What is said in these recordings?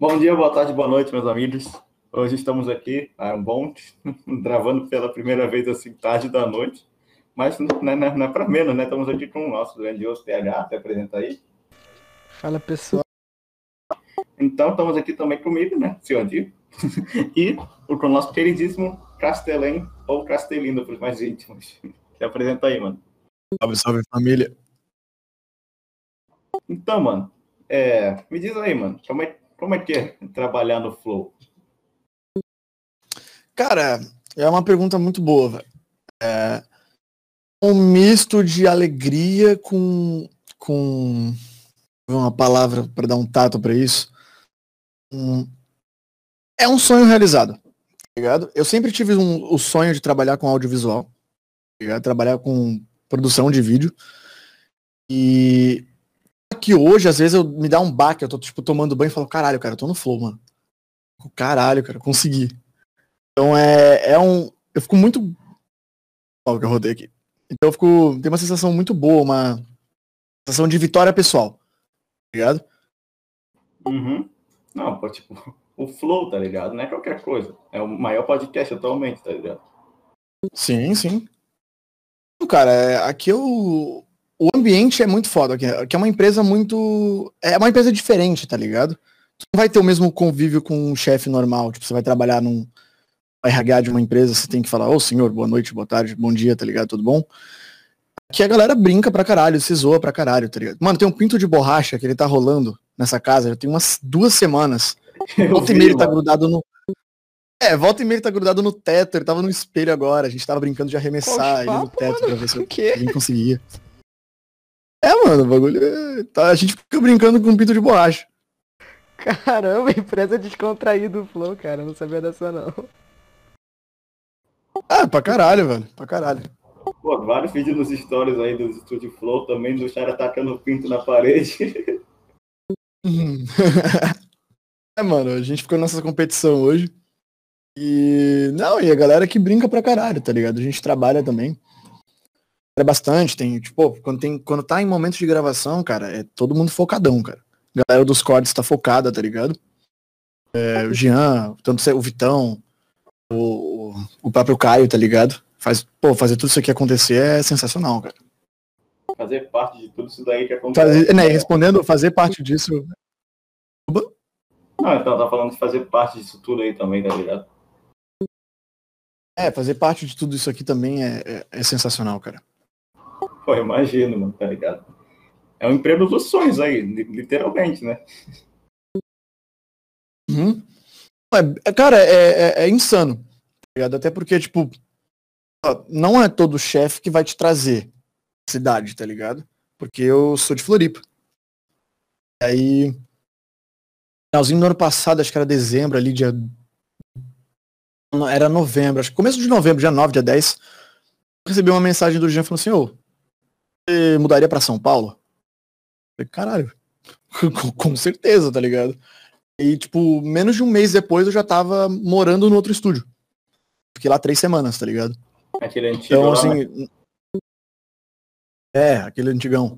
Bom dia, boa tarde, boa noite, meus amigos. Hoje estamos aqui, a um bom, gravando pela primeira vez assim, tarde da noite. Mas não, não, não é para menos, né? Estamos aqui com o nosso grandioso TH, se apresenta aí. Fala, pessoal. Então, estamos aqui também comigo, né, senhor Dio? e com o nosso queridíssimo Castelém, ou Castelino, para os mais íntimos. Se apresenta aí, mano. Salve, salve, família. Então, mano, é, me diz aí, mano, como é, como é que é trabalhar no Flow? Cara, é uma pergunta muito boa. É um misto de alegria com, com uma palavra para dar um tato para isso. Um, é um sonho realizado, tá ligado? Eu sempre tive um, o sonho de trabalhar com audiovisual, tá trabalhar com produção de vídeo. E que hoje, às vezes, eu me dá um baque, eu tô, tipo, tomando banho e falo, caralho, cara, eu tô no flow, mano. Caralho, cara, consegui. Então é, é um. Eu fico muito. Ó, que eu rodei aqui. Então eu fico. Tem uma sensação muito boa, uma sensação de vitória pessoal. Tá ligado? Uhum. Não, pô, tipo, o flow, tá ligado? Não é qualquer coisa. É o maior podcast atualmente, tá ligado? Sim, sim. Cara, é, aqui eu, o ambiente é muito foda aqui, que é uma empresa muito. É uma empresa diferente, tá ligado? Tu não vai ter o mesmo convívio com um chefe normal. Tipo, você vai trabalhar num RH de uma empresa, você tem que falar, ô oh, senhor, boa noite, boa tarde, bom dia, tá ligado? Tudo bom? Aqui a galera brinca pra caralho, se zoa pra caralho, tá ligado? Mano, tem um pinto de borracha que ele tá rolando nessa casa, já tem umas duas semanas. volta e meia ele tá grudado no. É, volta e meia ele tá grudado no teto, ele tava no espelho agora, a gente tava brincando de arremessar ele no teto mano, pra ver se alguém conseguia. É, mano, o bagulho. É... Tá, a gente fica brincando com um pinto de borracha. Caramba, empresa descontraída do Flow, cara. Não sabia dessa não. Ah, pra caralho, velho. Pra caralho. Pô, vários vídeos nos stories aí do Studio Flow também, do cara atacando o pinto na parede. é, mano, a gente ficou nessa competição hoje. E. Não, e a galera que brinca pra caralho, tá ligado? A gente trabalha também é bastante, tem, tipo, quando, tem, quando tá em momentos de gravação, cara, é todo mundo focadão, cara. A galera dos cortes tá focada, tá ligado? É, o Jean, tanto o Vitão, o, o próprio Caio, tá ligado? Faz, pô, fazer tudo isso aqui acontecer é sensacional, cara. Fazer parte de tudo isso daí que acontece. Fazer, né, respondendo, fazer parte disso. Não, então, tá falando de fazer parte disso tudo aí também, tá ligado? É, fazer parte de tudo isso aqui também é, é, é sensacional, cara. Pô, imagino, mano, tá ligado? É um emprego dos sonhos aí, literalmente, né? Uhum. É, cara, é, é, é, insano, tá ligado? Até porque, tipo, não é todo chefe que vai te trazer cidade, tá ligado? Porque eu sou de Floripa. Aí, finalzinho do ano passado, acho que era dezembro, ali, dia. Era novembro, acho que começo de novembro, dia 9, dia 10, recebi uma mensagem do Jean falando assim, ô, mudaria para São Paulo? falei, caralho, com certeza, tá ligado? E, tipo, menos de um mês depois eu já tava morando no outro estúdio. Fiquei lá três semanas, tá ligado? Aquele antigo. Então, assim. Né? É, aquele antigão.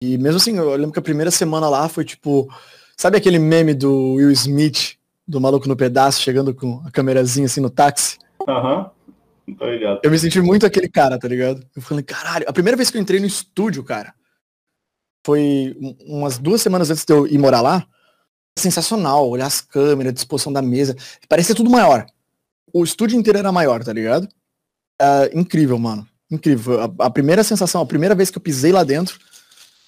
E mesmo assim, eu lembro que a primeira semana lá foi tipo. Sabe aquele meme do Will Smith, do maluco no pedaço, chegando com a câmerazinha assim no táxi? Aham. Uhum. Eu me senti muito aquele cara, tá ligado? Eu falei, caralho, a primeira vez que eu entrei no estúdio, cara, foi umas duas semanas antes de eu ir morar lá. Sensacional, olhar as câmeras, a disposição da mesa. Parecia tudo maior. O estúdio inteiro era maior, tá ligado? Uh, incrível, mano. Incrível. A, a, primeira sensação, a primeira vez que eu pisei lá dentro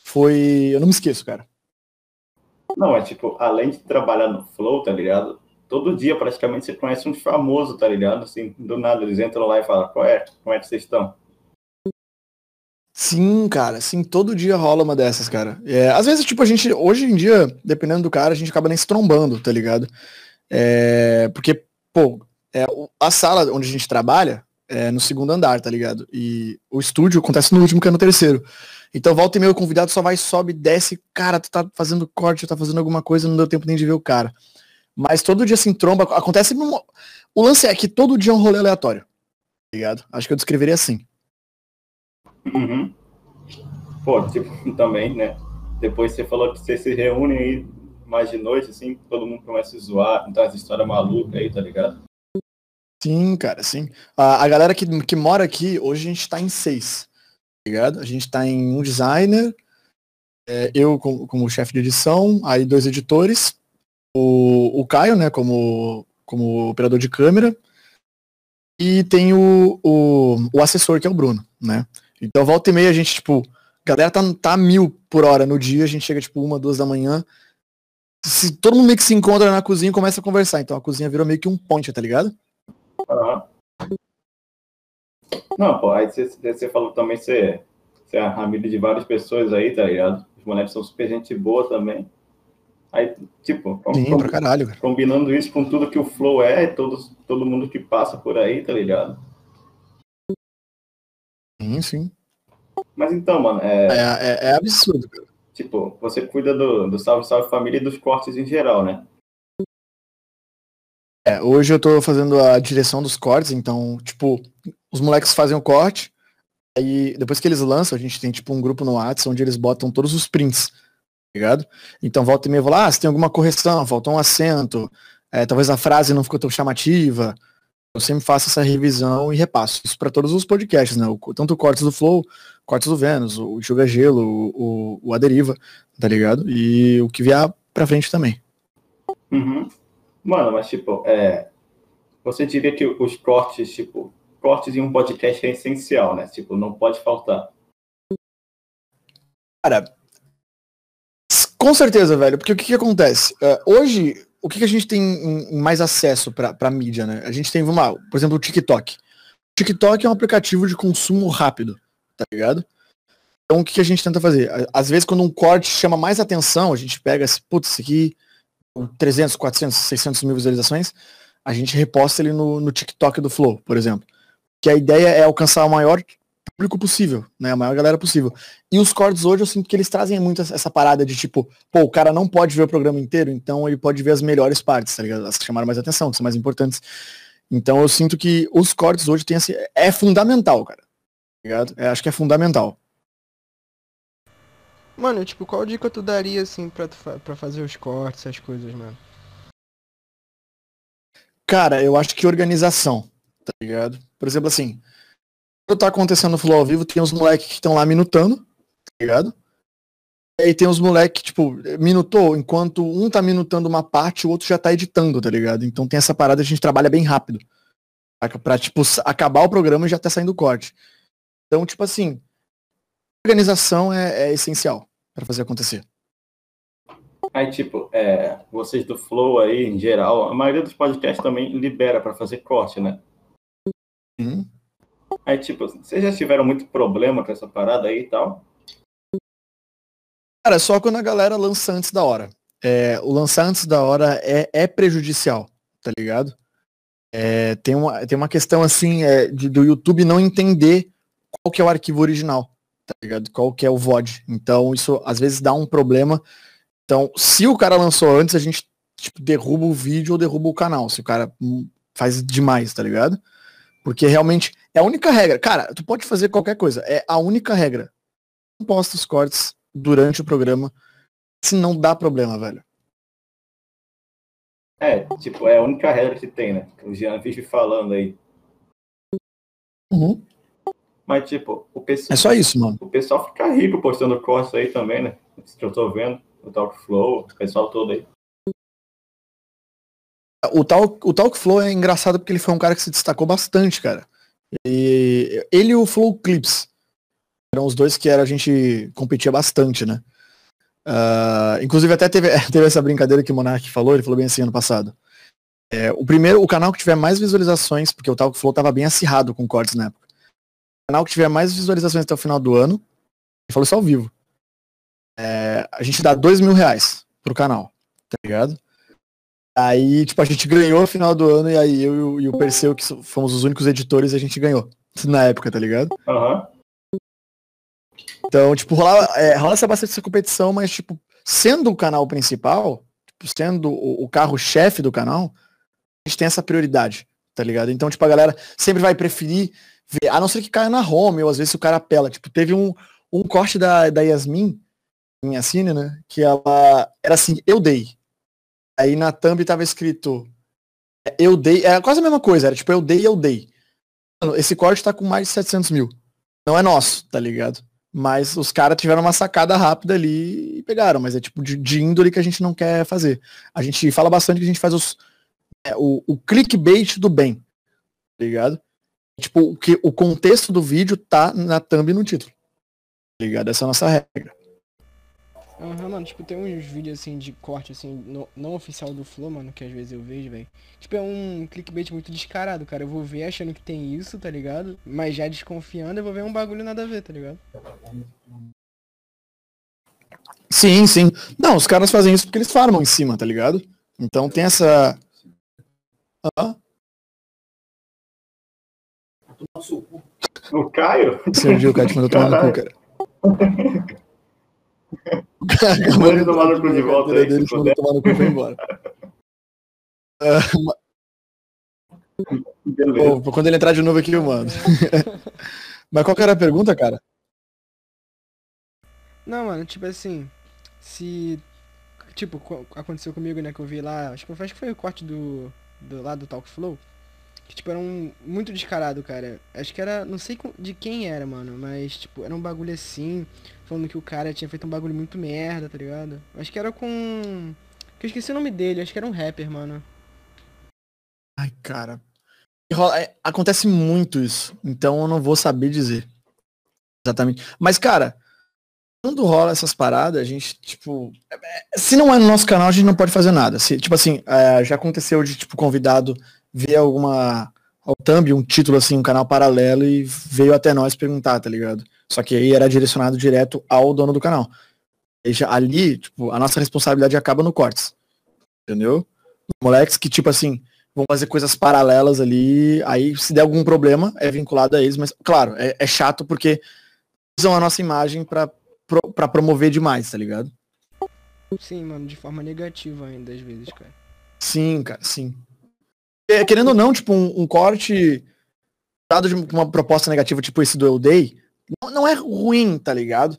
foi. Eu não me esqueço, cara. Não, é tipo, além de trabalhar no Flow, tá ligado? Todo dia praticamente você conhece um famoso, tá ligado? Assim, do nada eles entram lá e falam, qual é? Como é que vocês estão? Sim, cara, sim, todo dia rola uma dessas, cara. É, às vezes, tipo, a gente, hoje em dia, dependendo do cara, a gente acaba nem se trombando, tá ligado? É, porque, pô, é, a sala onde a gente trabalha é no segundo andar, tá ligado? E o estúdio acontece no último, que é no terceiro. Então, volta e meio, o convidado só vai, sobe, desce, cara, tu tá fazendo corte, tá fazendo alguma coisa, não deu tempo nem de ver o cara. Mas todo dia assim, tromba. Acontece. Num... O lance é que todo dia é um rolê aleatório. Tá ligado? Acho que eu descreveria assim. Uhum. Pô, tipo, também, né? Depois você falou que você se reúne aí mais de noite, assim, todo mundo começa a zoar, contar as histórias malucas aí, tá ligado? Sim, cara, sim. A, a galera que, que mora aqui, hoje a gente tá em seis, tá ligado? A gente tá em um designer, é, eu como, como chefe de edição, aí dois editores, o, o Caio, né, como, como operador de câmera, e tem o, o, o assessor, que é o Bruno, né? Então, volta e meia, a gente, tipo, a galera tá, tá mil por hora no dia, a gente chega, tipo, uma, duas da manhã. Se todo mundo meio que se encontra na cozinha e começa a conversar. Então a cozinha virou meio que um ponte, tá ligado? Uhum. Não, pô, aí você falou também, você é a de várias pessoas aí, tá ligado? Os moleques são super gente boa também. Aí, tipo, Sim, com, caralho, cara. combinando isso com tudo que o Flow é, todo, todo mundo que passa por aí, tá ligado? Sim, sim. Mas então, mano, é... É, é, é absurdo, cara. Tipo, você cuida do, do Salve Salve Família e dos cortes em geral, né? É, hoje eu tô fazendo a direção dos cortes, então, tipo, os moleques fazem o corte, aí depois que eles lançam, a gente tem tipo um grupo no WhatsApp onde eles botam todos os prints, ligado? Então volta e meia eu vou lá, ah, se tem alguma correção, faltou um acento, é, talvez a frase não ficou tão chamativa, eu sempre faço essa revisão e repasso. Isso para todos os podcasts, né? O, tanto o Cortes do Flow, Cortes do Vênus, o Sugar Gelo, o, o, o Aderiva, tá ligado? E o que vier pra frente também. Uhum. Mano, mas tipo, é, você diria que os cortes, tipo, cortes em um podcast é essencial, né? Tipo, não pode faltar. Cara, com certeza, velho, porque o que, que acontece? Uh, hoje, o que, que a gente tem em, em mais acesso para mídia, né? A gente tem, vamos lá, por exemplo, o TikTok. O TikTok é um aplicativo de consumo rápido, tá ligado? Então o que, que a gente tenta fazer? Às vezes quando um corte chama mais atenção, a gente pega, putz, isso aqui, 300, 400, 600 mil visualizações, a gente reposta ele no, no TikTok do Flow, por exemplo. Que a ideia é alcançar o maior público possível, né? A maior galera possível. E os cortes hoje eu sinto que eles trazem muito essa parada de tipo, pô, o cara não pode ver o programa inteiro, então ele pode ver as melhores partes, tá ligado? As que chamaram mais atenção, que são mais importantes. Então eu sinto que os cortes hoje tem esse. É fundamental, cara. Tá ligado? É, acho que é fundamental. Mano, tipo, qual dica tu daria assim fa pra fazer os cortes, essas coisas, mano? Cara, eu acho que organização, tá ligado? Por exemplo, assim, tá acontecendo no Flow ao vivo, tem uns moleques que estão lá minutando, tá ligado? E aí tem uns moleques, tipo, minutou, enquanto um tá minutando uma parte, o outro já tá editando, tá ligado? Então tem essa parada, a gente trabalha bem rápido. Pra, tipo, acabar o programa e já tá saindo o corte. Então, tipo assim, organização é, é essencial para fazer acontecer. Aí, tipo, é, vocês do Flow aí, em geral, a maioria dos podcasts também libera para fazer corte, né? Uhum. Aí, tipo, vocês já tiveram muito problema com essa parada aí e tal? Cara, só quando a galera lança antes da hora. É, o lançar antes da hora é, é prejudicial, tá ligado? É, tem, uma, tem uma questão assim é, de, do YouTube não entender qual que é o arquivo original, tá ligado? Qual que é o VOD. Então isso às vezes dá um problema. Então, se o cara lançou antes, a gente tipo, derruba o vídeo ou derruba o canal, se o cara hum, faz demais, tá ligado? Porque realmente é a única regra. Cara, tu pode fazer qualquer coisa. É a única regra. Não posta os cortes durante o programa. Se não dá problema, velho. É, tipo, é a única regra que tem, né? O Jean vive falando aí. Uhum. Mas, tipo, o pessoal. É só isso, mano. O pessoal fica rico postando cortes aí também, né? Isso que eu tô vendo. O Talk Flow, o pessoal todo aí. O Talk, o Talk Flow é engraçado porque ele foi um cara que se destacou bastante, cara. E ele e o Flow Clips eram os dois que era, a gente competia bastante, né? Uh, inclusive até teve, teve essa brincadeira que o Monark falou, ele falou bem assim ano passado. É, o primeiro, o canal que tiver mais visualizações, porque o Talk Flow tava bem acirrado com cortes na época. O canal que tiver mais visualizações até o final do ano, ele falou isso ao vivo. É, a gente dá dois mil reais pro canal, tá ligado? Aí, tipo, a gente ganhou no final do ano e aí eu e o Perseu, que fomos os únicos editores, a gente ganhou. Na época, tá ligado? Uhum. Então, tipo, rola, é, rola essa bastante essa competição, mas, tipo, sendo o canal principal, tipo, sendo o, o carro-chefe do canal, a gente tem essa prioridade, tá ligado? Então, tipo, a galera sempre vai preferir ver, a não ser que caia na home, ou às vezes o cara apela. Tipo, teve um, um corte da, da Yasmin, minha cine, né? Que ela era assim, eu dei. Aí na thumb tava escrito é, eu dei, é quase a mesma coisa, era tipo eu dei, eu dei. Esse corte tá com mais de 700 mil. Não é nosso, tá ligado? Mas os caras tiveram uma sacada rápida ali e pegaram, mas é tipo de, de índole que a gente não quer fazer. A gente fala bastante que a gente faz os, é, o, o clickbait do bem, tá ligado? Tipo, o, que, o contexto do vídeo tá na thumb e no título. Tá ligado? Essa é a nossa regra. Aham, mano, tipo, tem uns vídeos assim de corte, assim, no- não oficial do Flow, mano, que às vezes eu vejo, velho. Tipo, é um clickbait muito descarado, cara. Eu vou ver achando que tem isso, tá ligado? Mas já desconfiando, eu vou ver um bagulho nada a ver, tá ligado? Sim, sim. Não, os caras fazem isso porque eles farmam em cima, tá ligado? Então tem essa. Hã? O Caio? Sergio, o cara te mandou tomar no cu, cara. Tomar no cu de volta aí, tomar no cu e foi embora. Beleza. Pô, quando ele entrar de novo aqui, eu mando. Mas qual que era a pergunta, cara? Não, mano, tipo assim, se. Tipo, co- aconteceu comigo, né, que eu vi lá, acho que, acho que foi o corte do. do lá do Talk Flow. Que, tipo, era um. Muito descarado, cara. Acho que era. Não sei de quem era, mano, mas, tipo, era um bagulho assim. Falando que o cara tinha feito um bagulho muito merda, tá ligado? Acho que era com. Que eu esqueci o nome dele, acho que era um rapper, mano. Ai, cara. É, acontece muito isso. Então eu não vou saber dizer. Exatamente. Mas, cara, quando rola essas paradas, a gente, tipo. é- é- Se não é no nosso canal, a gente não pode fazer nada. Se, tipo assim, é, já aconteceu de, tipo, convidado ver alguma. Ao thumb, um título assim, um canal paralelo e veio até nós perguntar, tá ligado? Só que aí era direcionado direto ao dono do canal. E já, ali, tipo, a nossa responsabilidade acaba no cortes. Entendeu? Moleques que, tipo assim, vão fazer coisas paralelas ali, aí se der algum problema é vinculado a eles, mas claro, é, é chato porque usam a nossa imagem pra, pra promover demais, tá ligado? Sim, mano, de forma negativa ainda, às vezes, cara. Sim, cara, sim. É, querendo ou não, tipo, um, um corte dado de uma proposta negativa, tipo esse do Eu Day, não, não é ruim, tá ligado?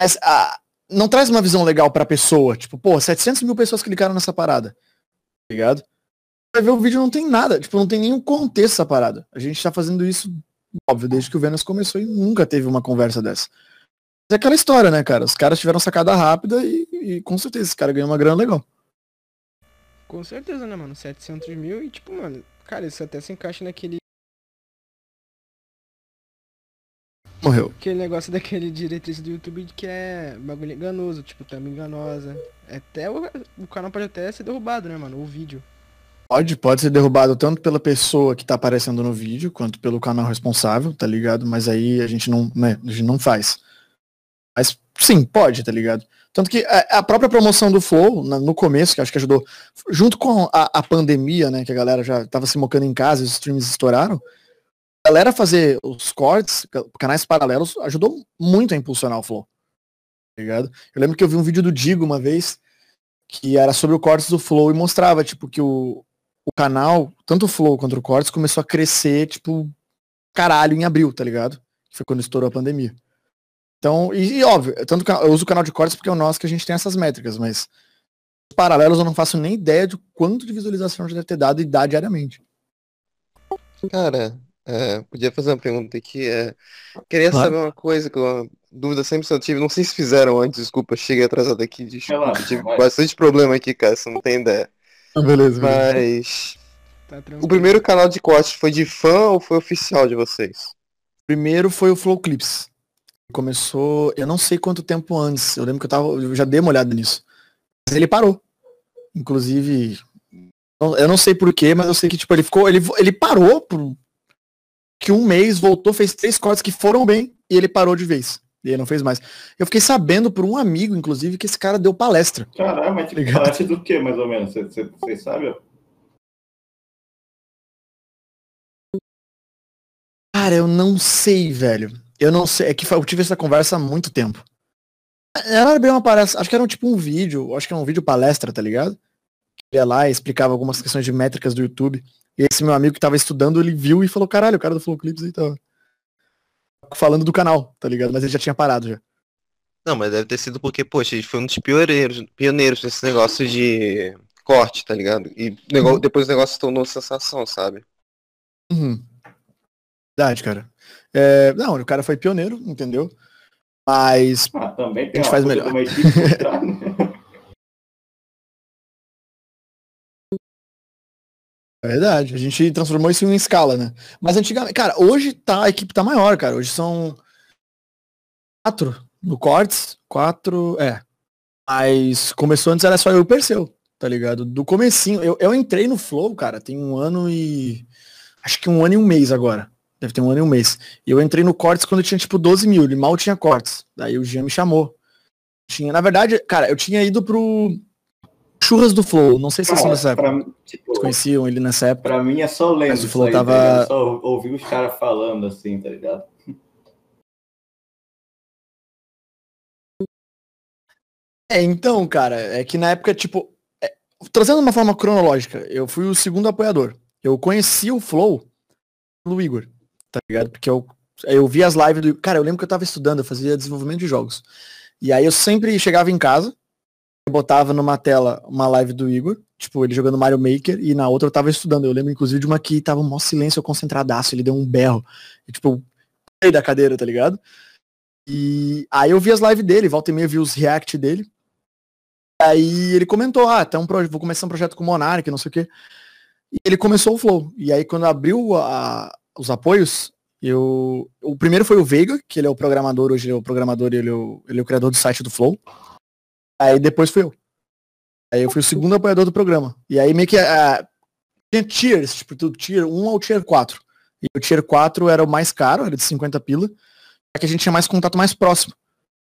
Mas ah, não traz uma visão legal pra pessoa. Tipo, pô, 700 mil pessoas clicaram nessa parada, tá ligado? Vai ver o vídeo não tem nada, tipo, não tem nenhum contexto essa parada. A gente tá fazendo isso, óbvio, desde que o Vênus começou e nunca teve uma conversa dessa. Mas é aquela história, né, cara? Os caras tiveram sacada rápida e, e com certeza esse cara ganhou uma grana legal. Com certeza, né, mano? 700 mil e, tipo, mano, cara, isso até se encaixa naquele Morreu. aquele negócio daquele diretriz do YouTube que é bagulho enganoso, tipo, thumb enganosa. Até o, o canal pode até ser derrubado, né, mano? O vídeo. Pode, pode ser derrubado tanto pela pessoa que tá aparecendo no vídeo, quanto pelo canal responsável, tá ligado? Mas aí a gente não, né, a gente não faz. Mas sim, pode, tá ligado? Tanto que a, a própria promoção do Flow, no começo, que acho que ajudou, junto com a, a pandemia, né, que a galera já tava se mocando em casa, os streams estouraram, a galera fazer os cortes, ca- canais paralelos, ajudou muito a impulsionar o Flow. Tá ligado? Eu lembro que eu vi um vídeo do Digo uma vez, que era sobre o cortes do Flow e mostrava, tipo, que o, o canal, tanto o Flow quanto o Cortes, começou a crescer, tipo, caralho, em abril, tá ligado? Foi quando estourou a pandemia. Então, e, e óbvio, tanto que eu uso o canal de Cortes porque é o nosso que a gente tem essas métricas, mas os paralelos eu não faço nem ideia de quanto de visualização já deve ter dado e dá diariamente. Cara, é, podia fazer uma pergunta aqui. É, queria Claro. saber uma coisa, que uma dúvida sempre que eu tive. Não sei se fizeram antes, desculpa, cheguei atrasado aqui. Desculpa, Relaxa, tive vai. bastante problema aqui, cara, você não tem ideia. Beleza, Mas Tá o primeiro canal de corte foi de fã ou foi oficial de vocês? Primeiro foi o Flow Clips. Começou, eu não sei quanto tempo antes. Eu lembro que eu tava, eu já dei uma olhada nisso. Mas ele parou. Inclusive, eu não sei porquê, mas eu sei que tipo ele ficou, ele ele parou por que um mês voltou, fez três cortes que foram bem e ele parou de vez. E ele não fez mais. Eu fiquei sabendo por um amigo, inclusive, que esse cara deu palestra. Caralho, mas tipo, Ligado. parece do que, mais ou menos? Vocês sabem? Cara, eu não sei, velho. Eu não sei. É que eu tive essa conversa há muito tempo. Era bem uma palestra. Acho que era um, tipo um vídeo. Acho que era um vídeo palestra, tá ligado? Ia lá e explicava algumas questões de métricas do YouTube. E esse meu amigo que tava estudando, ele viu e falou, caralho, o cara do Flow Clips aí tava falando do canal, tá ligado? Mas ele já tinha parado já. Não, mas deve ter sido porque, poxa, a gente foi um dos pioneiros, pioneiros nesse negócio de corte, tá ligado? E negócio, depois o negócio se tornou sensação, sabe? Uhum. Verdade, cara. É, não, o cara foi pioneiro, entendeu? Mas Ah, também tem A gente faz melhor. né? é verdade, a gente transformou isso em escala, né? Mas antigamente, cara, hoje tá, a equipe tá maior, cara. Hoje são quatro no Cortes, quatro, é. Mas começou antes era só eu e o Perseu, tá ligado? Do comecinho, eu, eu entrei no Flow, cara, tem um ano e. Acho que um ano e um mês agora. Deve ter um ano e um mês. E eu entrei no Cortes quando eu tinha tipo 12 mil, ele mal tinha Cortes. Daí o Jean me chamou. Tinha, na verdade, cara, eu tinha ido pro Churras do Flow, não sei se vocês são dessa Cara, época. pra, tipo, Vocês conheciam ele nessa época. pra mim é só lendo Mas o Flow aí, tava- tá ligado? Só ouvir os caras falando assim, tá ligado? É, então, cara, é que na época, tipo, é, trazendo de uma forma cronológica, eu fui o segundo apoiador. Eu conheci o Flow pelo Igor, tá ligado? Porque eu, eu vi as lives do. Cara, eu lembro que eu tava estudando, eu fazia desenvolvimento de jogos. E aí eu sempre chegava em casa, botava numa tela uma live do Igor, tipo, ele jogando Mario Maker, e na outra eu tava estudando. Eu lembro, inclusive, de uma que tava um maior silêncio, concentradaço, ele deu um berro. E, tipo, eu da cadeira, tá ligado? E aí eu vi as lives dele, volta e meia eu vi os react dele. Aí ele comentou, ah, tá um vou começar um projeto com o Monark, não sei o quê. E ele começou o Flow. E aí quando abriu a- os apoios, eu. O primeiro foi o Veiga, que ele é o programador, hoje ele é o programador e ele é o, ele é o criador do site do Flow. Aí depois fui eu. Aí eu fui o segundo apoiador do programa. E aí meio que ah, tinha tiers, tipo, do tier 1 ao tier 4. E o tier 4 era o mais caro, era de 50 pila. Só que a gente tinha mais contato mais próximo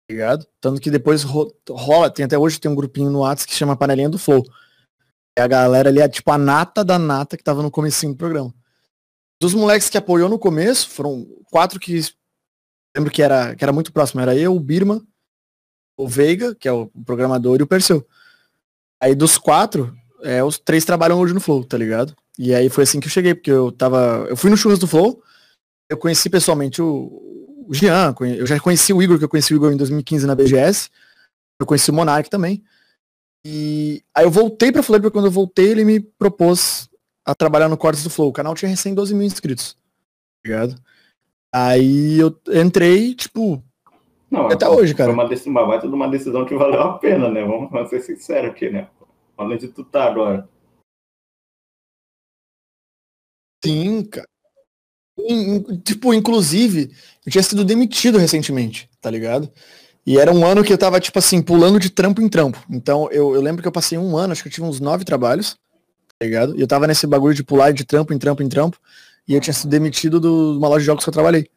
tá ligado? Tanto que depois ro- rola, tem até hoje tem um grupinho no WhatsApp que chama Panelinha do Flow. E a galera ali é tipo a nata da nata que tava no comecinho do programa. Dos moleques que apoiou no começo, foram quatro que lembro que era, que era muito próximo. Era eu, o Birman, o Veiga, que é o programador, e o Perseu. Aí dos quatro, é, os três trabalham hoje no Flow, tá ligado? E aí foi assim que eu cheguei, porque eu tava. Eu fui no churras do Flow, eu conheci pessoalmente o, o Jean, eu já conheci o Igor, que eu conheci o Igor em 2015 na BGS. Eu conheci o Monark também. E aí eu voltei pra Flip, quando eu voltei, ele me propôs a trabalhar no Cortes do Flow. O canal tinha recém 12 mil inscritos. Tá ligado? Aí eu entrei, tipo, Não, Até foi- hoje, cara. Foi uma, uma baita de uma decisão que valeu a pena, né? Vamos, vamos ser sinceros aqui, né? Onde de tu tá agora. sim, cara. In- tipo, inclusive, eu tinha sido demitido recentemente, tá ligado? E era um ano que eu tava, tipo assim, pulando de trampo em trampo. Então, eu, eu lembro que eu passei um ano, acho que eu tive uns nove trabalhos, ligado? E eu tava nesse bagulho de pular de trampo em trampo em trampo. E eu tinha sido demitido do- de uma loja de jogos que eu trabalhei.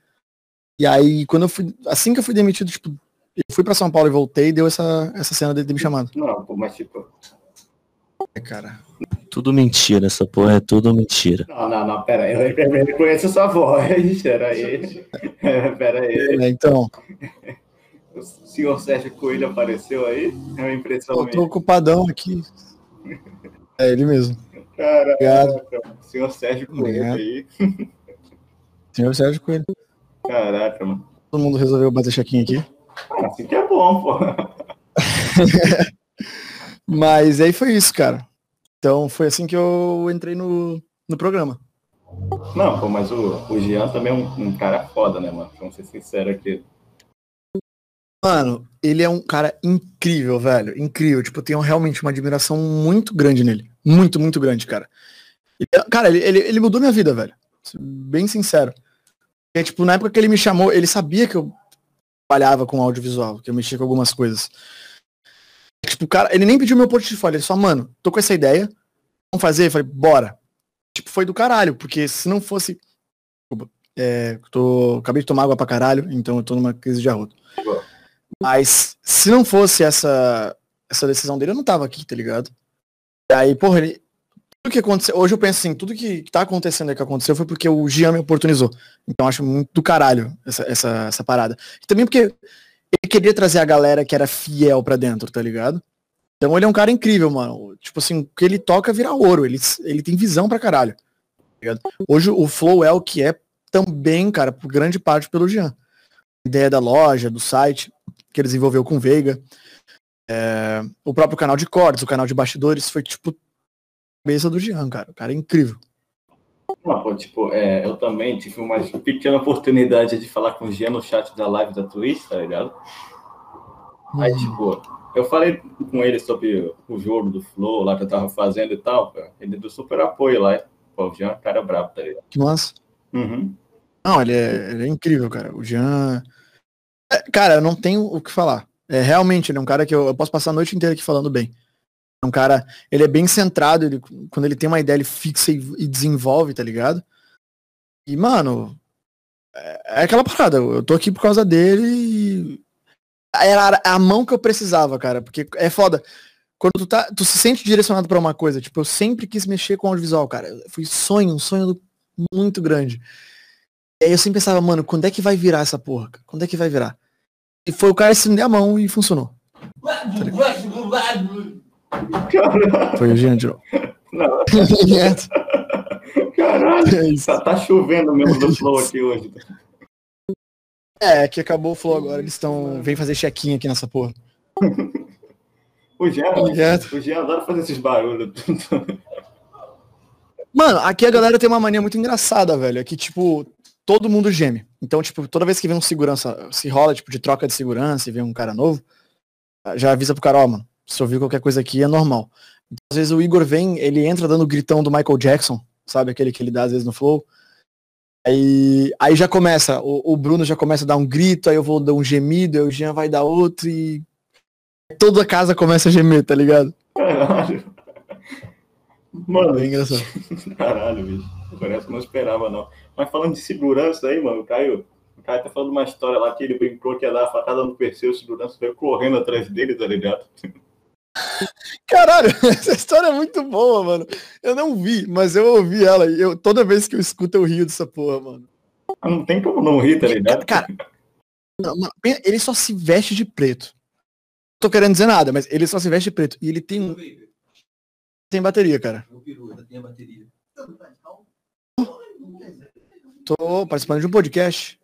E aí, quando eu fui, assim que eu fui demitido, tipo, eu fui pra São Paulo e voltei, deu essa, essa cena dele ter me chamado. Não, pô, mas tipo. É, cara. Tudo mentira, essa porra é tudo mentira. Não, não, não, pera aí. Eu, eu reconheço sua voz. Pera aí. É, Pera aí. É, então, O senhor Sérgio Coelho apareceu aí? É uma impressão eu tô minha. ocupadão aqui. É ele mesmo. Caraca, Obrigado. senhor Sérgio Coelho aí. Senhor Sérgio Coelho. Caraca, mano. Todo mundo resolveu bater check-in aqui. Ah, assim que é bom, pô. Mas aí foi isso, cara. Então foi assim que eu entrei no, no programa. Não, pô, mas o, o Jean também é um, um cara foda, né, mano? Vamos ser sinceros aqui. Mano, ele é um cara incrível, velho. Incrível. Tipo, eu tenho realmente uma admiração muito grande nele. Muito, muito grande, cara. Ele- cara, ele, ele, ele mudou minha vida, velho. Bem sincero. É, tipo, na época que ele me chamou, ele sabia que eu trabalhava com audiovisual, que eu mexia com algumas coisas. Tipo, cara, ele nem pediu meu portfólio, ele só, mano, tô com essa ideia, vamos fazer? Eu falei, bora. Tipo, foi do caralho, porque se não fosse. Desculpa, é, tô, acabei de tomar água pra caralho, então eu tô numa crise de arroto. Mas se não fosse essa, essa decisão dele, eu não tava aqui, tá ligado? E aí, porra, ele. Tudo que aconteceu. Hoje eu penso assim, tudo que, tá acontecendo aí que aconteceu foi porque o Jean me oportunizou. Então acho muito do caralho essa, essa, essa parada. E também porque ele queria trazer a galera que era fiel pra dentro, tá ligado? Então ele é um cara incrível, mano. Tipo assim, o que ele toca vira ouro. Ele, ele tem visão pra caralho. tá? Hoje o Flow é o que é também, cara, por grande parte pelo Jean. Ideia da loja, do site. que ele desenvolveu com o Veiga. É, o próprio canal de cortes, o canal de bastidores, foi tipo cabeça do Jean, cara. O cara é incrível. Não, pô, tipo, é, eu também tive uma pequena oportunidade de falar com o Jean no chat da live da Twitch, tá ligado? Aí, Hum. tipo, eu falei com ele sobre o jogo do Flow lá que eu tava fazendo e tal, cara. Ele deu super apoio lá. Pô, o Jean é um cara brabo, tá ligado? Que massa. Uhum. Não, ele é, ele é incrível, cara. O Jean. É, cara, eu não tenho o que falar. É, realmente, ele é um cara que eu, eu posso passar a noite inteira aqui falando bem. É um cara. Ele é bem centrado, ele, quando ele tem uma ideia, ele fixa e, e desenvolve, tá ligado? E, mano. É, é aquela parada. Eu tô aqui por causa dele e. Era a mão que eu precisava, cara. Porque é foda. Quando tu, tá, tu se sente direcionado pra uma coisa, tipo, eu sempre quis mexer com audiovisual, cara. Foi sonho, um sonho muito grande. E aí eu sempre pensava, mano, quando é que vai virar essa porra? Quando é que vai virar? E foi o cara estender a mão e funcionou. Foi o Jean de novo. não, é, caralho. é isso. Tá, tá chovendo mesmo do Flow aqui hoje. É, que acabou o flow agora, eles estão. Vem fazer check-in aqui nessa porra. O Jean, Obrigado. o Jean adora fazer esses barulhos. Mano, aqui a galera tem uma mania muito engraçada, velho. É que, tipo, todo mundo geme. Então, tipo, toda vez que vem um segurança, se rola, tipo, de troca de segurança e vem um cara novo, já avisa pro cara, ó, mano, se ouvir qualquer coisa aqui é normal. Então, às vezes o Igor vem, ele entra dando o gritão do Michael Jackson, sabe? Aquele que ele dá às vezes no flow. Aí, aí já começa, o, o Bruno já começa a dar um grito, aí eu vou dar um gemido, aí o Jean vai dar outro e toda a casa começa a gemer, tá ligado? Caralho. Mano, É engraçado. Caralho, bicho. Parece que não esperava, não. Mas falando de segurança aí, mano, o Caio, o Caio tá falando uma história lá que ele brincou que ia dar a facada no PC, o segurança veio correndo atrás dele, tá ligado? Caralho, essa história é muito boa, mano. Eu não vi, mas eu ouvi ela e eu, toda vez que eu escuto eu rio dessa porra, mano. Não tem como não rir, tá ligado? Cara, não, mano, ele só se veste de preto. Não tô querendo dizer nada, mas ele só se veste de preto. E ele tem, um- tem bateria, cara. Tô participando de um podcast.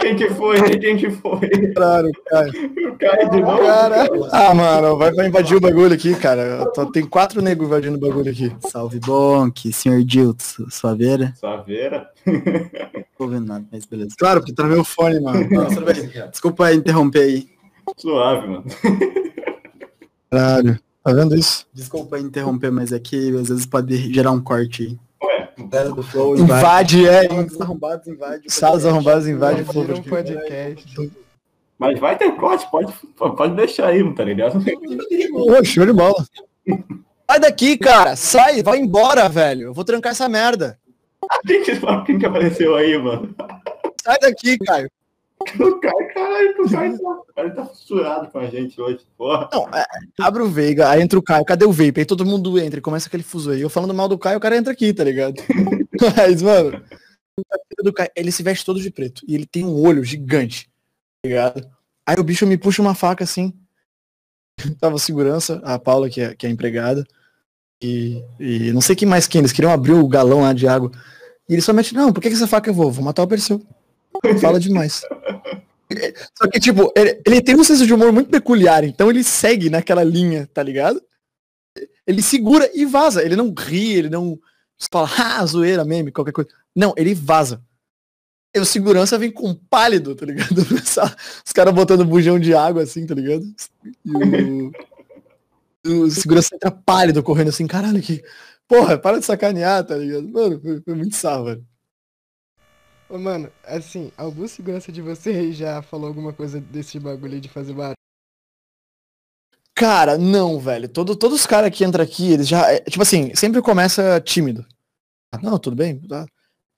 Quem que foi? Quem que foi? Claro, cara. O Caio de novo? cara. Ah, mano, vai pra invadir o bagulho aqui, cara. Tô- tem quatro negros invadindo o bagulho aqui. Salve Bonk, senhor Dilton, Suaveira. Saveira? Não tô ouvindo nada, mas beleza. Claro, porque travei o fone, mano. Nossa. Desculpa aí interromper aí. Suave, mano. Caralho. Tá vendo isso? Desculpa interromper, mas é que às vezes pode gerar um corte aí. Ué, do Flow Invade, é. Salas arrombados invade. Salas arrombadas invade o fogo. um podcast. mas vai ter corte, pode, pode deixar aí, tá ligado? Ô, show de bola. Sai daqui, cara. Sai, vai embora, velho. Eu vou trancar essa merda. Quem que, quem que apareceu aí, mano? Sai daqui, Caio. O Caio, caralho, o Caio tá, Caio tá fissurado com a gente hoje, porra. Não, é, abre o Veiga, aí entra o Caio. Cadê o Vape? Aí todo mundo entra e começa aquele fuso aí. Eu falando mal do Caio, o cara entra aqui, tá ligado? Mas, mano, ele se veste todo de preto. E ele tem um olho gigante, tá ligado? Aí o bicho me puxa uma faca assim. Tava segurança, a Paula, que é, que é empregada. E, e não sei quem mais quem, eles queriam abrir o galão lá de água. E ele só mete, não, por que, que essa faca eu vou? Vou matar o Perseu. Fala demais. Só que, tipo, ele, ele tem um senso de humor muito peculiar, então ele segue naquela linha, tá ligado? Ele segura e vaza. Ele não ri, ele não fala, ah, zoeira, meme, qualquer coisa. Não, ele vaza. E o segurança vem com pálido, tá ligado? Os caras botando bujão de água assim, tá ligado? E o, o segurança entra pálido, correndo assim, caralho, que. Porra, para de sacanear, tá ligado? Mano, foi, foi muito velho. Ô, mano, assim, algum segurança de vocês já falou alguma coisa desse bagulho de fazer barulho? Cara, não, velho. Todo, todos os caras que entram aqui, eles já. é, Tipo assim, sempre começa tímido. Ah, Não, tudo bem? Tá.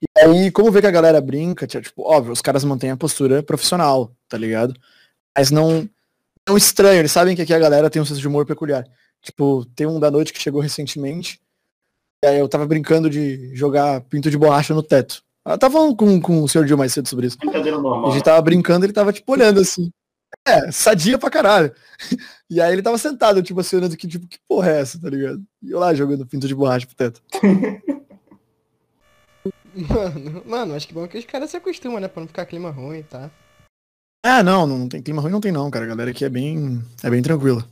E aí, como vê que a galera brinca, tipo, óbvio, os caras mantêm a postura profissional, tá ligado? Mas não. Não estranho, eles sabem que aqui a galera tem um senso de humor peculiar. Tipo, tem um da noite que chegou recentemente. E aí eu tava brincando de jogar pinto de borracha no teto. Eu tava falando com, com o senhor Gil mais cedo sobre isso. Brincadeira A normal. gente tava brincando, ele tava, tipo, olhando assim. É, sadia pra caralho. E aí ele tava sentado, tipo, assim, olhando que, tipo, que porra é essa, tá ligado? E eu lá jogando pinto de borracha pro teto. Mano, mano, acho que bom que os caras se acostumam, né? Pra não ficar clima ruim, tá? Ah, não, não tem clima ruim, não tem não, cara. A galera aqui é bem, é bem tranquila.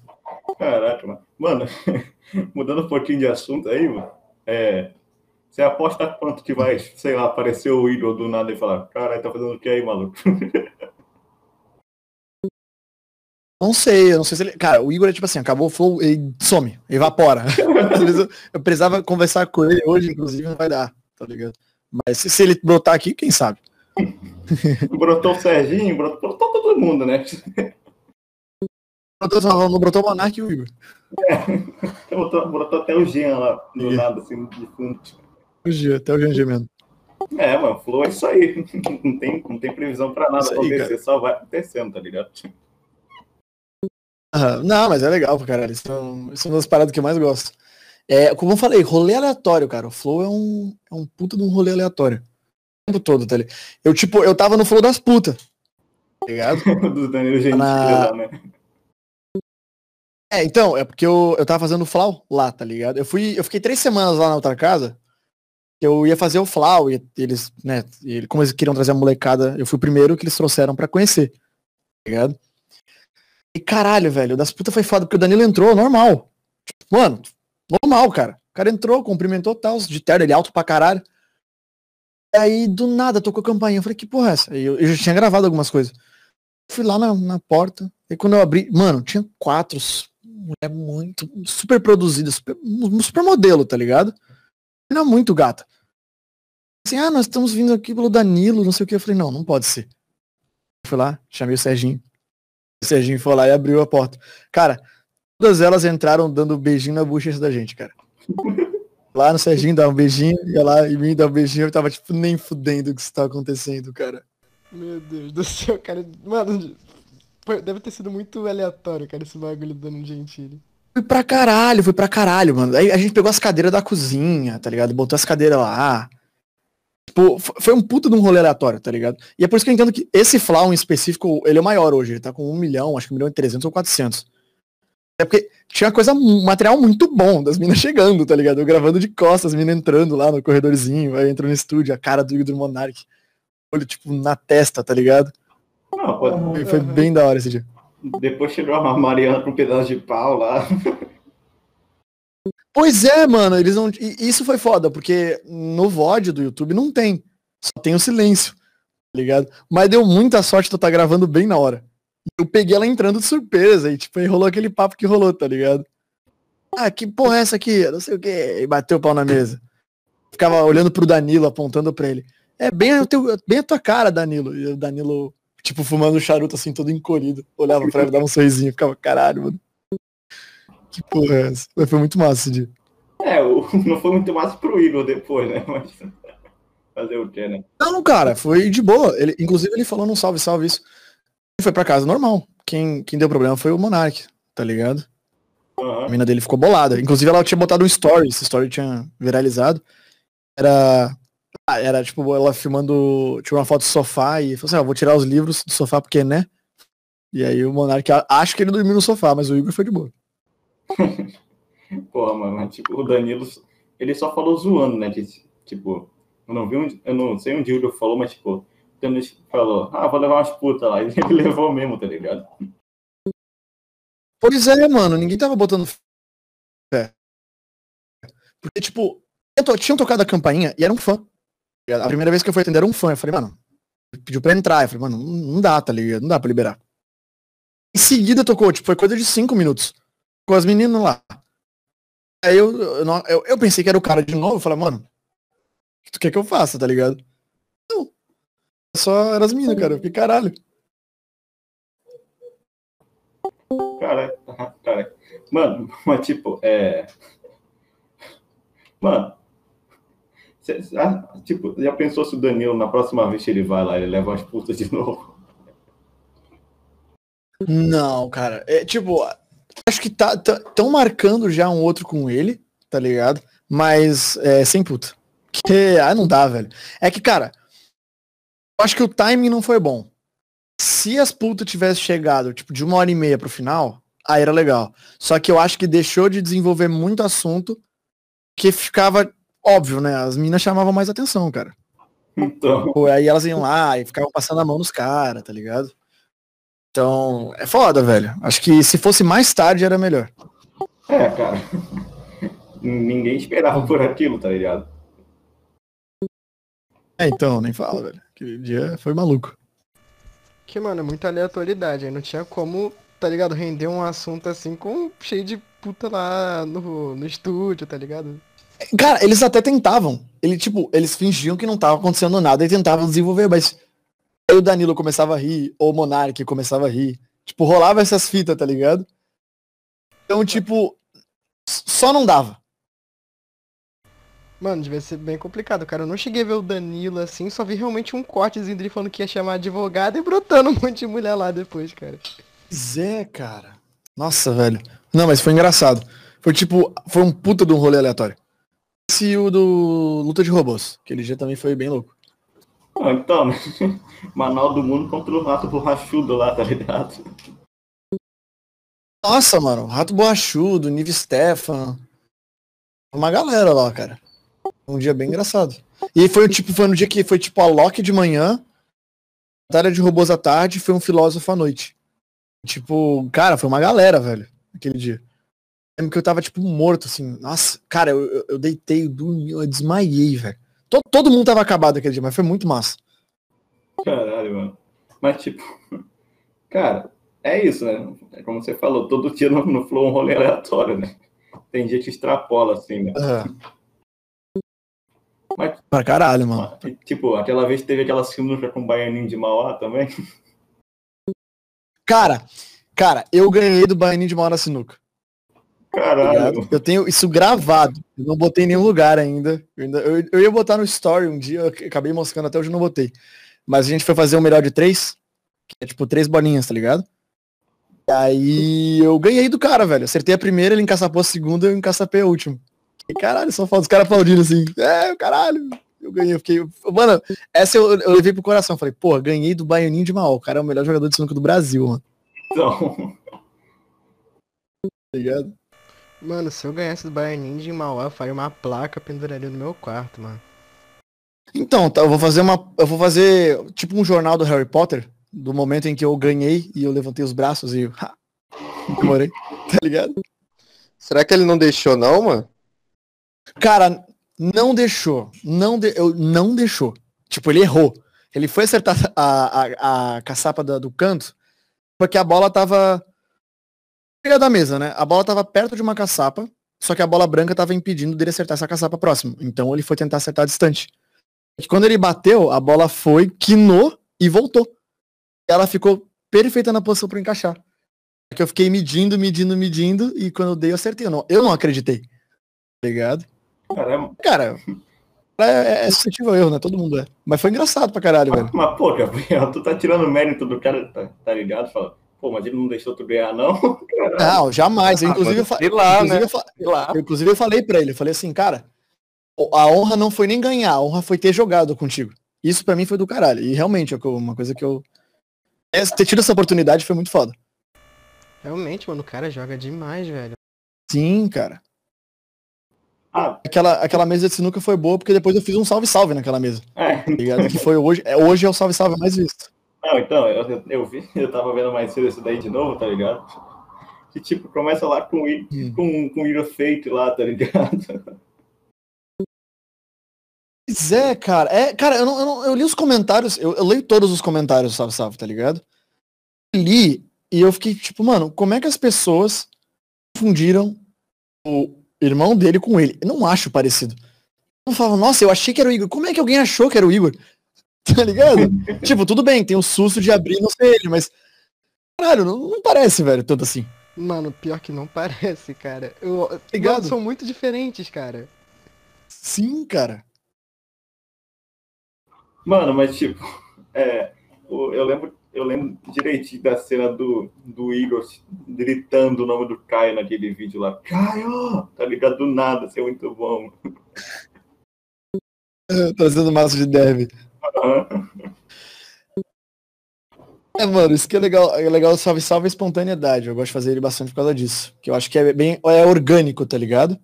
Caraca, mano. Mano, mudando um pouquinho de assunto aí, mano. É, você aposta quanto que vai, sei lá, aparecer o ídolo do nada e falar, caralho, tá fazendo o que aí, maluco? Não sei, eu não sei se ele. Cara, o Igor é tipo assim, acabou o flow, ele some, evapora. Eu, precisava conversar com ele hoje, inclusive, não vai dar, tá ligado? Mas se, ele brotar aqui, quem sabe? brotou o Serginho, brotou, brotou todo mundo, né? Brotou, não brotou o Monark e o Igor. Brotou, brotou até o Jean lá, do nada, assim, de fundo. Jean, até o Jean gemendo. É, mano, flow é isso aí. Não tem, não tem previsão pra nada aí, acontecer, cara. só vai acontecendo, tá ligado? Aham, Não, mas é legal caralho. Isso é, um, isso é uma das paradas que eu mais gosto. É, como eu falei, rolê aleatório, cara. O Flow é um, é um puta de um rolê aleatório. O tempo todo, tá ligado? Eu, tipo, eu tava no Flow das putas. Tá ligado? do Danilo Gentili Na- lá, né? É, então, é porque eu, eu tava fazendo o Flau lá, tá ligado? Eu fui, eu fiquei três semanas lá na outra casa. Eu ia fazer o Flau e eles, né, e como eles queriam trazer a molecada, eu fui o primeiro que eles trouxeram pra conhecer. Tá ligado? E caralho, velho, das putas foi foda, porque o Danilo entrou normal. Mano, normal, cara. O cara entrou, cumprimentou tal, de terno, ele alto pra caralho. Aí, do nada, tocou a campainha. Eu falei, que porra é essa? Eu, eu já tinha gravado algumas coisas. Fui lá na, na porta, e quando eu abri, mano, tinha quatro, mulher muito, super produzida, super, super modelo, tá ligado? Era muito gata. Assim, ah, nós estamos vindo aqui pelo Danilo, não sei o que. Eu falei, não, não pode ser. Fui lá, chamei o Serginho. O Serginho foi lá e abriu a porta. Cara, todas elas entraram dando beijinho na bochecha da gente, cara. Lá no Serginho dá um beijinho, ia lá em mim dá um beijinho, eu tava tipo nem fudendo o que está acontecendo, cara. Meu Deus do céu, cara. Mano, deve ter sido muito aleatório, cara, esse bagulho do Dano Gentili. Fui pra caralho, fui pra caralho, mano. Aí a gente pegou as cadeiras da cozinha, tá ligado? Botou as cadeiras lá. Tipo, fo- foi um puta de um rolê aleatório, tá ligado? E é por isso que eu entendo que esse Flau em específico, ele é maior hoje. Ele tá com um milhão, acho que um milhão e trezentos ou quatrocentos. É porque tinha coisa, um material muito bom das minas chegando, tá ligado? Eu gravando de costas, as minas entrando lá no corredorzinho, aí entrou no estúdio, a cara do Igor Monark. Olho, tipo, na testa, tá ligado? Não, Foi, foi bem da hora esse dia. Depois tirou a Mariana com um pedaço de pau lá. Pois é, mano, eles não. Isso foi foda, porque no VOD do YouTube não tem. Só tem o silêncio, tá ligado? Mas deu muita sorte de eu estar gravando bem na hora. Eu peguei ela entrando de surpresa e, tipo, aí rolou aquele papo que rolou, tá ligado? Ah, que porra é essa aqui? Não sei o quê. E bateu o pau na mesa. Ficava olhando pro Danilo, apontando pra ele. É bem teu, bem a tua cara, Danilo. E o Danilo, tipo, fumando charuto assim, todo encolhido. Olhava pra ele, dava um sorrisinho, ficava, caralho, mano. Que porra é essa? Mas Foi muito massa esse dia. É, não foi muito massa pro Igor depois, né? Mas fazer o quê, né? Não, cara, foi de boa. Ele, inclusive ele falou num salve, salve isso. Ele foi pra casa normal. Quem, quem deu problema foi o Monark, tá ligado? A Aham. mina dele ficou bolada. Inclusive ela tinha botado um story, esse story tinha viralizado. Era. Ah, Era tipo ela filmando. Tirou uma foto do sofá e falou assim: ah, vou tirar os livros do sofá porque, né? E aí o Monark, acho que ele dormiu no sofá, mas o Igor foi de boa. Porra, mano, mas, tipo, o Danilo, ele só falou zoando, né? De, tipo, eu não vi um, eu não sei onde o Igor falou, mas, tipo, o Danilo falou, ah, vou levar umas putas lá. E ele levou mesmo, tá ligado? Pois é, mano, ninguém tava botando fé. Porque, tipo, tinham tocado a campainha e era um fã. A primeira vez que eu fui atender era um fã. Eu falei, mano, pediu pra entrar. Eu falei, mano, não, dá, tá ligado? Não dá pra liberar. Em seguida tocou, tipo, foi coisa de cinco minutos. Com as meninas lá. Aí eu, eu, eu, pensei que era o cara de novo. Eu falei, mano, o que tu quer que eu faça, tá ligado? Não. Só eram as minas, cara. Eu fiquei, caralho. Cara, cara. Mano, mas tipo, é. Mano. Cê- ah, tipo, já pensou se o Danilo, na próxima vez que ele vai lá, ele leva umas putas de novo? Não, cara. É tipo, acho que tá tão marcando já um outro com ele, tá ligado? Mas é sem puta. Que ah, não dá, velho. É que, cara, acho que o timing não foi bom. Se as putas tivessem chegado, tipo, de uma hora e meia pro final, aí era legal. Só que eu acho que deixou de desenvolver muito assunto que ficava óbvio, né? As minas chamavam mais atenção, cara. Então, Pô, aí elas iam lá e ficavam passando a mão nos caras, tá ligado? Então, é foda, velho. Acho que se fosse mais tarde era melhor. é, cara. Ninguém esperava por aquilo, tá ligado? É, então, nem fala, velho. Aquele dia foi maluco. Que, mano, é muita aleatoriedade. Aí não tinha como, tá ligado? Render um assunto assim com cheio de puta lá no, no estúdio, tá ligado? Cara, eles até tentavam. Ele, tipo, eles fingiam que não tava acontecendo nada e tentavam desenvolver, mas aí o Danilo começava a rir, ou o Monark começava a rir. Tipo, rolava essas fitas, tá ligado? Então, tipo, só não dava. Mano, devia ser bem complicado, cara. Eu não cheguei a ver o Danilo assim, só vi realmente um cortezinho dele falando que ia chamar advogado e brotando um monte de mulher lá depois, cara. Pois é, cara. Nossa, velho. Não, mas foi engraçado. Foi tipo, foi um puta de um rolê aleatório. Esse e o do Luta de Robôs. Aquele dia também foi bem louco. Ah, então, né? Manual do Mundo contra o rato borrachudo lá, tá ligado? Nossa, mano. Rato Borrachudo, Nive Stefan. Uma galera lá, cara. Um dia bem engraçado. E foi tipo, foi no dia que foi tipo a Loki de manhã, Batalha de Robôs à tarde foi um filósofo à noite. Tipo, cara, foi uma galera, velho, aquele dia. Lembro que eu tava, tipo, morto, assim. Nossa, cara, eu, eu, eu deitei, eu dormi, eu desmaiei, velho. Todo, todo mundo tava acabado aquele dia, mas foi muito massa. Caralho, mano. Mas, tipo, cara, é isso, né? É como você falou, todo dia no, no Flow é um rolê aleatório, né? Tem dia que extrapola, assim, né? Aham. Mas, Pra caralho, mano. tipo, aquela vez teve aquela sinuca com o Baianinho de Mauá também. Cara, cara, eu ganhei do Baianinho de Maura Sinuca. Caralho. Eu tenho isso gravado. Eu não botei em nenhum lugar ainda. Eu, ainda- eu- eu ia botar no story um dia, eu acabei moscando até hoje não botei. Mas a gente foi fazer um melhor de três, que é tipo três bolinhas, tá ligado? E aí eu ganhei do cara, velho. Acertei a primeira, ele encaçapou a segunda, eu encaçapei a última. E caralho, só falta os caras aplaudindo assim. É, caralho. Eu ganhei, eu fiquei. Mano, essa eu, eu levei pro coração. Falei, pô, ganhei do Baianinho de Maó. O cara é o melhor jogador de sinuca do Brasil, mano. Então, Tá ligado? Mano, se eu ganhasse do Baianinho de Mauá, eu faria uma placa, penduraria no meu quarto, mano. Então, tá, eu vou fazer uma. Eu vou fazer tipo um jornal do Harry Potter, do momento em que eu ganhei e eu levantei os braços e. Ha, comemorei, tá ligado? Será que ele não deixou, não, mano? Cara, não deixou. Não de, eu, não deixou. Tipo, ele errou. Ele foi acertar a, a, a caçapa da- do canto, porque a bola tava. Pega da mesa, né? A bola tava perto de uma caçapa, só que a bola branca tava impedindo dele acertar essa caçapa próxima. Então ele foi tentar acertar distante. E quando ele bateu, a bola foi, quinou e voltou. Ela ficou perfeita na posição para encaixar. É que eu fiquei medindo, medindo, medindo, e quando eu dei, eu acertei. Eu não, eu não acreditei. Tá ligado? caramba. Cara, é, é suscetível ao erro, né? Todo mundo é. Mas foi engraçado pra caralho, velho. Mas, pô, Gabriel, tu tá tirando o mérito do cara, tá, tá ligado? Fala, pô, mas ele não deixou tu ganhar, não? Caralho. Não, jamais. Eu, inclusive, eu, lá, inclusive, né? eu fa- lá. eu- inclusive, eu falei pra ele, eu falei assim, cara, a honra não foi nem ganhar, a honra foi ter jogado contigo. Isso pra mim foi do caralho. E realmente, é uma coisa que eu. é, Ter tido essa oportunidade foi muito foda. Realmente, mano, o cara joga demais, velho. Sim, cara. Ah, Aquela, aquela mesa de sinuca foi boa porque depois eu fiz um salve-salve naquela mesa. é. Tá? Que foi hoje. É, hoje é o salve-salve mais visto. Não, então, eu, eu- vi, eu tava vendo mais cedo isso daí de novo, tá ligado? Que tipo, começa lá com, Hum. com, com o Ira Fate lá, tá ligado? Pois é, cara. É, cara, eu, não, eu, não- eu li os comentários, eu, eu leio todos os comentários do Salve Salve, tá ligado? Li e eu fiquei tipo, mano, como é que as pessoas confundiram o irmão dele com ele? Eu não acho parecido. Eu falava, nossa, eu achei que era o Igor. Como é que alguém achou que era o Igor? Tá ligado? tipo, tudo bem, tem o susto de abrir e não ser ele, mas. Caralho, não, não parece, velho, tanto assim. Mano, pior que não parece, cara. Eu, Ligado? Mano, são muito diferentes, cara. Sim, cara. Mano, mas tipo, é, eu lembro, eu lembro direitinho da cena do, do Igor gritando o nome do Caio naquele vídeo lá. Caio! Tá ligado? Do nada, isso é muito bom. Trazendo massa de dev. É, mano, isso que é legal. É legal, salve, salve a espontaneidade. Eu gosto de fazer ele bastante por causa disso. Que eu acho que é bem. É orgânico, tá ligado?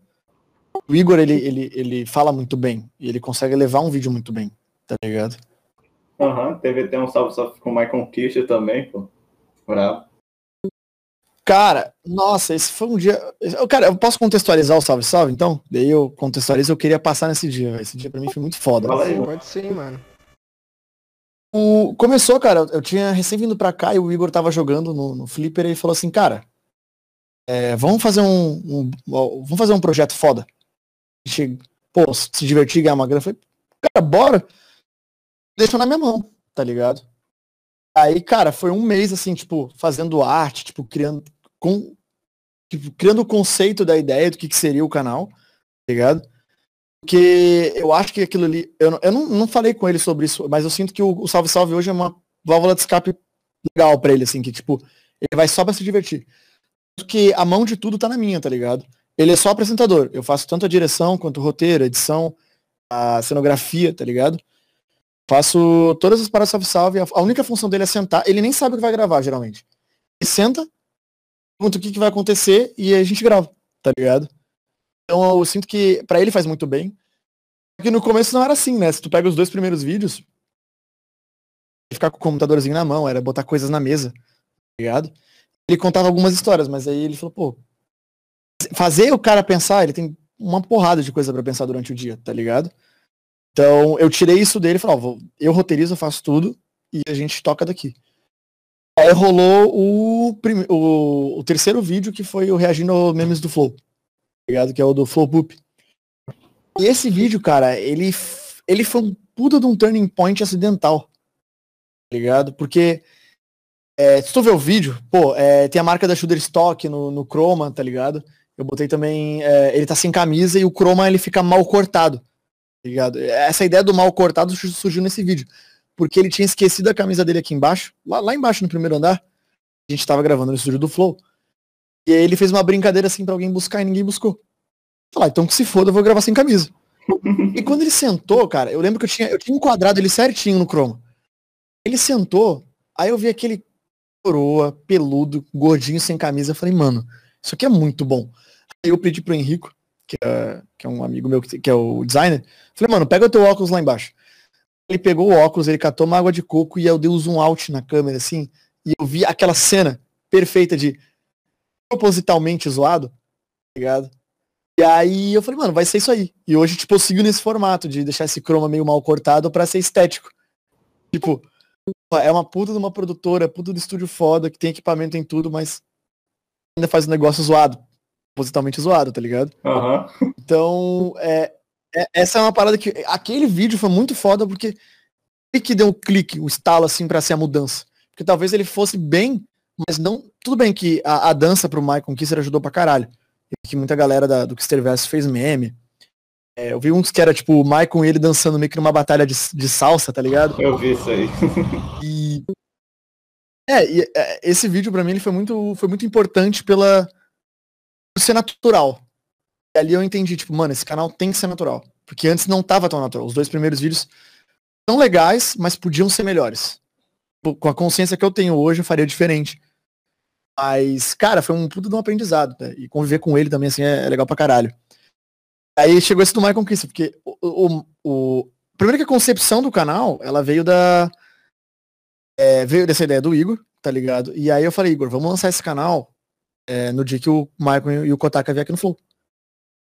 O Igor, ele, ele, ele fala muito bem. E ele consegue levar um vídeo muito bem. tá ligado? Aham, teve até um salve salve com o Michael Kircher também, pô. Bravo. Cara, nossa, esse foi um dia. Cara, eu posso contextualizar o salve salve, então? Daí eu contextualizo, eu queria passar nesse dia. velho. Esse dia pra mim foi muito foda. Fala aí, Sim, pode ser, mano. O- começou, cara, eu tinha recém vindo pra cá e o Igor tava jogando no, no Flipper e ele falou assim, cara, é, vamos fazer um, um- vamos fazer um projeto foda. Gente, pô, se divertir, ganhar uma grana. Eu falei, cara, bora. Deixa na minha mão, tá ligado? Aí, cara, foi um mês assim, tipo, fazendo arte, tipo, criando com tipo, criando o conceito da ideia do que, que seria o canal, tá ligado? Porque eu acho que aquilo ali. Eu, não- eu não, não falei com ele sobre isso, mas eu sinto que o, o Salve Salve hoje é uma válvula de escape legal pra ele, assim, que tipo, ele vai só pra se divertir. Porque a mão de tudo tá na minha, tá ligado? Ele é só apresentador. Eu faço tanto a direção quanto o roteiro, a edição, a cenografia, tá ligado? Faço todas as paradas Salve Salve. A a única função dele é sentar. Ele nem sabe o que vai gravar, geralmente. Ele senta, pergunta o que, que vai acontecer e a gente grava, tá ligado? Então eu sinto que pra ele faz muito bem. Porque no começo não era assim, né? Se tu pega os dois primeiros vídeos, ficar com o computadorzinho na mão, era botar coisas na mesa, tá ligado? Ele contava algumas histórias, mas aí ele falou, pô, fazer o cara pensar, ele tem uma porrada de coisa pra pensar durante o dia, tá ligado? Então eu tirei isso dele e falei, ó, vou- eu roteirizo, eu faço tudo e a gente toca daqui. Aí rolou o, o, o terceiro vídeo que foi o reagindo aos memes do Flow, ligado? Que é o do Flow Poop. E esse vídeo, cara, ele, ele foi um puta de um turning point acidental. Tá ligado? Porque é, se tu ver o vídeo, pô, é, tem a marca da Shutterstock no, no Chroma, tá ligado? Eu botei também. é, ele tá sem camisa e o Chroma ele fica mal cortado. Tá ligado? Essa ideia do mal cortado su- surgiu nesse vídeo. Porque ele tinha esquecido a camisa dele aqui embaixo, lá, lá embaixo no primeiro andar. A gente tava gravando no estúdio do Flow. E aí ele fez uma brincadeira assim pra alguém buscar e ninguém buscou. Falar, então que se foda, eu vou gravar sem camisa. e quando ele sentou, cara, eu lembro que eu tinha, eu tinha enquadrado ele certinho no Chroma. Ele sentou, aí eu vi aquele coroa, peludo, gordinho, sem camisa. Eu falei, mano, isso aqui é muito bom. Aí eu pedi pro Henrico, que é, que é um amigo meu, que é o designer. Falei, mano, pega o teu óculos lá embaixo. Ele pegou o óculos, ele catou uma água de coco e eu dei um zoom out na câmera, assim, e eu vi aquela cena perfeita de propositalmente zoado, tá ligado? E aí eu falei, mano, vai ser isso aí. E hoje, tipo, eu sigo nesse formato de deixar esse croma meio mal cortado pra ser estético. Tipo, é uma puta de uma produtora, puta do estúdio foda, que tem equipamento, tem tudo, mas ainda faz um negócio zoado. Propositalmente zoado, tá ligado? Aham. Então, é, é- essa é uma parada que. Aquele vídeo foi muito foda porque ele que deu o clique, o estalo assim pra ser a mudança. Porque talvez ele fosse bem, mas não. Tudo bem que a, a dança pro Michael Kisser ajudou pra caralho. E que muita galera da- do Kisterverse fez meme. É, eu vi uns que era tipo o Michael e ele dançando meio que numa batalha de, de salsa, tá ligado? Eu vi isso aí. E. É, e, é, esse vídeo pra mim ele foi muito, foi muito importante pela. por ser natural. E ali eu entendi, tipo, mano, esse canal tem que ser natural. Porque antes não tava tão natural. Os dois primeiros vídeos são legais, mas podiam ser melhores. Com a consciência que eu tenho hoje, eu faria diferente. Mas, cara, foi um puto de um aprendizado, né? E conviver com ele também, assim, é, é legal pra caralho. Aí chegou esse do Michael Kister, porque o, o, o- Primeiro que a concepção do canal, ela veio da, é, veio dessa ideia do Igor, tá ligado? E aí eu falei, Igor, vamos lançar esse canal é, no dia que o Michael e o Kotaka vier aqui no Flow.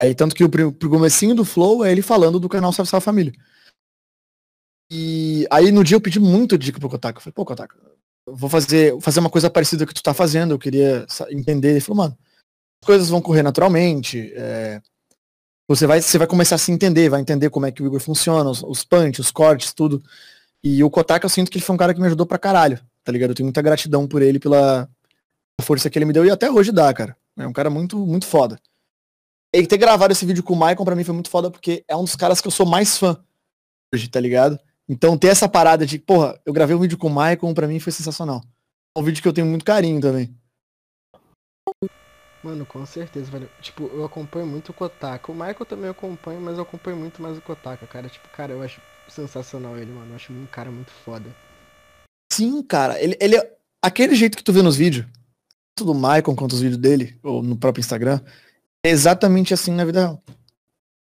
Aí tanto que o pro comecinho do Flow é ele falando do canal Salve Salve Família. E aí no dia eu pedi muito dica pro Kotaka. Eu falei, pô, Kotaka, vou fazer, fazer uma coisa parecida com o que tu tá fazendo, eu queria entender. Ele falou, mano, as coisas vão correr naturalmente, é, você, vai, você vai começar a se entender, vai entender como é que o Igor funciona, os, os punch, os cortes, tudo. E o Kotaka eu sinto que ele foi um cara que me ajudou pra caralho, tá ligado? Eu tenho muita gratidão por ele, pela força que ele me deu e até hoje dá, cara. É um cara muito, muito foda. E ter gravado esse vídeo com o Michael pra mim foi muito foda porque é um dos caras que eu sou mais fã hoje, tá ligado? Então ter essa parada de, porra, eu gravei um vídeo com o Michael, pra mim foi sensacional. É um vídeo que eu tenho muito carinho também. Mano, com certeza, velho. Tipo, eu acompanho muito o Kotaka. O Michael também eu acompanho, mas eu acompanho muito mais o Kotaka, cara. Tipo, cara, eu acho sensacional ele, mano. Eu acho um cara muito foda. Sim, cara, ele, ele é aquele jeito que tu vê nos vídeos, tanto do Michael quanto os vídeos dele, ou no próprio Instagram, é exatamente assim na vida real.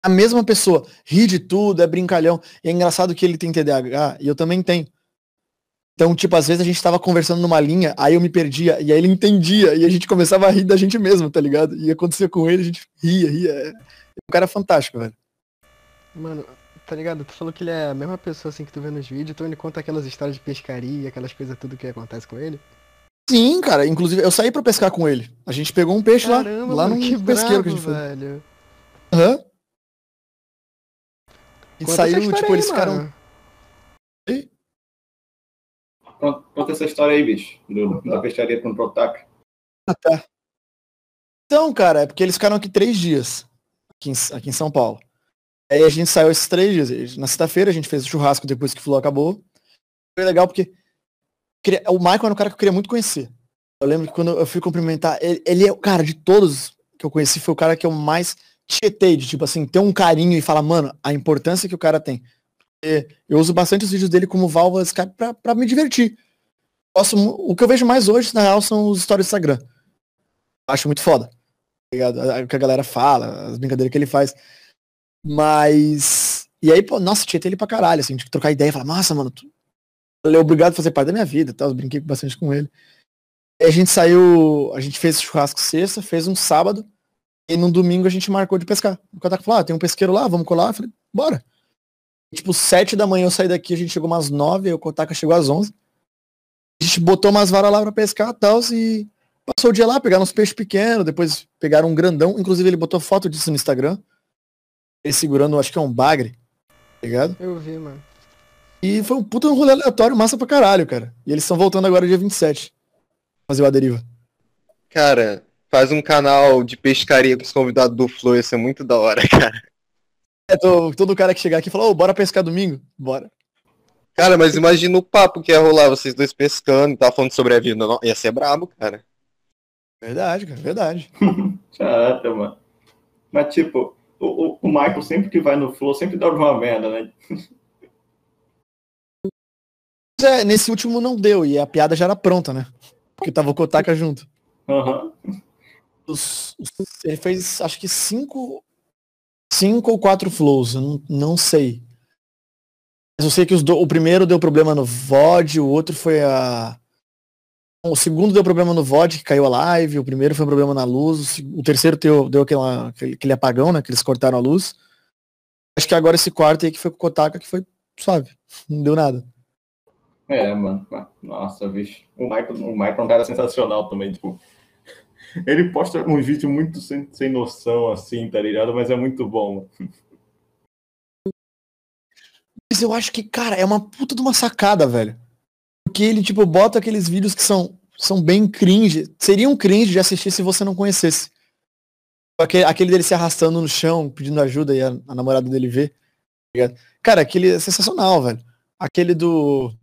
A mesma pessoa, ri de tudo, é brincalhão. E é engraçado que ele tem TDAH e eu também tenho. Então, tipo, às vezes a gente tava conversando numa linha, aí eu me perdia, e aí ele entendia, e a gente começava a rir da gente mesmo, tá ligado? E acontecia com ele, a gente ria, ria. É um cara fantástico, velho. Mano, tá ligado? Tu falou que ele é a mesma pessoa assim que tu vê nos vídeos, então ele conta aquelas histórias de pescaria, aquelas coisas tudo que acontece com ele. Sim, cara. Inclusive, eu saí pra pescar com ele. A gente pegou um peixe Caramba, lá, lá mano, que pesqueiro brabo, que a gente foi. velho. Aham. A gente Conta essa saiu, história tipo, aí, eles ficaram. mano. Conta conta essa história aí, bicho. do- da peixaria com o Protac. Ah, tá. Então, cara, é porque eles ficaram aqui três dias. Aqui em, aqui em São Paulo. Aí a gente saiu esses três dias. Na sexta-feira a gente fez o churrasco depois que o Flow acabou. Foi legal porque queria- o Michael era um cara que eu queria muito conhecer. Eu lembro que quando eu fui cumprimentar, ele, ele é o cara de todos que eu conheci, foi o cara que eu mais tietei, de tipo assim, ter um carinho e falar, mano, a importância que o cara tem. Eu uso bastante os vídeos dele como válvula escape pra, pra me divertir. Mu- o que eu vejo mais hoje, na real, são os stories do Instagram. Acho muito foda. tá? O que a galera fala, as brincadeiras que ele faz. Mas. E aí, pô, nossa, tietei ele pra caralho, assim, de trocar ideia, falar, nossa, mano, tu... é obrigado a fazer parte da minha vida e tal. Eu brinquei bastante com ele. Aí a gente saiu, a gente fez churrasco sexta, fez um sábado, e no domingo a gente marcou de pescar. O Kotaku falou, ah, tem um pesqueiro lá, vamos colar? Eu falei, bora. E, tipo, sete da manhã eu saí daqui, a gente chegou umas nove, aí o Kotaka chegou às onze. A gente botou umas varas lá pra pescar e tal, e passou o dia lá, pegaram uns peixes pequenos, depois pegaram um grandão, inclusive ele botou foto disso no Instagram. Ele segurando, acho que é um bagre, tá ligado? Eu vi, mano. E foi um puta um rolê aleatório, massa pra caralho, cara. E eles estão voltando agora dia 27. Fazer o A Deriva. Cara, faz um canal de pescaria com os convidados do Flow, ia ser muito da hora, cara. É, tô- todo cara que chegar aqui fala, ô, bora pescar domingo? Bora. Cara, mas imagina o papo que ia rolar, vocês dois pescando e tal, falando sobre a vida. Não, ia ser brabo, cara. Verdade, cara, verdade. Caraca, mano. Mas, tipo, o, o, o Michael sempre que vai no Flow sempre dá uma merda, né? É, nesse último não deu, e a piada já era pronta, né? Porque tava o Kotaka junto. Aham. Os- os- ele fez, acho que cinco, cinco ou quatro flows, eu não, não sei. Mas eu sei que do- o primeiro deu problema no VOD, o outro foi a... O segundo deu problema no VOD, que caiu a live, o primeiro foi um problema na luz, o, o terceiro deu, deu aquela, aquele, aquele apagão, né, que eles cortaram a luz. Acho que agora esse quarto aí que foi com o Kotaka, que foi suave, não deu nada. É, mano. Nossa, bicho. O Michael, o Michael é um cara sensacional também, tipo. Ele posta um vídeo muito sem, sem noção, assim, tá ligado? Mas é muito bom. Mas eu acho que, cara, é uma puta de uma sacada, velho. Porque ele, tipo, bota aqueles vídeos que são, são bem cringe. Seriam cringe de assistir se você não conhecesse. Aquele, aquele dele se arrastando no chão, pedindo ajuda e a, a namorada dele vê. tá? Cara, aquele é sensacional, velho. Aquele do.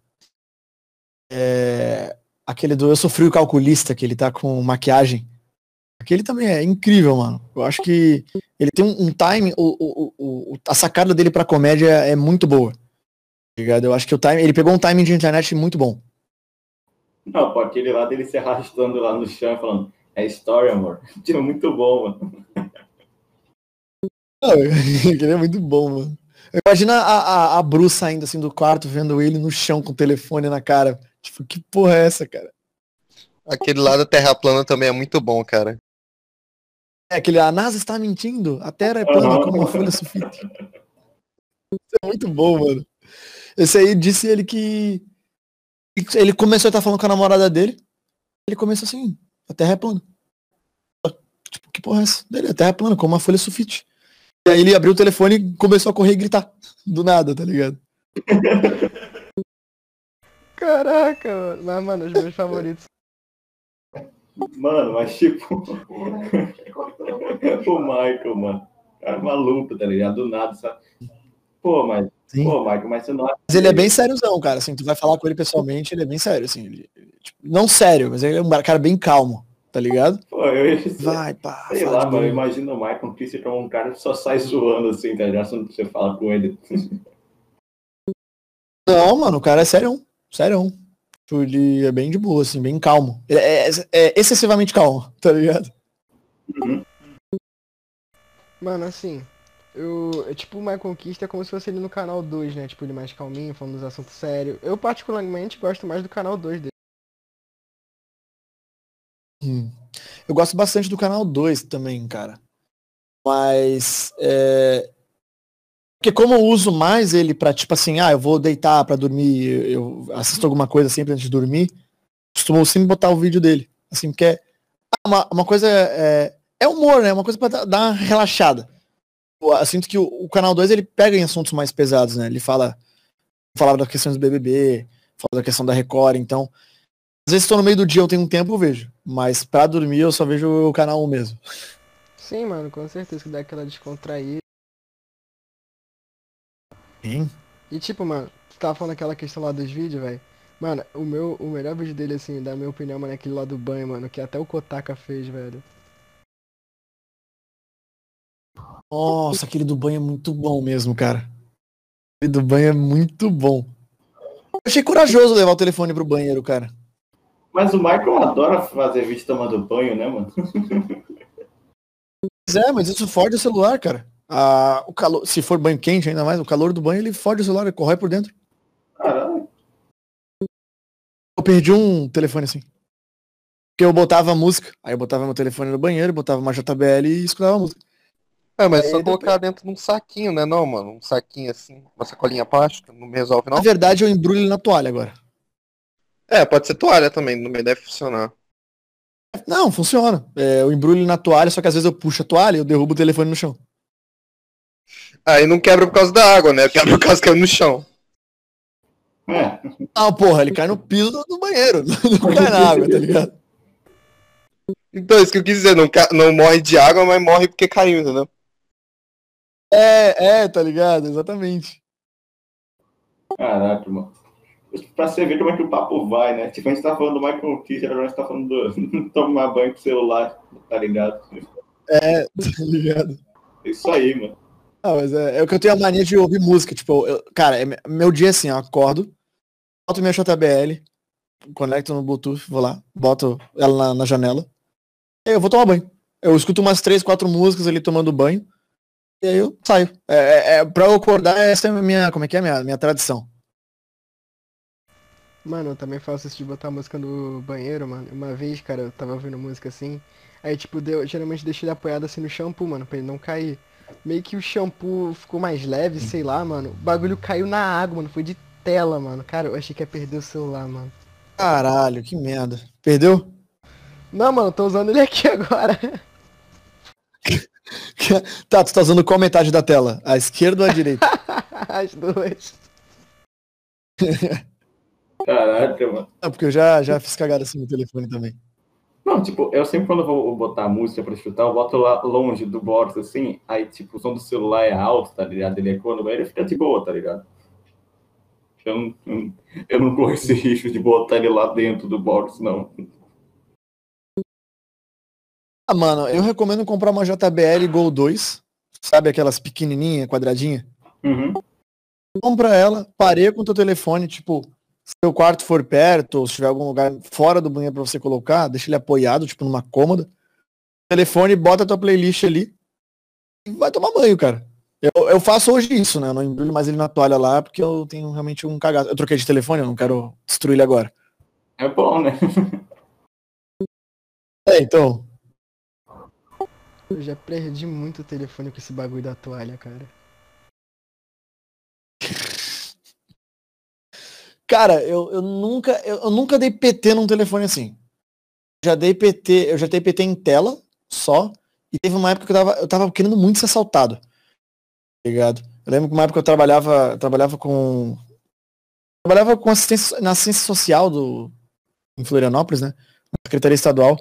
É, aquele do Eu Sofri o Calculista, que ele tá com maquiagem. Aquele também é incrível, mano. Eu acho que ele tem um, um time, o, o, o, a sacada dele pra comédia é muito boa. Tá ligado? Eu acho que o time, ele pegou um timing de internet muito bom. Não, pô, aquele lá dele se arrastando lá no chão falando, é story, amor. Tipo, muito bom, mano. Não, ele é muito bom, mano. Imagina a, a, a Bru saindo assim do quarto, vendo ele no chão com o telefone na cara. Tipo, que porra é essa, cara? Aquele lá da Terra plana também é muito bom, cara. É aquele, a NASA está mentindo, a Terra é plana como uma folha sulfite. Isso é muito bom, mano. Esse aí disse ele que ele começou a estar falando com a namorada dele. Ele começou assim, a Terra é plana. Tipo, que porra é essa? Dele, a Terra é plana, como uma folha sulfite. E aí ele abriu o telefone e começou a correr e gritar. Do nada, tá ligado? Caraca, mano. Mas, mano, os meus favoritos. Mano, mas tipo. o Michael, mano. Cara maluco, tá ligado? Do nada, sabe? Pô, mas. Sim. Pô, Michael, mas você não acha. Mas ele é bem sériozão, cara. Assim, tu vai falar com ele pessoalmente, ele é bem sério, assim. ele- tipo, não sério, mas ele é um cara bem calmo, tá ligado? Pô, eu. Vai, pá. Sei lá, mano, imagina o Michael que se um cara que só sai zoando assim, tá ligado? Quando você fala com ele. Não, mano, o cara é sério. Sério. Tipo, Ele é bem de boa, assim, bem calmo. Ele é, é excessivamente calmo, tá ligado? Mano, assim. eu. É tipo o My Conquista é como se fosse ele no canal 2, né? Tipo, ele mais calminho, falando dos assuntos sérios. Eu particularmente gosto mais do canal 2 dele. Hum. Eu gosto bastante do canal 2 também, cara. Mas. É... Porque como eu uso mais ele pra, tipo assim, ah, eu vou deitar pra dormir, eu assisto alguma coisa sempre antes de dormir, costumo sempre botar o vídeo dele. Assim, porque é uma, uma coisa. É, é humor, né? Uma coisa pra dar uma relaxada. Eu sinto que o, o canal 2 ele pega em assuntos mais pesados, né? Ele fala. Falava das questões do BBB, fala da questão da Record, então. Às vezes estou no meio do dia, eu tenho um tempo, eu vejo. Mas pra dormir eu só vejo o canal 1 mesmo. Sim, mano, com certeza que dá aquela descontraída. Sim. E tipo, mano, tu tava falando aquela questão lá dos vídeos, velho. Mano, o meu, o melhor vídeo dele, assim, da minha opinião, mano, é aquele lá do banho, mano, que até o Kotaka fez, velho. Nossa, aquele do banho é muito bom mesmo, cara. Aquele do banho é muito bom. Eu achei corajoso levar o telefone pro banheiro, cara. Mas o Michael adora fazer vídeo tomando banho, né, mano? Pois é, mas isso fode o celular, cara. Ah, o calor, se for banho quente ainda mais, o calor do banho ele fode o celular, ele corrói por dentro. Caralho. Eu perdi um telefone assim. Porque eu botava música, aí eu botava meu telefone no banheiro, botava uma JBL e escutava a música. É, mas só colocar dentro de um saquinho, né, não, mano? Um saquinho assim, uma sacolinha plástica, não me resolve, não? Na verdade, eu embrulho ele na toalha agora. É, pode ser toalha também, não me deve funcionar. Não, funciona. É, eu embrulho ele na toalha, só que às vezes eu puxo a toalha e eu derrubo o telefone no chão. Aí não quebra por causa da água, né? Quebra por causa que caiu no chão. É, Ah, porra, ele cai no piso do, do banheiro, não cai na água, tá ligado? Então, isso que eu quis dizer, não, não morre de água, mas morre porque caiu, entendeu? É, é, tá ligado? Exatamente. caraca, mano. Pra você ver como é que o papo vai, né? Tipo, a gente tá falando do Michael Kisser, agora a gente tá falando do tomar banho com celular, tá ligado? É, tá ligado? Isso aí, mano. Mas é, é o que eu tenho a mania de ouvir música. Tipo, eu- cara, é me- meu dia é assim, eu acordo, boto minha JBL, conecto no Bluetooth, vou lá, boto ela na, na janela, e aí eu vou tomar banho. Eu escuto umas três, quatro músicas ali tomando banho, e aí eu saio. É, é, é, pra eu acordar, essa é a minha, como é que é minha, minha tradição. Mano, eu também faço isso de botar música no banheiro, mano. Uma vez, cara, eu tava ouvindo música assim. Aí, tipo, deu, geralmente deixo ele apoiado assim no shampoo, mano, pra ele não cair. Meio que o shampoo ficou mais leve, sei lá, mano. O bagulho caiu na água, mano. Foi de tela, mano. Cara, eu achei que ia perder o celular, mano. Caralho, que merda. Perdeu? Não, mano, eu tô usando ele aqui agora. Tá, tu tá usando qual metade da tela? A esquerda ou a direita? As duas. Caraca, mano. Não, porque eu já, já fiz cagada assim no telefone também. Não, tipo, eu sempre quando eu vou botar música pra escutar, eu boto lá longe do box, assim, aí, tipo, o som do celular é alto, tá ligado? Ele ecoa no banheiro e fica de boa, tá ligado? Eu não, eu não corro esse risco de botar ele lá dentro do box, não. Ah, mano, eu recomendo comprar uma JBL Gol 2. Sabe aquelas pequenininha, quadradinha? Uhum. Compra ela, pareia com o teu telefone, tipo, se o quarto for perto, ou se tiver algum lugar fora do banheiro pra você colocar, deixa ele apoiado, tipo, numa cômoda. Telefone, bota a tua playlist ali e vai tomar banho, cara. Eu, eu faço hoje isso, né? Eu não embrulho mais ele na toalha lá, porque eu tenho realmente um cagado. Eu troquei de telefone, eu não quero destruir ele agora. É bom, né? É, então, Eu já perdi muito o telefone com esse bagulho da toalha, cara. Cara, eu, eu nunca eu, eu nunca dei PT num telefone assim. Já dei PT, eu já dei PT em tela só. E teve uma época que eu tava, eu tava querendo muito ser assaltado. Tá ligado? Eu lembro que uma época eu trabalhava, trabalhava com. Trabalhava com assistência na assistência social do. Em Florianópolis, né? Na Secretaria Estadual.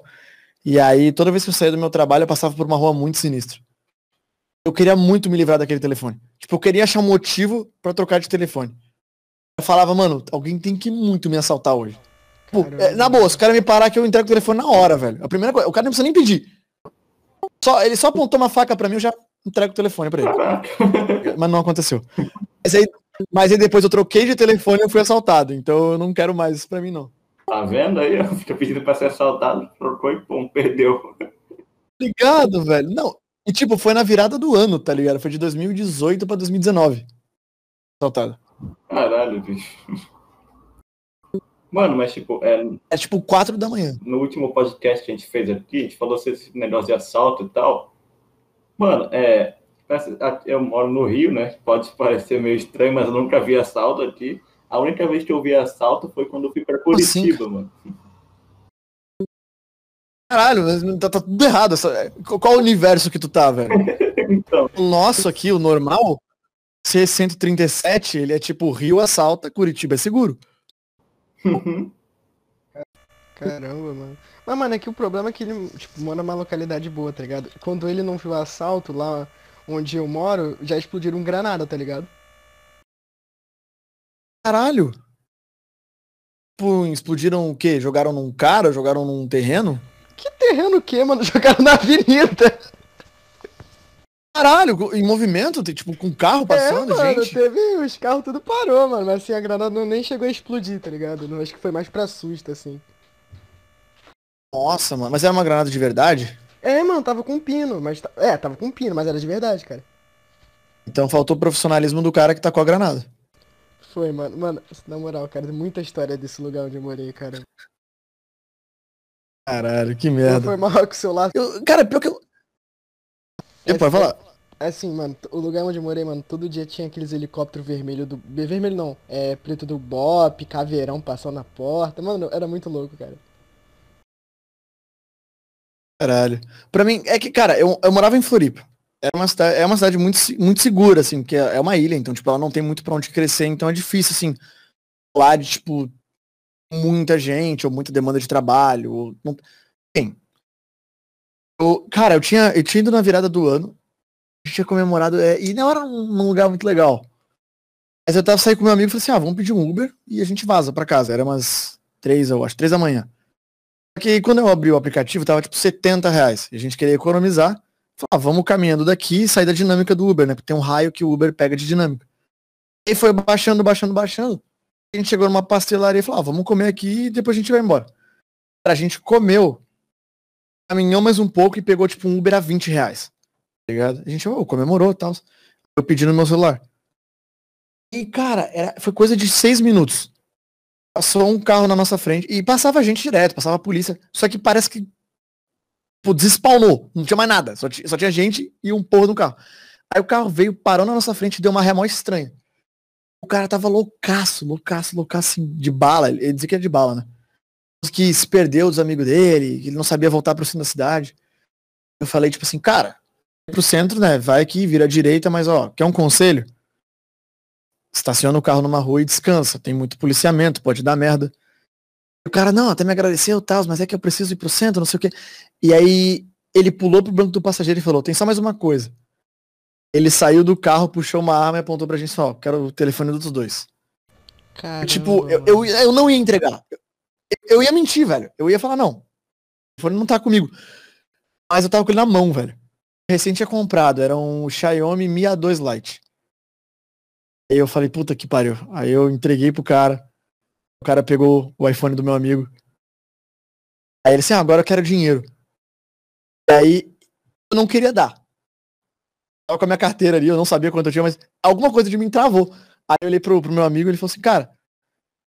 E aí, toda vez que eu saía do meu trabalho, eu passava por uma rua muito sinistra. Eu queria muito me livrar daquele telefone. Tipo, eu queria achar um motivo pra trocar de telefone. Eu falava, mano, alguém tem que muito me assaltar hoje. Pô, é, na boa, se o cara me parar que eu entrego o telefone na hora, velho. A primeira coisa, o cara não precisa nem pedir. Só, ele só apontou uma faca pra mim, eu já entrego o telefone pra ele. Caraca. Mas não aconteceu. Mas aí, mas aí depois eu troquei de telefone e eu fui assaltado. Então eu não quero mais isso pra mim, não. Tá vendo aí? Fica pedindo pra ser assaltado, trocou e pum, perdeu. Obrigado, velho. Não, E tipo, foi na virada do ano, tá ligado? Foi de 2018 pra 2019. Assaltado. Caralho, bicho. Mano, mas tipo, é, É tipo 4 da manhã. no último podcast que a gente fez aqui, a gente falou sobre esse negócio de assalto e tal. Mano, é. Eu moro no Rio, né? Pode parecer meio estranho, mas eu nunca vi assalto aqui. A única vez que eu vi assalto foi quando eu fui pra assim, Curitiba, mano. Caralho, mas tá, tá tudo errado. essa- Qual o universo que tu tá, velho? Então, O nosso aqui, o normal, C137, ele é tipo Rio assalta, Curitiba é seguro. Caramba, mano. Mas, mano, é que o problema é que ele, tipo, mora numa localidade boa, tá ligado? Quando ele não viu assalto lá onde eu moro, já explodiram um granada, tá ligado? Caralho. Tipo, explodiram o quê? Jogaram num cara? Jogaram num terreno? Que terreno o quê, mano? Jogaram na avenida. Caralho, em movimento, tipo, com carro passando, é, mano, gente. teve. Os carros tudo parou, mano. Mas assim, a granada não, nem chegou a explodir, tá ligado? Não, acho que foi mais pra susto, assim. Nossa, mano. Mas era uma granada de verdade? É, mano, tava com pino, mas. É, tava com pino, mas era de verdade, cara. Então faltou o profissionalismo do cara que tá com a granada. Foi, mano. Mano, na moral, cara, tem muita história desse lugar onde eu morei, cara. Caralho, que merda. foi mal com o celular. Eu- cara, pior que eu. É, Pode falar? Assim, mano, o lugar onde eu morei, mano, todo dia tinha aqueles helicópteros vermelhos do. Vermelho não, é preto do Bop, caveirão passando na porta. Mano, era muito louco, cara. Caralho. Pra mim, é que, cara, eu, eu morava em Floripa. É uma cidade, é uma cidade muito, muito segura, assim, porque é uma ilha, então, tipo, ela não tem muito pra onde crescer, então é difícil, assim, lá de, tipo, muita gente, ou muita demanda de trabalho, ou. Tem. Eu, cara, eu tinha, eu tinha ido na virada do ano, tinha comemorado, é, e não era um, lugar muito legal. Mas eu tava saindo com meu amigo e falei assim, ah, vamos pedir um Uber e a gente vaza pra casa. Era umas três, eu acho, três da manhã. Só que quando eu abri o aplicativo, tava tipo 70 reais. E a gente queria economizar. Falei, ah, vamos caminhando daqui e sair da dinâmica do Uber, né? Porque tem um raio que o Uber pega de dinâmica. E foi baixando, baixando, baixando. A gente chegou numa pastelaria e falou, ah, vamos comer aqui e depois a gente vai embora. A gente comeu, caminhou mais um pouco e pegou tipo um Uber a 20 reais. Tá ligado? A gente oh, comemorou e tal. Eu pedi no meu celular. E, cara, era, foi coisa de seis minutos. Passou um carro na nossa frente e passava gente direto, passava a polícia. Só que parece que pô, despawnou, não tinha mais nada. Só, só tinha gente e um porro no carro. Aí o carro veio, parou na nossa frente e deu uma ré mó estranha. O cara tava loucaço, loucaço, loucaço, assim, de bala. Ele dizia que era de bala, né? Que se perdeu dos amigos dele, que ele não sabia voltar pro centro da cidade. Eu falei, tipo assim, cara, pro centro, né? Vai aqui, vira à direita, mas ó, quer um conselho? Estaciona o carro numa rua e descansa. Tem muito policiamento, pode dar merda. O cara, não, até me agradeceu, tal, mas é que eu preciso ir pro centro, não sei o quê. E aí ele pulou pro banco do passageiro e falou, tem só mais uma coisa. Ele saiu do carro, puxou uma arma e apontou pra gente e falou, ó, quero o telefone dos dois. Caramba, tipo, eu, eu, eu não ia entregar. Eu, eu ia mentir, velho. Eu ia falar, não. O telefone não tá comigo. Mas eu tava com ele na mão, velho. Recém tinha comprado, era um Xiaomi Mi A2 Lite. Aí eu falei, puta que pariu. Aí eu entreguei pro cara. O cara pegou o iPhone do meu amigo. Aí ele disse, ah, agora eu quero dinheiro. Aí eu não queria dar. Tava com a minha carteira ali, eu não sabia quanto eu tinha, mas alguma coisa de mim travou. Aí eu olhei pro, pro meu amigo e ele falou assim, cara,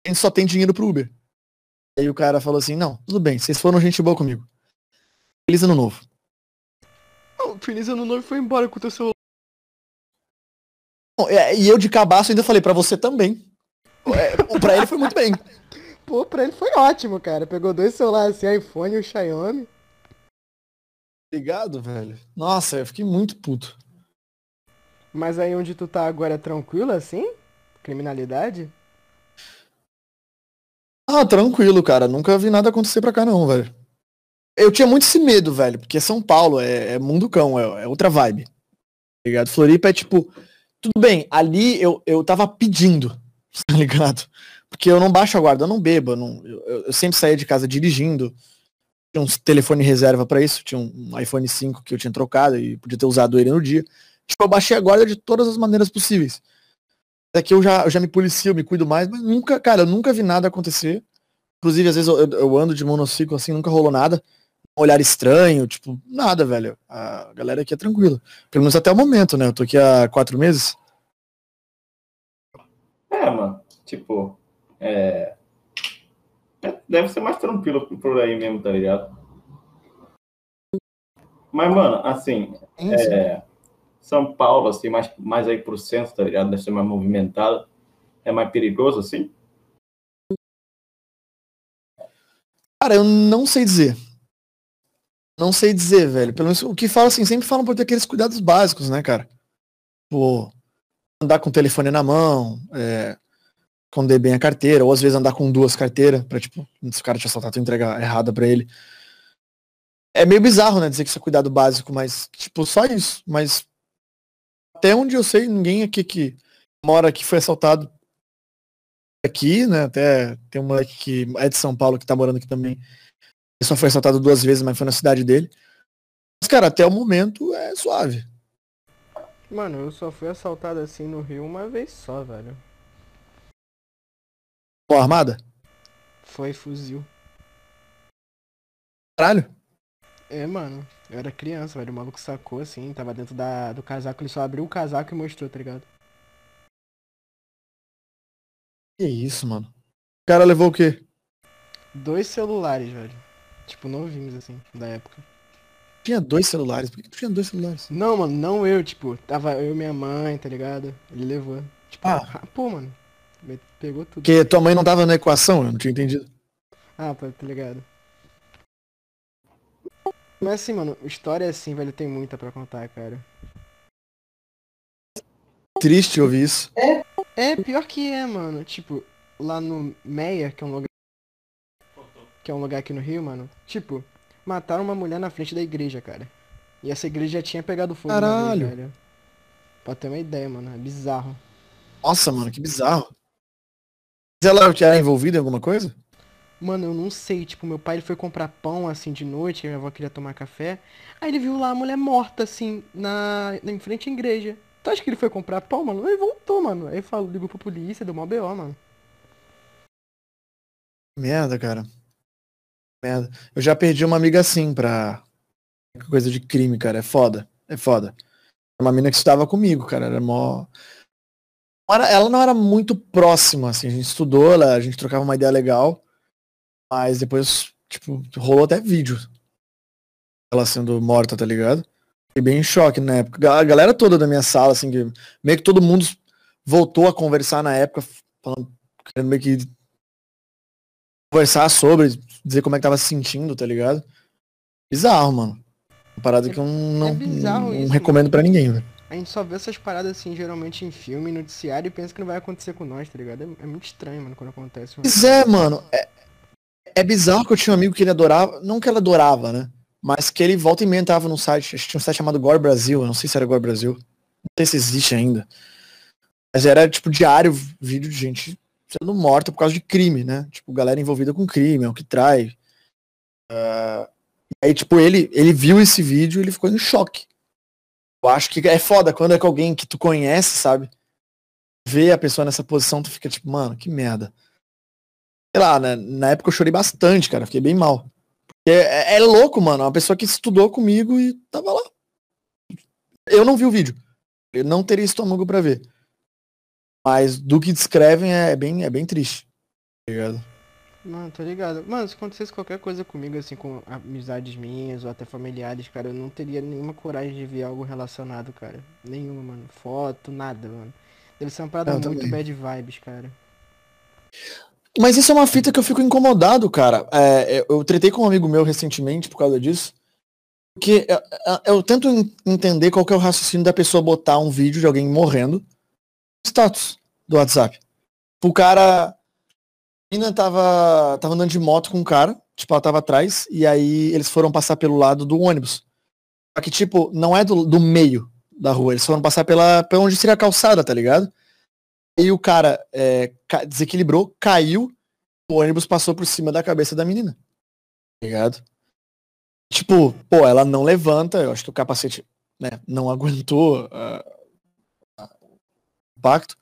a gente só tem dinheiro pro Uber. Aí o cara falou assim, não, tudo bem, vocês foram gente boa comigo. Feliz ano novo. Feliz Ano Novo foi embora com o teu celular. Bom, é, E eu de cabaço ainda falei, pra você também. É, pra ele foi muito bem. Pô, pra ele foi ótimo, cara. Pegou dois celulares assim, iPhone e o Xiaomi. Obrigado, velho. Nossa, eu fiquei muito puto. Mas aí onde tu tá agora é tranquilo assim? Criminalidade? Ah, tranquilo, cara. Nunca vi nada acontecer pra cá, não, velho. Eu tinha muito esse medo, velho, porque São Paulo é, é mundo cão, é, é outra vibe. Tá ligado? Floripa é tipo. Tudo bem, ali eu, eu tava pedindo, tá ligado? Porque eu não baixo a guarda, eu não bebo, eu, não, eu, eu sempre saía de casa dirigindo. Tinha um telefone reserva pra isso, tinha um iPhone 5 que eu tinha trocado e podia ter usado ele no dia. Tipo, eu baixei a guarda de todas as maneiras possíveis. Daqui eu já, eu já me policio, eu me cuido mais, mas nunca, cara, eu nunca vi nada acontecer. Inclusive, às vezes eu- eu ando de monociclo assim, nunca rolou nada. Olhar estranho, tipo, nada, velho. A galera aqui é tranquila. Pelo menos até o momento, né? Eu tô aqui há quatro meses. É, mano, tipo, é... é, Deve ser mais tranquilo por aí mesmo, tá ligado? Mas, mano, assim, é, São Paulo, assim, mais, mais aí pro centro, tá ligado? Deve ser mais movimentado. É mais perigoso, assim? Cara, eu não sei dizer. Não sei dizer, velho. Pelo menos o que fala assim, sempre falam por ter aqueles cuidados básicos, né, cara? Pô, andar com o telefone na mão, é, esconder bem a carteira, ou às vezes andar com duas carteiras, pra, tipo, se o cara te assaltar, tu entregar errada pra ele. É meio bizarro, né, dizer que isso é cuidado básico, mas, tipo, só isso. Mas até onde eu sei, ninguém aqui que mora aqui foi assaltado aqui, né? Até tem um moleque que é de São Paulo que tá morando aqui também. Ele só foi assaltado duas vezes, mas foi na cidade dele. Mas, cara, até o momento é suave. Mano, eu só fui assaltado assim no Rio uma vez só, velho. Pô, armada? Foi fuzil. Caralho. É, mano. Eu era criança, velho. O maluco sacou assim, tava dentro da, do casaco, ele só abriu o casaco e mostrou, tá ligado? Que isso, mano. O cara levou o quê? Dois celulares, velho. Tipo, novinhos, assim, da época. Tinha dois celulares. Por que tu tinha dois celulares? Não, mano, não eu, tipo, tava eu e minha mãe, tá ligado? Ele levou. Tipo, Ah. ah, pô, mano. Pegou tudo. Porque tua mãe não tava na equação, eu não tinha entendido. Ah, tá, tá ligado. Mas assim, mano, história assim, velho, tem muita pra contar, cara. Triste ouvir isso. É, pior que é, mano. Tipo, lá no Meia, que é um lugar. Que é um lugar aqui no Rio, mano. Tipo, mataram uma mulher na frente da igreja, cara. E essa igreja já tinha pegado fogo. uma vez, Caralho. velho. Pra ter uma ideia, mano. É bizarro. Nossa, mano, que bizarro. Mas ela era envolvida em alguma coisa? Mano, eu não sei, tipo, meu pai ele foi comprar pão assim de noite, minha avó queria tomar café. Aí ele viu lá a mulher morta, assim, na, na em frente à igreja. Tu acha que ele foi comprar pão, mano? Ele voltou, mano. Aí falou, ligou pra polícia, deu mó BO, mano. Merda, cara. Merda. Eu já perdi uma amiga assim pra coisa de crime, cara. É foda. É foda. Uma mina que estudava comigo, cara. Era mó. Ela não era muito próxima, assim. A gente estudou, ela- a gente trocava uma ideia legal. Mas depois, tipo, rolou até vídeo. Ela sendo morta, tá ligado? Fiquei bem em choque na época. A galera toda da minha sala, assim, que meio que todo mundo voltou a conversar na época, falando, querendo meio que conversar sobre, dizer como é que tava se sentindo, tá ligado? Bizarro, mano. Uma parada que eu não, é não isso, recomendo pra ninguém, velho. A gente só vê essas paradas assim, geralmente em filme, noticiário, e pensa que não vai acontecer com nós, tá ligado? É, é muito estranho, mano, quando acontece. Pois é, mano. É, é bizarro que eu tinha um amigo que ele adorava, não que ele adorava, né? Mas que ele volta e meia entrava num site, acho que tinha um site chamado Gore Brasil, eu não sei se era Gore Brasil. Não sei se existe ainda. Mas era tipo diário, vídeo de gente sendo morta por causa de crime, né? Tipo, galera envolvida com crime, é o que trai. Ah, aí, tipo, ele, ele viu esse vídeo e ele ficou em choque. Eu acho que é foda quando é com alguém que tu conhece, sabe? Vê a pessoa nessa posição, tu fica tipo, mano, que merda. Sei lá, né? na época eu chorei bastante, cara, fiquei bem mal. Porque É, é louco, mano, é uma pessoa que estudou comigo e tava lá. Eu não vi o vídeo. Eu não teria estômago pra ver. Mas do que descrevem é bem, é bem triste. Tá ligado? Mano, tô ligado. Mano, se acontecesse qualquer coisa comigo, assim, com amizades minhas ou até familiares, cara, eu não teria nenhuma coragem de ver algo relacionado, cara. Nenhuma, mano. Foto, nada, mano. Deve ser uma parada Eu muito também. bad vibes, cara. Mas isso é uma fita que eu fico incomodado, cara. É, eu, eu tretei com um amigo meu recentemente por causa disso. Porque eu, eu- eu tento en- entender qual que é o raciocínio da pessoa botar um vídeo de alguém morrendo status do WhatsApp. O cara. A menina tava, tava andando de moto com um cara, tipo, ela tava atrás, e aí eles foram passar pelo lado do ônibus. Só que, tipo, não é do, do meio da rua, eles foram passar pela, pela onde seria a calçada, tá ligado? E o cara é, desequilibrou, caiu, o ônibus passou por cima da cabeça da menina. Tá ligado? Tipo, pô, ela não levanta, eu acho que o capacete né, não aguentou ah, impacto.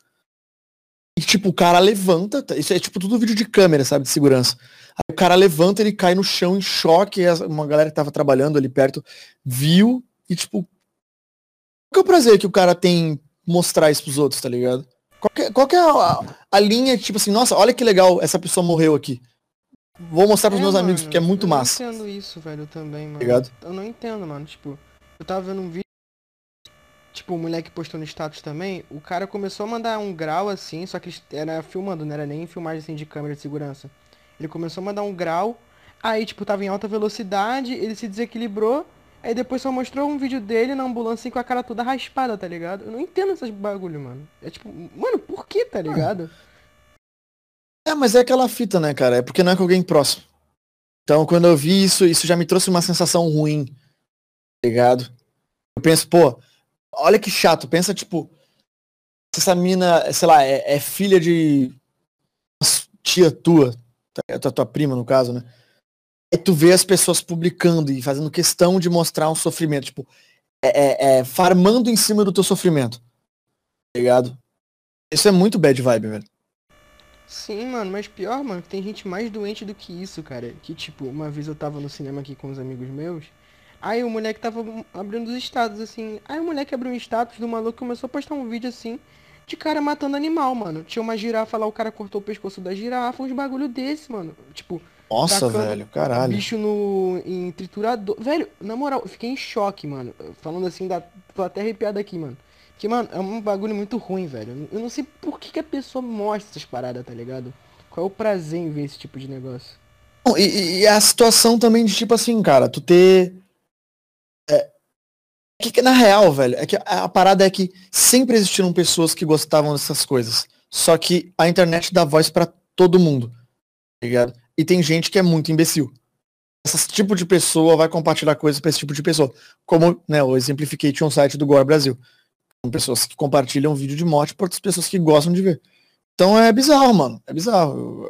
E tipo, o cara levanta, tá- isso é tipo tudo vídeo de câmera, sabe, de segurança. Aí o cara levanta, ele cai no chão em choque, uma galera que tava trabalhando ali perto viu e tipo, qual que é o prazer que o cara tem mostrar isso pros outros, tá ligado? Qual que, é- qual que é a, a linha, tipo assim, nossa, olha que legal, essa pessoa morreu aqui. Vou mostrar pros É, meus amigos, mano, porque é muito eu massa. Eu não entendo isso, velho, também, mano. Ligado? Eu não entendo, mano. Tipo, eu tava vendo um vídeo. Tipo, o moleque postou no status também. O cara começou a mandar um grau assim, só que era filmando, não era nem filmagem assim de câmera de segurança. Ele começou a mandar um grau. Aí, tipo, tava em alta velocidade, ele se desequilibrou. Aí depois só mostrou um vídeo dele na ambulância assim, com a cara toda raspada, tá ligado? Eu não entendo esses bagulho, mano. É tipo, mano, por que, tá ligado? É, mas é aquela fita, né, cara? É porque não é com alguém próximo. Então, quando eu vi isso, isso já me trouxe uma sensação ruim. tá Ligado? Eu penso, pô, olha que chato. Pensa, tipo, se essa mina, sei lá, é, é filha de tia tua, tá? tua, tua prima, no caso, né? E tu vê as pessoas publicando e fazendo questão de mostrar um sofrimento, tipo, é, é- é farmando em cima do teu sofrimento. Tá ligado? Isso é muito bad vibe, velho. Sim, mano, mas pior, mano, tem gente mais doente do que isso, cara. Que, tipo, uma vez eu tava no cinema aqui com os amigos meus, aí o moleque tava abrindo os status, assim. Aí o moleque abriu um status do maluco e começou a postar um vídeo, assim, de cara matando animal, mano. Tinha uma girafa lá, o cara cortou o pescoço da girafa, uns bagulho desse, mano. Tipo, Nossa, velho, caralho. bicho no em triturador. Velho, na moral, eu fiquei em choque, mano. Falando assim, da... tô até arrepiado aqui, mano. Que, mano, é um bagulho muito ruim, velho. Eu não sei por que, que a pessoa mostra essas paradas, tá ligado? Qual é o prazer em ver esse tipo de negócio? E, e- e a situação também de tipo assim, cara, tu ter. É, que, que na real, velho, é que a, parada é que sempre existiram pessoas que gostavam dessas coisas. Só que a internet dá voz pra todo mundo. Tá ligado? E tem gente que é muito imbecil. Esse tipo de pessoa vai compartilhar coisas pra esse tipo de pessoa. Como, né, eu exemplifiquei, tinha um site do Gore Brasil. Pessoas que compartilham vídeo de morte por outras pessoas que gostam de ver. Então é bizarro, mano. É bizarro.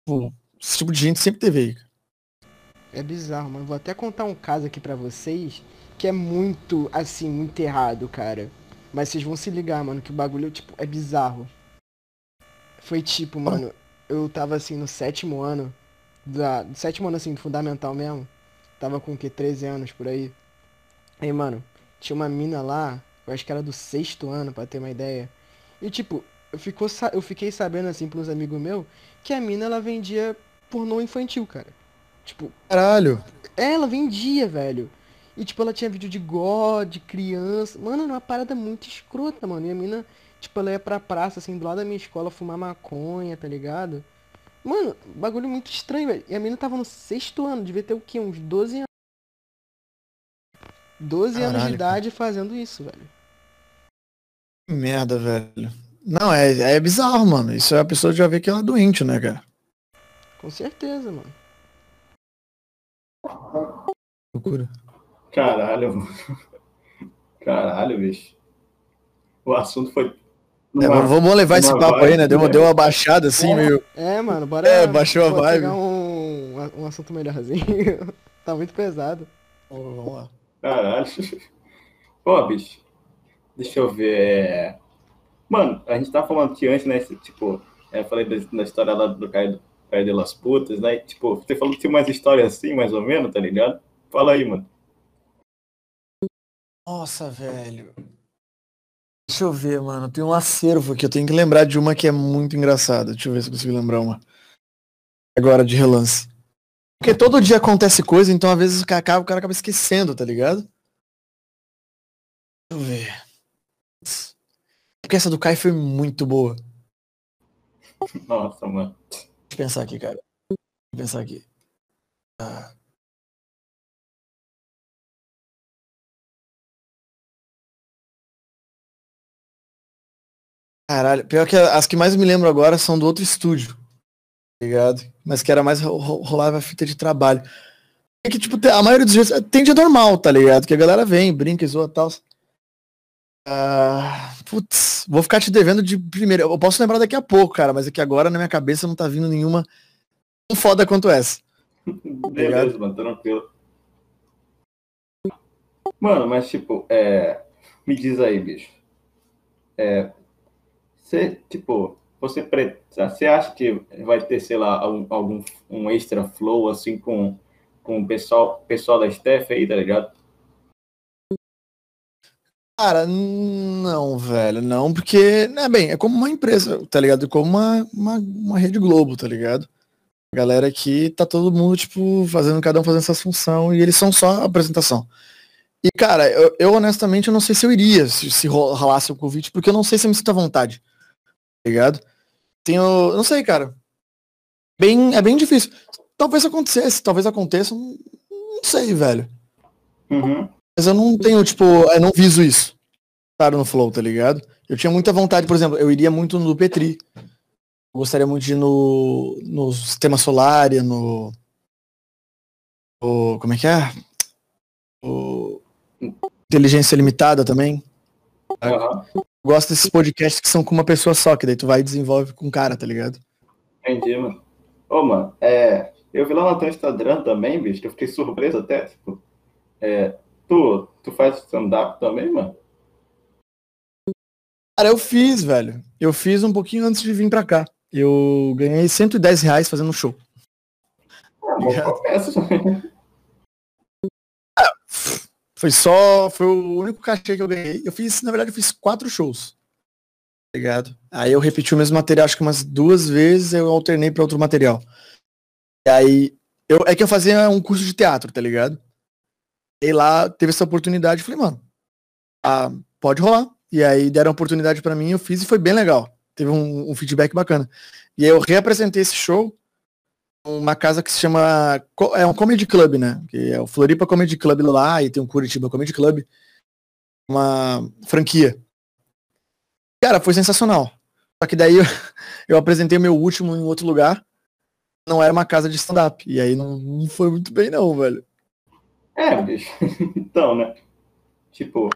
Tipo, esse tipo de gente sempre teve aí. É bizarro, mano. Vou até contar um caso aqui pra vocês que é muito, assim, muito errado, cara. Mas vocês vão se ligar, mano, que o bagulho, tipo, é bizarro. Foi tipo, mano, eu tava assim no sétimo ano, da, do sétimo ano assim, do fundamental mesmo. Tava com o que, 13 anos por aí. Aí, mano, tinha uma mina lá, eu acho que era do sexto ano, pra ter uma ideia. E tipo, eu, ficou, eu fiquei sabendo assim pelos amigos meus que a mina ela vendia pornô infantil, cara. Tipo, Caralho. é, ela vendia, velho. E tipo, ela tinha vídeo de God, de criança. Mano, era uma parada muito escrota, mano. E a mina, tipo, ela ia pra praça, assim, do lado da minha escola fumar maconha, tá ligado? Mano, bagulho muito estranho, velho. E a mina tava no sexto ano, devia ter o quê? Uns 12 anos. 12 anos de Caralho, idade fazendo isso, velho. Que merda, velho. Não, é, é bizarro, mano. Isso é a pessoa já vê que ela é doente, né, cara? Com certeza, mano. Loucura. Caralho, mano. Caralho, bicho. O assunto foi. É, vamos levar esse papo aí, né? vibe, Deu, uma- deu uma baixada assim, meio. É, mano, bora. É, baixou a bora vibe. pegar um, um assunto melhorzinho. tá muito pesado. Ô, Vamos lá. Caralho. Pô, bicho. Deixa eu ver. é, Mano, a gente tava falando aqui antes, né? Tipo, é, eu falei da, da história lá do Caio, Caio de las Putas, né? Tipo, você falou que tinha umas histórias assim, mais ou menos, tá ligado? Fala aí, mano. Nossa, velho. Deixa eu ver, mano. Tem um acervo aqui. Eu tenho que lembrar de uma que é muito engraçada. Deixa eu ver se eu consigo lembrar uma. Agora, de relance. Porque todo dia acontece coisa, então às vezes o cara acaba, o cara acaba esquecendo, tá ligado? Deixa eu ver. Porque essa do Kai foi muito boa. Nossa, mano. Pensar aqui, cara. Pensar aqui. Ah. Caralho, pior que as que mais me lembro agora são do outro estúdio. tá Ligado? Mas que era mais ro- ro- rolava fita de trabalho. É que, tipo, a maioria dos dias tem dia normal, tá ligado? Que a galera vem, brinca, zoa e tal. Ah, putz, vou ficar te devendo de primeiro. Eu posso lembrar daqui a pouco, cara, mas é que agora na minha cabeça não tá vindo nenhuma tão foda quanto essa. Beleza, mano, tranquilo. Mano, mas tipo, é... me diz aí, bicho. É... você, tipo, você, pre- você acha que vai ter, sei lá, algum, algum um extra flow, assim, com, com o pessoal, pessoal da Steph aí, tá ligado? Cara, não, velho, não, porque, né, bem, é como uma empresa, tá ligado? Como uma, uma, uma rede Globo, tá ligado? Galera aqui tá todo mundo, tipo, fazendo, cada um fazendo essa função, e eles são só apresentação. E, cara, eu, eu, honestamente eu não sei se eu iria se, se ro- rolasse o convite, porque eu não sei se eu me sinto à vontade, tá ligado? Tenho, não sei, cara. Bem, é bem difícil. Talvez acontecesse, talvez aconteça, não, não sei, velho. Uhum. Mas eu não tenho, tipo, eu não viso isso. Claro, no Flow, tá ligado? Eu tinha muita vontade, por exemplo, eu iria muito no Petri. Eu gostaria muito de ir no, no Sistema Solar, no, no. Como é que é? O, Inteligência Limitada também. Eu gosto desses podcasts que são com uma pessoa só, que daí tu vai e desenvolve com um cara, tá ligado? Entendi, mano. Ô, mano, é, eu vi lá no teu Instagram também, bicho, que eu fiquei surpreso até, tipo, é, tu, tu faz stand-up também, mano? Cara, eu fiz, velho. Eu fiz um pouquinho antes de vir pra cá. Eu ganhei 110 reais fazendo um show. Ah, Obrigado. começa. Foi só. Foi o único cachê que eu ganhei. Eu fiz, na verdade, eu fiz quatro shows. Ligado? Aí eu repeti o mesmo material, acho que umas duas vezes, eu alternei pra outro material. E aí. Eu, é que eu fazia um curso de teatro, tá ligado? E lá teve essa oportunidade, falei, mano, ah, pode rolar. E aí deram a oportunidade pra mim, eu fiz e foi bem legal. Teve um, um feedback bacana. E aí eu reapresentei esse show uma casa que se chama. É um comedy club, né? Que é o Floripa Comedy Club lá, e tem um Curitiba Comedy Club. Uma franquia. Cara, foi sensacional. Só que daí eu, eu apresentei o meu último em outro lugar. Não era uma casa de stand-up. E aí não, não foi muito bem, não, velho. É, bicho. Então, né? Tipo,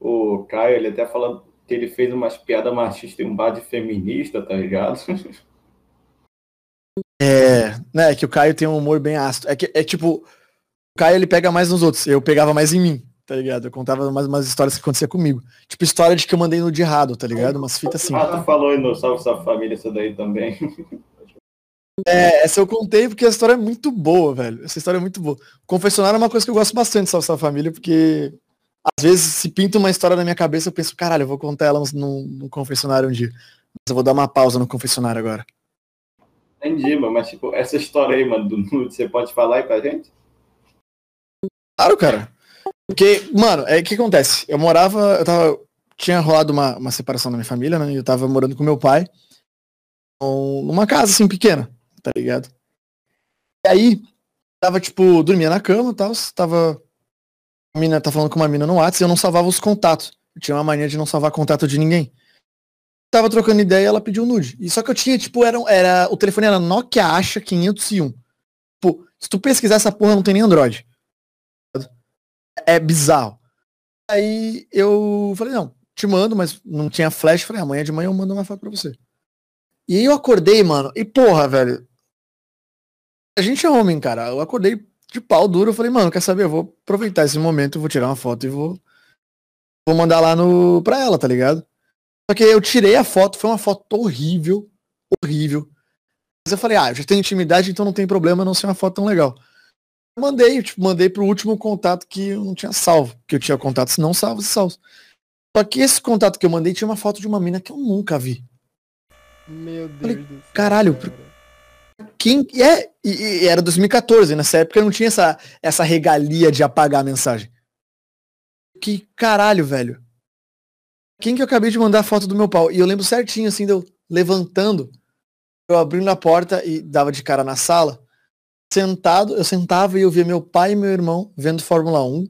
o Caio, ele até fala que ele fez umas piadas machistas em um bar de feminista, tá ligado? É, né? Que o Caio tem um humor bem ácido. É que é tipo, o Caio ele pega mais nos outros. Eu pegava mais em mim, tá ligado? Eu contava mais umas histórias que acontecia comigo. Tipo, história de que eu mandei no de errado, tá ligado? Umas fitas assim. Ah, tu falou no Salve Sua Família isso daí também. É, essa eu contei porque a história é muito boa, velho. Essa história é muito boa. Confessionário é uma coisa que eu gosto bastante, Salve Sua Família, porque às vezes se pinta uma história na minha cabeça, eu penso, caralho, eu vou contar ela no, no confessionário um dia. Mas eu vou dar uma pausa no confessionário agora. Entendi, mano, mas tipo, essa história aí, mano, do nude, você pode falar aí pra gente? Claro, cara. Porque, mano, é o que acontece? Eu morava, eu tava. Tinha rolado uma, uma separação na minha família, né? E eu tava morando com meu pai. um- Numa casa assim pequena, tá ligado? E aí, tava, tipo, dormia na cama e tal. Tava. A mina tá falando com uma mina no WhatsApp e eu não salvava os contatos. Eu tinha uma mania de não salvar contato de ninguém. Tava trocando ideia e ela pediu nude. E só que eu tinha, tipo, era, era o telefone era Nokia Asha 501. Pô, se tu pesquisar essa porra, não tem nem Android é bizarro. Aí eu falei, não, te mando, mas não tinha flash. Falei, amanhã de manhã eu mando uma foto pra você. E aí eu acordei, mano, e porra, velho. A gente é homem, cara. Eu acordei de pau duro. Eu falei, mano, quer saber? Eu vou aproveitar esse momento, vou tirar uma foto e vou. Vou mandar lá no. pra ela, tá ligado? Só que eu tirei a foto, foi uma foto horrível. Horrível. Mas eu falei, ah, eu já tenho intimidade, então não tem problema não ser uma foto tão legal. Mandei, tipo, mandei pro último contato que eu não tinha salvo. Que eu tinha contatos não salvos e salvos. Só que esse contato que eu mandei tinha uma foto de uma mina que eu nunca vi. Meu Deus Falei, caralho, cara. Quem é? E, e era 2014, nessa época não tinha essa, essa regalia de apagar a mensagem. Que caralho, velho. Quem que eu acabei de mandar a foto do meu pau? E eu lembro certinho, assim, de eu levantando, eu abrindo a porta e dava de cara na sala. Sentado, eu sentava e eu via meu pai e meu irmão vendo Fórmula 1.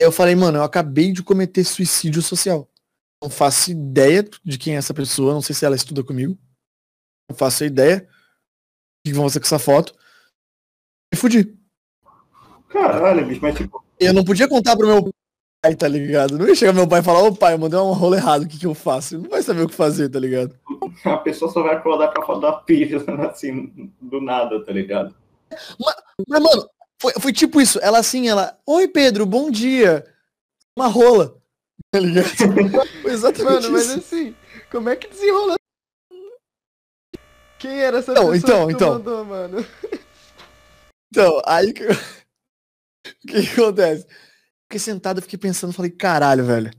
Eu falei, mano, eu acabei de cometer suicídio social. Não faço ideia de quem é essa pessoa, não sei se ela estuda comigo. Não faço ideia o que vão fazer com essa foto. Me fudi. Caralho, bicho, mas tipo, Eu não podia contar pro meu pai, tá ligado? Não ia chegar meu pai e falar, ô pai, eu mandei um rolo errado, o que que eu faço? Ele não vai saber o que fazer, tá ligado? a pessoa só vai acordar com a foto da pizza, assim, do nada, tá ligado? Mas, mano, foi, foi tipo isso. Ela assim, ela, oi Pedro, bom dia. Uma rola. Tá ligado? Foi exatamente Mano, mas assim, como é que desenrola? Quem era essa Então, pessoa então, que então. mandou, mano? Então, aí que... o que, que acontece? Fiquei sentado, fiquei pensando, falei, caralho, velho.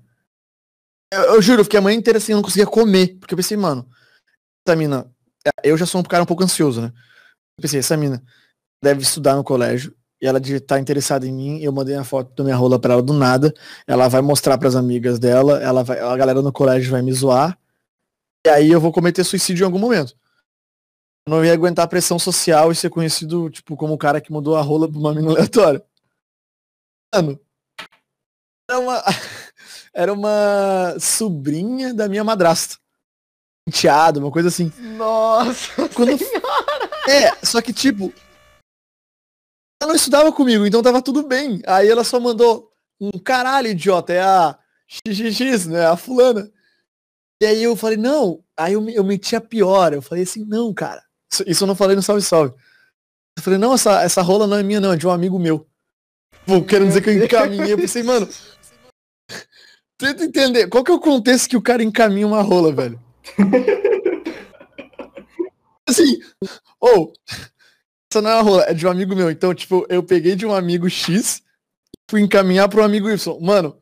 Eu, eu juro, eu fiquei a manhã inteira assim, eu não conseguia comer. Porque eu pensei, mano, essa mina. Eu já sou um cara um pouco ansioso, né? Eu pensei, essa mina deve estudar no colégio. E ela de estar interessada em mim, eu mandei uma foto da minha rola pra ela do nada. Ela vai mostrar pras amigas dela, ela vai, a galera no colégio vai me zoar. E aí eu vou cometer suicídio em algum momento. Eu não ia aguentar a pressão social e ser conhecido, tipo, como o cara que mudou a rola pra uma mina aleatória. Mano, era uma, era uma sobrinha da minha madrasta. Enteado, uma coisa assim. Nossa, Quando- É, só que tipo. Ela não estudava comigo, então tava tudo bem. Aí ela só mandou um caralho, idiota, é a XXX, né? A fulana. E aí eu falei, não. Aí eu, eu meti a pior. Eu falei assim, não, cara. Isso, eu não falei no salve salve. Eu falei, não, essa, essa rola não é minha, não, é de um amigo meu. Pô, querendo dizer que eu encaminhei. Eu pensei, mano. Tenta entender. Qual que é o contexto que o cara encaminha uma rola, velho? assim, ou, essa não é uma rola, é de um amigo meu. Então, tipo, eu peguei de um amigo X fui encaminhar para um amigo Y. Mano,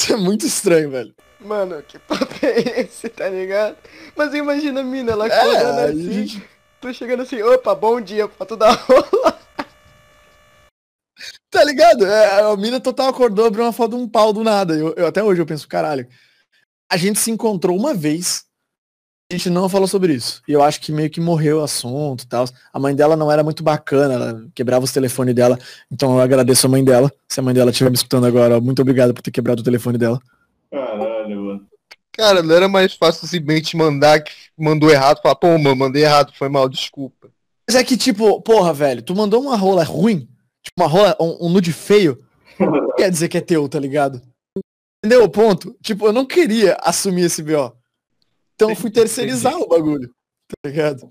isso é muito estranho, velho. Mano, que papo é esse, tá ligado? Mas imagina a mina, ela É, acordando a assim, gente- tô chegando assim, opa, bom dia, pra tu dar rola. Tá ligado? É, a mina total acordou, abriu uma foto de um pau do nada. Eu, eu- até hoje eu penso, caralho. A gente se encontrou uma vez. A gente não falou sobre isso. E eu acho que meio que morreu o assunto e tal. A mãe dela não era muito bacana, ela quebrava os telefones dela. Então eu agradeço a mãe dela. Se a mãe dela estiver me escutando agora, muito obrigado por ter quebrado o telefone dela. Caralho, mano. Cara, não era mais fácil simplesmente mandar que mandou errado, falar, pô, mano, mandei errado, foi mal, desculpa. Mas é que, tipo, porra, velho, tu mandou uma rola ruim, tipo, uma rola, um, um nude feio, não quer dizer que é teu, tá ligado? Entendeu o ponto? Tipo, eu não queria assumir esse BO. Então eu fui terceirizar o bagulho, tá ligado?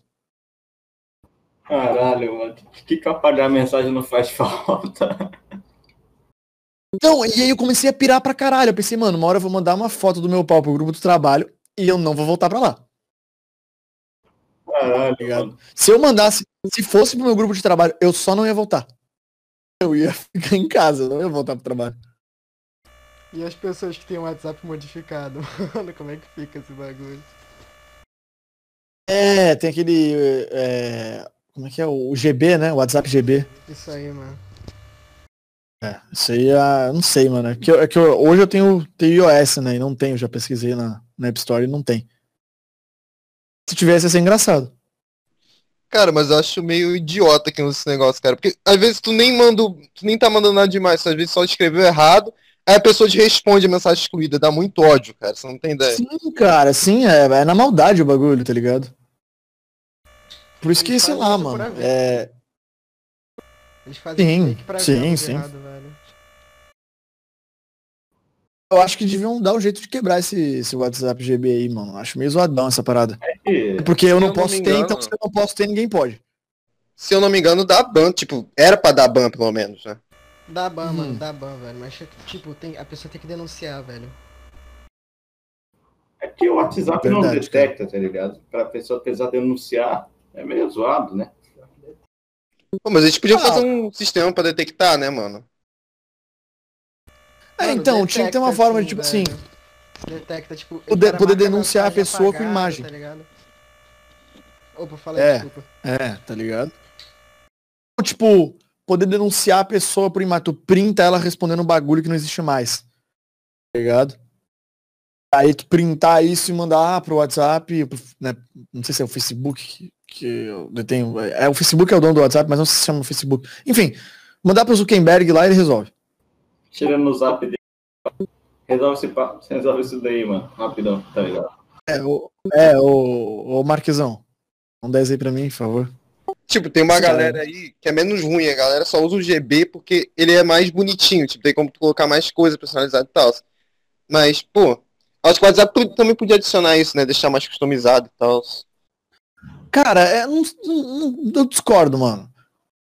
Caralho, mano. Que que apagar a mensagem não faz falta? Não, e aí eu comecei a pirar pra caralho. Eu pensei, mano, uma hora eu vou mandar uma foto do meu pau pro grupo do trabalho e eu não vou voltar pra lá. Caralho, Obrigado. mano. Se eu mandasse, se fosse pro meu grupo de trabalho, eu só não ia voltar. Eu ia ficar em casa, eu não ia voltar pro trabalho. E as pessoas que têm o WhatsApp modificado, mano, como é que fica esse bagulho? É, tem aquele. é, como é que é? O GB, né? O WhatsApp GB. Isso aí, mano. É, isso aí é, não sei, mano. É que, eu- é que eu- hoje eu tenho, tenho iOS, né? E não tenho, já pesquisei na, na App Store e não tem. Se tivesse ia ser engraçado. Cara, mas eu acho meio idiota que esse negócio, cara. Porque às vezes tu nem manda, tu nem tá mandando nada demais, às vezes só escreveu errado, aí a pessoa te responde a mensagem excluída, dá muito ódio, cara, você não tem ideia. Sim, cara, sim, é, é na maldade o bagulho, tá ligado? Por isso que, sei lá, mano. É, Eles fazem Sim, pra sim, sim. errado, velho. eu acho que deviam dar um jeito de quebrar esse, esse WhatsApp GB aí, mano. Acho meio zoadão essa parada. E- Porque eu não eu não posso me ter, engano- então se eu não posso ter, ninguém pode. Se eu não me engano, dá ban, tipo, era pra dar ban pelo menos, né? Dá ban, Uhum. mano, dá ban, velho. Mas, tipo, tem, a pessoa tem que denunciar, velho. É que o WhatsApp não Verdade, detecta, tá ligado? Pra pessoa precisar denunciar, é meio zoado, né? Pô, mas a gente podia Ah. fazer um sistema pra detectar, né, mano? É, Mano, então, tinha que ter uma forma de, tipo assim. Detecta, tipo. Poder- poder denunciar a pessoa com apagada, imagem. Tá ligado? Opa, fala aí, É. desculpa. É, tá ligado? Ou, Tipo, poder denunciar a pessoa por imagem. Tu printa ela respondendo um bagulho que não existe mais. Tá ligado? Aí tu printar isso e mandar pro WhatsApp, pro- né, não sei se é o Facebook que, detenho. É, o Facebook é o dono do WhatsApp, mas não se chama Facebook. Enfim, mandar pro Zuckerberg lá e ele resolve. Tirando no zap dele. Resolve, esse pa- resolve isso daí, mano. Rapidão, tá ligado? É, o, é, o, o Marquezão. Um 10 aí pra mim, por favor. Tipo, tem uma Sim, galera aí que é menos ruim, a galera só usa o GB porque ele é mais bonitinho, tipo, tem como tu colocar mais coisa personalizada e tal. Mas, pô, acho que o WhatsApp também podia adicionar isso, né? Deixar mais customizado e tal. Cara, é, não, não- não- eu discordo, mano.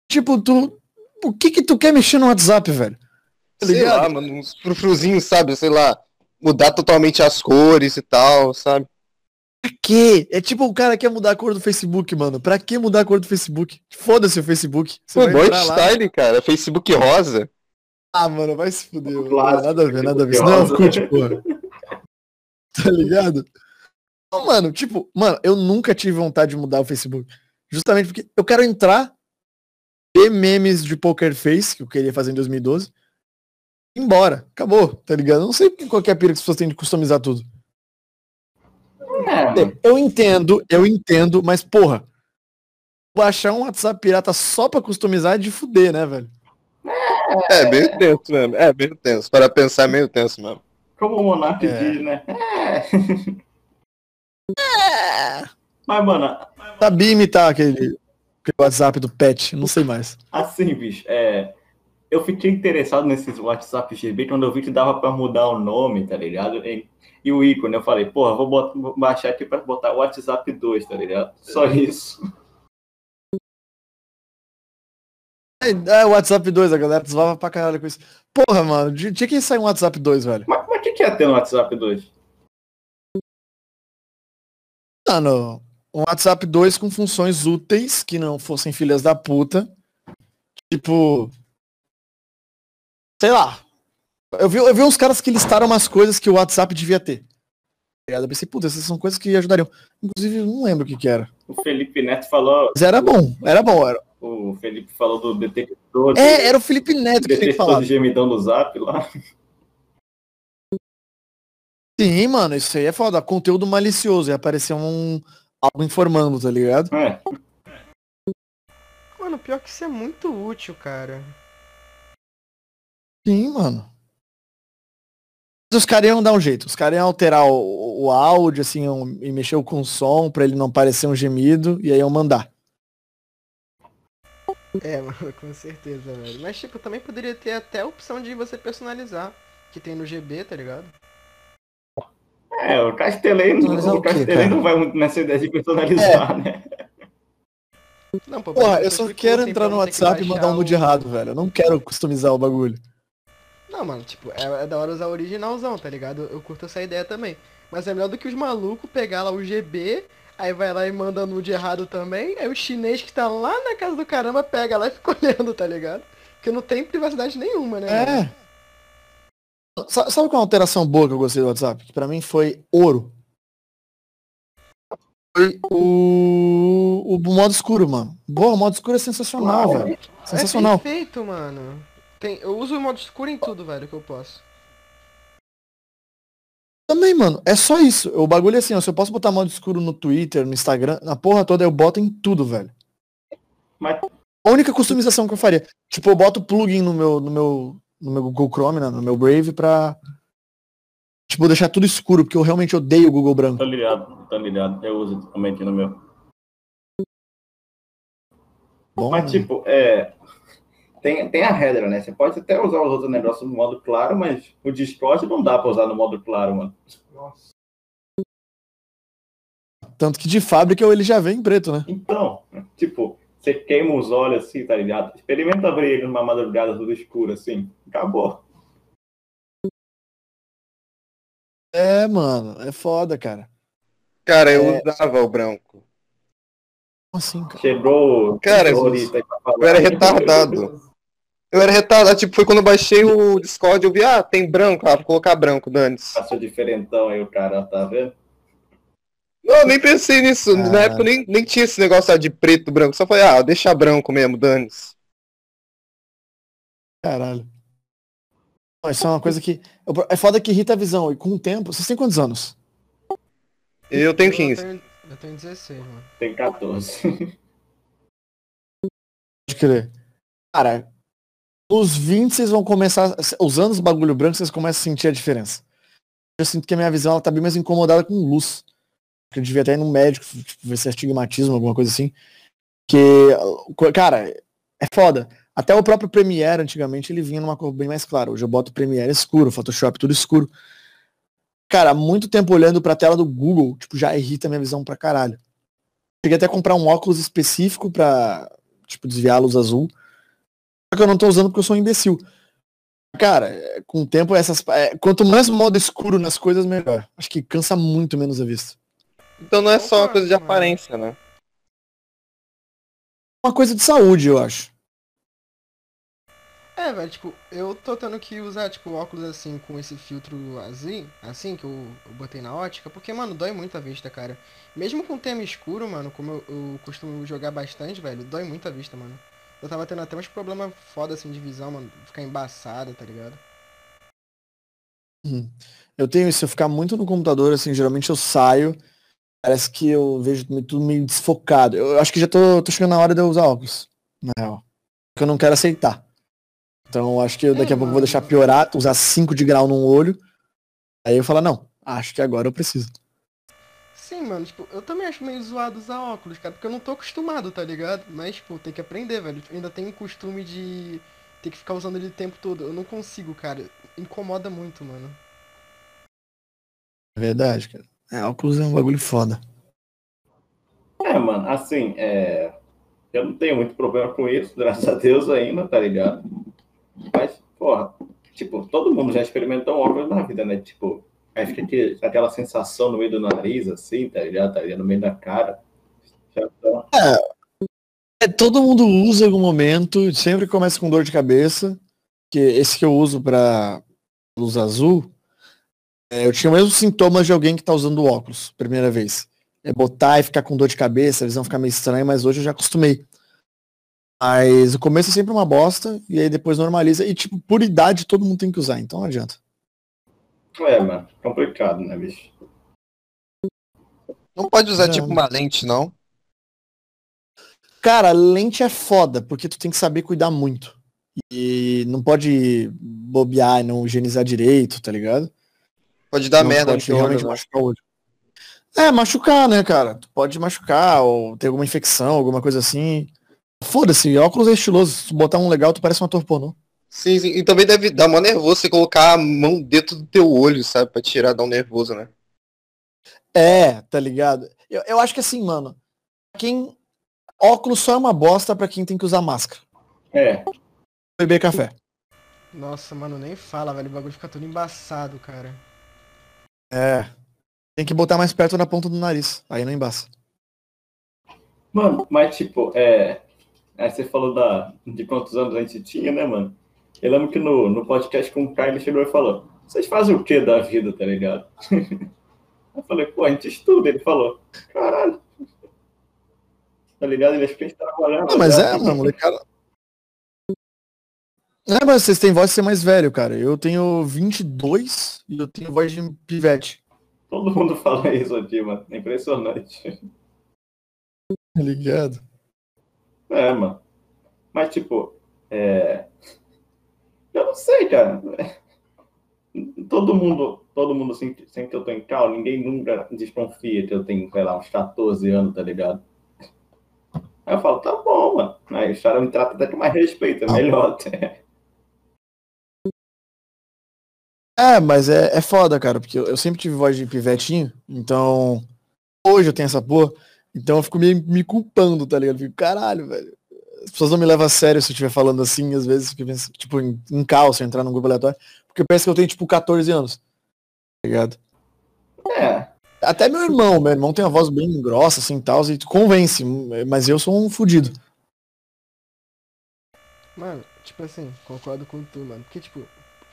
Tipo, tu. O que que tu quer mexer no WhatsApp, velho? Tá Sei ligado? lá, mano, uns frufruzinhos, sabe? Sei lá. mudar totalmente as cores e tal, sabe? Pra quê? É tipo o cara quer mudar a cor do Facebook, mano. Pra que mudar a cor do Facebook? Foda-se o Facebook. Você Pô, lá- style, cara. Facebook rosa. Ah, mano, vai se fuder. nada a ver, nada a ver. Não. Orkut, porra. Tá ligado? Não, mano, tipo, mano, eu nunca tive vontade de mudar o Facebook. Justamente porque eu quero entrar, ver memes de Poker Face, que eu queria fazer em 2012, e ir embora. Acabou, tá ligado? Eu não sei qual que é a pira que as pessoas têm de customizar tudo. É. Eu entendo, eu entendo, mas porra, baixar um WhatsApp pirata só pra customizar é de fuder, né, velho? É, meio tenso mesmo. É, meio tenso. Para pensar, é meio tenso mesmo. Como o Monark É. diz, né? É. Mas, mano, Sabia imitar aquele, aquele WhatsApp do Pet, não sei mais. assim, bicho, é. Eu fiquei interessado nesses WhatsApp GB quando eu vi que dava pra mudar o nome, tá ligado? E, e o ícone, eu falei, porra, vou, bot- vou baixar aqui pra botar WhatsApp 2, tá ligado? Só isso. É, o WhatsApp 2, a galera zoava pra caralho com isso. Porra, mano, de- tinha que sair um WhatsApp 2, velho. Mas, mas o que, que ia ter no WhatsApp 2? Mano, um WhatsApp 2 com funções úteis que não fossem filhas da puta. Tipo. Sei lá. Eu vi, eu vi uns caras que listaram umas coisas que o WhatsApp devia ter. Tá? Eu pensei, puta, essas são coisas que ajudariam. Inclusive, não lembro o que que era. O Felipe Neto falou. Mas era bom, era bom. Era... O Felipe falou do detector. de- É, era o Felipe Neto que tinha que detector falar. de gemidão do zap lá. Sim, mano, isso aí é foda. Conteúdo malicioso. Ia aparecer um. algo informando, tá ligado? É, Mano, pior que isso é muito útil, cara. Sim, mano. Mas Os caras iam dar um jeito. Os caras iam alterar o, o áudio, assim, um- e mexer com o som pra ele não parecer um gemido, e aí iam mandar. É, mano, com certeza, velho. Mas, tipo, também poderia ter até a opção de você personalizar. Que tem no GB, tá ligado? É o Castelei, Personalizar o não vai muito nessa ideia de personalizar, né? Não, pô, Porra, eu só quero entrar no WhatsApp e mandar um nude o- errado, velho. Eu não quero customizar o bagulho. Não, mano, tipo, é, é da hora usar o originalzão, tá ligado? Eu curto essa ideia também. Mas é melhor do que os malucos pegar lá o GB, aí vai lá e manda nude errado também, aí o chinês que tá lá na casa do caramba pega lá e fica olhando, tá ligado? Porque não tem privacidade nenhuma, né? mano? É. Sa- Sabe qual é uma alteração boa que eu gostei do WhatsApp? Que pra mim foi ouro. Foi o, o modo escuro, mano. Boa, o modo escuro é sensacional, velho. Sensacional. É perfeito, mano. Tem, eu uso o modo escuro em tudo, velho, que eu posso. Também, mano, é só isso. O bagulho é assim, ó, se eu posso botar modo escuro no Twitter, no Instagram, na porra toda, eu boto em tudo, velho. Mas A única customização que eu faria. Tipo, eu boto plugin no meu, no meu, no meu Google Chrome, né, no meu Brave, pra, tipo, deixar tudo escuro, porque eu realmente odeio o Google branco. tô ligado, tô ligado. Eu uso também aqui no meu. Bom, Mas, tipo, é. Tem, tem a regra, né? Você pode até usar os outros negócios no modo claro, mas o Discord não dá pra usar no modo claro, mano. Nossa. tanto que de fábrica ele já vem em preto, né? Então, tipo, você queima os olhos assim, tá ligado? Experimenta abrir ele numa madrugada tudo escuro assim. Acabou. É, mano, é foda, cara. Cara, eu É. usava o branco. Como assim, cara? Chegou o Cara, pra falar. eu era retardado. Eu era retardado, tipo, foi quando eu baixei o Discord, eu vi, ah, tem branco, ah, vou colocar branco, dane-se. Passou diferentão aí o cara, tá vendo? Não, eu nem pensei nisso. Ah. Na época nem, nem tinha esse negócio de preto, branco. Só falei, ah, deixa branco mesmo, dane-se. Caralho. Não, Isso é uma coisa que. É foda que irrita a visão. E com o tempo. Vocês têm quantos anos? Eu tenho Eu 15. tenho, eu tenho 16, mano. Tem 14. Pode crer. Cara, os 20 vocês vão começar. Usando os bagulho branco, vocês começam a sentir a diferença. Eu sinto que a minha visão ela tá bem mais incomodada com luz. Que devia até ir no médico, tipo, ver se é astigmatismo, alguma coisa assim. Que, cara, é foda. Até o próprio Premiere, antigamente, ele vinha numa cor bem mais clara. Hoje eu boto Premiere escuro, Photoshop tudo escuro. Cara, muito tempo olhando pra tela do Google, tipo, já irrita minha visão pra caralho. Cheguei até a comprar um óculos específico pra, tipo, desviar a luz azul. Só que eu não tô usando porque eu sou um imbecil. Cara, com o tempo essas. é, quanto mais modo escuro nas coisas, melhor. Acho que cansa muito menos a vista. Então não é só uma coisa de mano. aparência, né? Uma coisa de saúde, eu acho. É, velho, tipo, eu tô tendo que usar, tipo, óculos assim, com esse filtro assim, assim, que eu, eu botei na ótica, porque, mano, dói muito a vista, cara. Mesmo com tema escuro, mano, como eu, eu costumo jogar bastante, velho, dói muito a vista, mano. Eu tava tendo até uns problemas foda, assim, de visão, mano, ficar embaçado, tá ligado? Eu tenho isso, se eu ficar muito no computador, assim, geralmente eu saio, parece que eu vejo tudo meio desfocado. Eu acho que já tô, tô chegando na hora de eu usar óculos, na real. Porque eu não quero aceitar. Então eu acho que eu daqui a pouco eu vou deixar piorar, usar 5 de grau num olho. Aí eu falo, não, acho que agora eu preciso. Sim, mano, tipo, eu também acho meio zoado usar óculos, cara, porque eu não tô acostumado, tá ligado? Mas, tipo, tem que aprender, velho. Eu ainda tenho o costume de ter que ficar usando ele o tempo todo. Eu não consigo, cara. Incomoda muito, mano. É verdade, cara. É, óculos é um bagulho foda. É, mano, assim, é... eu não tenho muito problema com isso, graças a Deus ainda, tá ligado? Mas, porra, tipo, todo mundo já experimentou um óculos na vida, né? Tipo, aí fica aqui- aquela sensação no meio do nariz, assim, tá ligado? Tá ligado? No meio da cara. Tá- É, todo mundo usa em algum momento, sempre começa com dor de cabeça, que esse que eu uso pra luz azul, é, eu tinha o mesmo sintomas de alguém que tá usando óculos, primeira vez. É botar e ficar com dor de cabeça, a visão ficar meio estranha, mas hoje eu já acostumei. Mas o começo é sempre uma bosta, e aí depois normaliza, e tipo, por idade todo mundo tem que usar, então não adianta. É, mano, complicado, né, bicho? Não pode usar Não. tipo uma lente, não. Cara, lente é foda, porque tu tem que saber cuidar muito. E não pode bobear e não higienizar direito, tá ligado? Pode dar Não merda no pode teu realmente né? machucar o olho. É, machucar, né, cara? Tu pode machucar ou ter alguma infecção, alguma coisa assim. Foda-se, óculos é estiloso. Se tu botar um legal, tu parece um ator pornô. Sim, sim. E também deve dar mó nervoso você colocar a mão dentro do teu olho, sabe? Pra tirar, dar um nervoso, né? É, tá ligado? Eu, eu acho que assim, mano, quem. Óculos só é uma bosta pra quem tem que usar máscara. É, Beber café. Nossa, mano, nem fala, velho. O bagulho fica todo embaçado, cara. É. Tem que botar mais perto da ponta do nariz. Aí não embaça. Mano, mas tipo, é. Aí você falou da... de quantos anos a gente tinha, né, mano? Eu lembro que no, no podcast com o Caio ele chegou e falou: Vocês fazem o que da vida, tá ligado? Eu falei, pô, a gente estuda. Ele falou: Caralho. Tá ligado? Ele acha que a gente trabalhava. Não, mas já. é, mano, molecada. É, mas vocês têm voz de ser mais velho, cara. Eu tenho 22 e eu tenho voz de pivete. Todo mundo fala isso aqui, mano. É impressionante. Tá ligado? É, mano. Mas, tipo, é... Eu não sei, cara. Todo mundo, todo mundo sempre, sempre que eu tô em cal, ninguém nunca desconfia que eu tenho, sei lá, uns 14 anos, tá ligado? Aí eu falo, tá bom, mano. Aí os caras me tratam até com mais respeito, é melhor até. É, mas é, é foda, cara, porque eu, eu sempre tive voz de pivetinho, então. Hoje eu tenho essa porra, então eu fico meio me culpando, tá ligado? Eu fico, caralho, velho. As pessoas não me levam a sério se eu estiver falando assim, às vezes, tipo, em, em cal, se eu entrar num grupo aleatório, porque pensa que eu tenho, tipo, 14 anos. Tá ligado? É, Até meu irmão, meu irmão tem uma voz bem grossa, assim, tal, e convence, mas eu sou um fudido. Mano, tipo assim, concordo com tu, mano. Porque, tipo,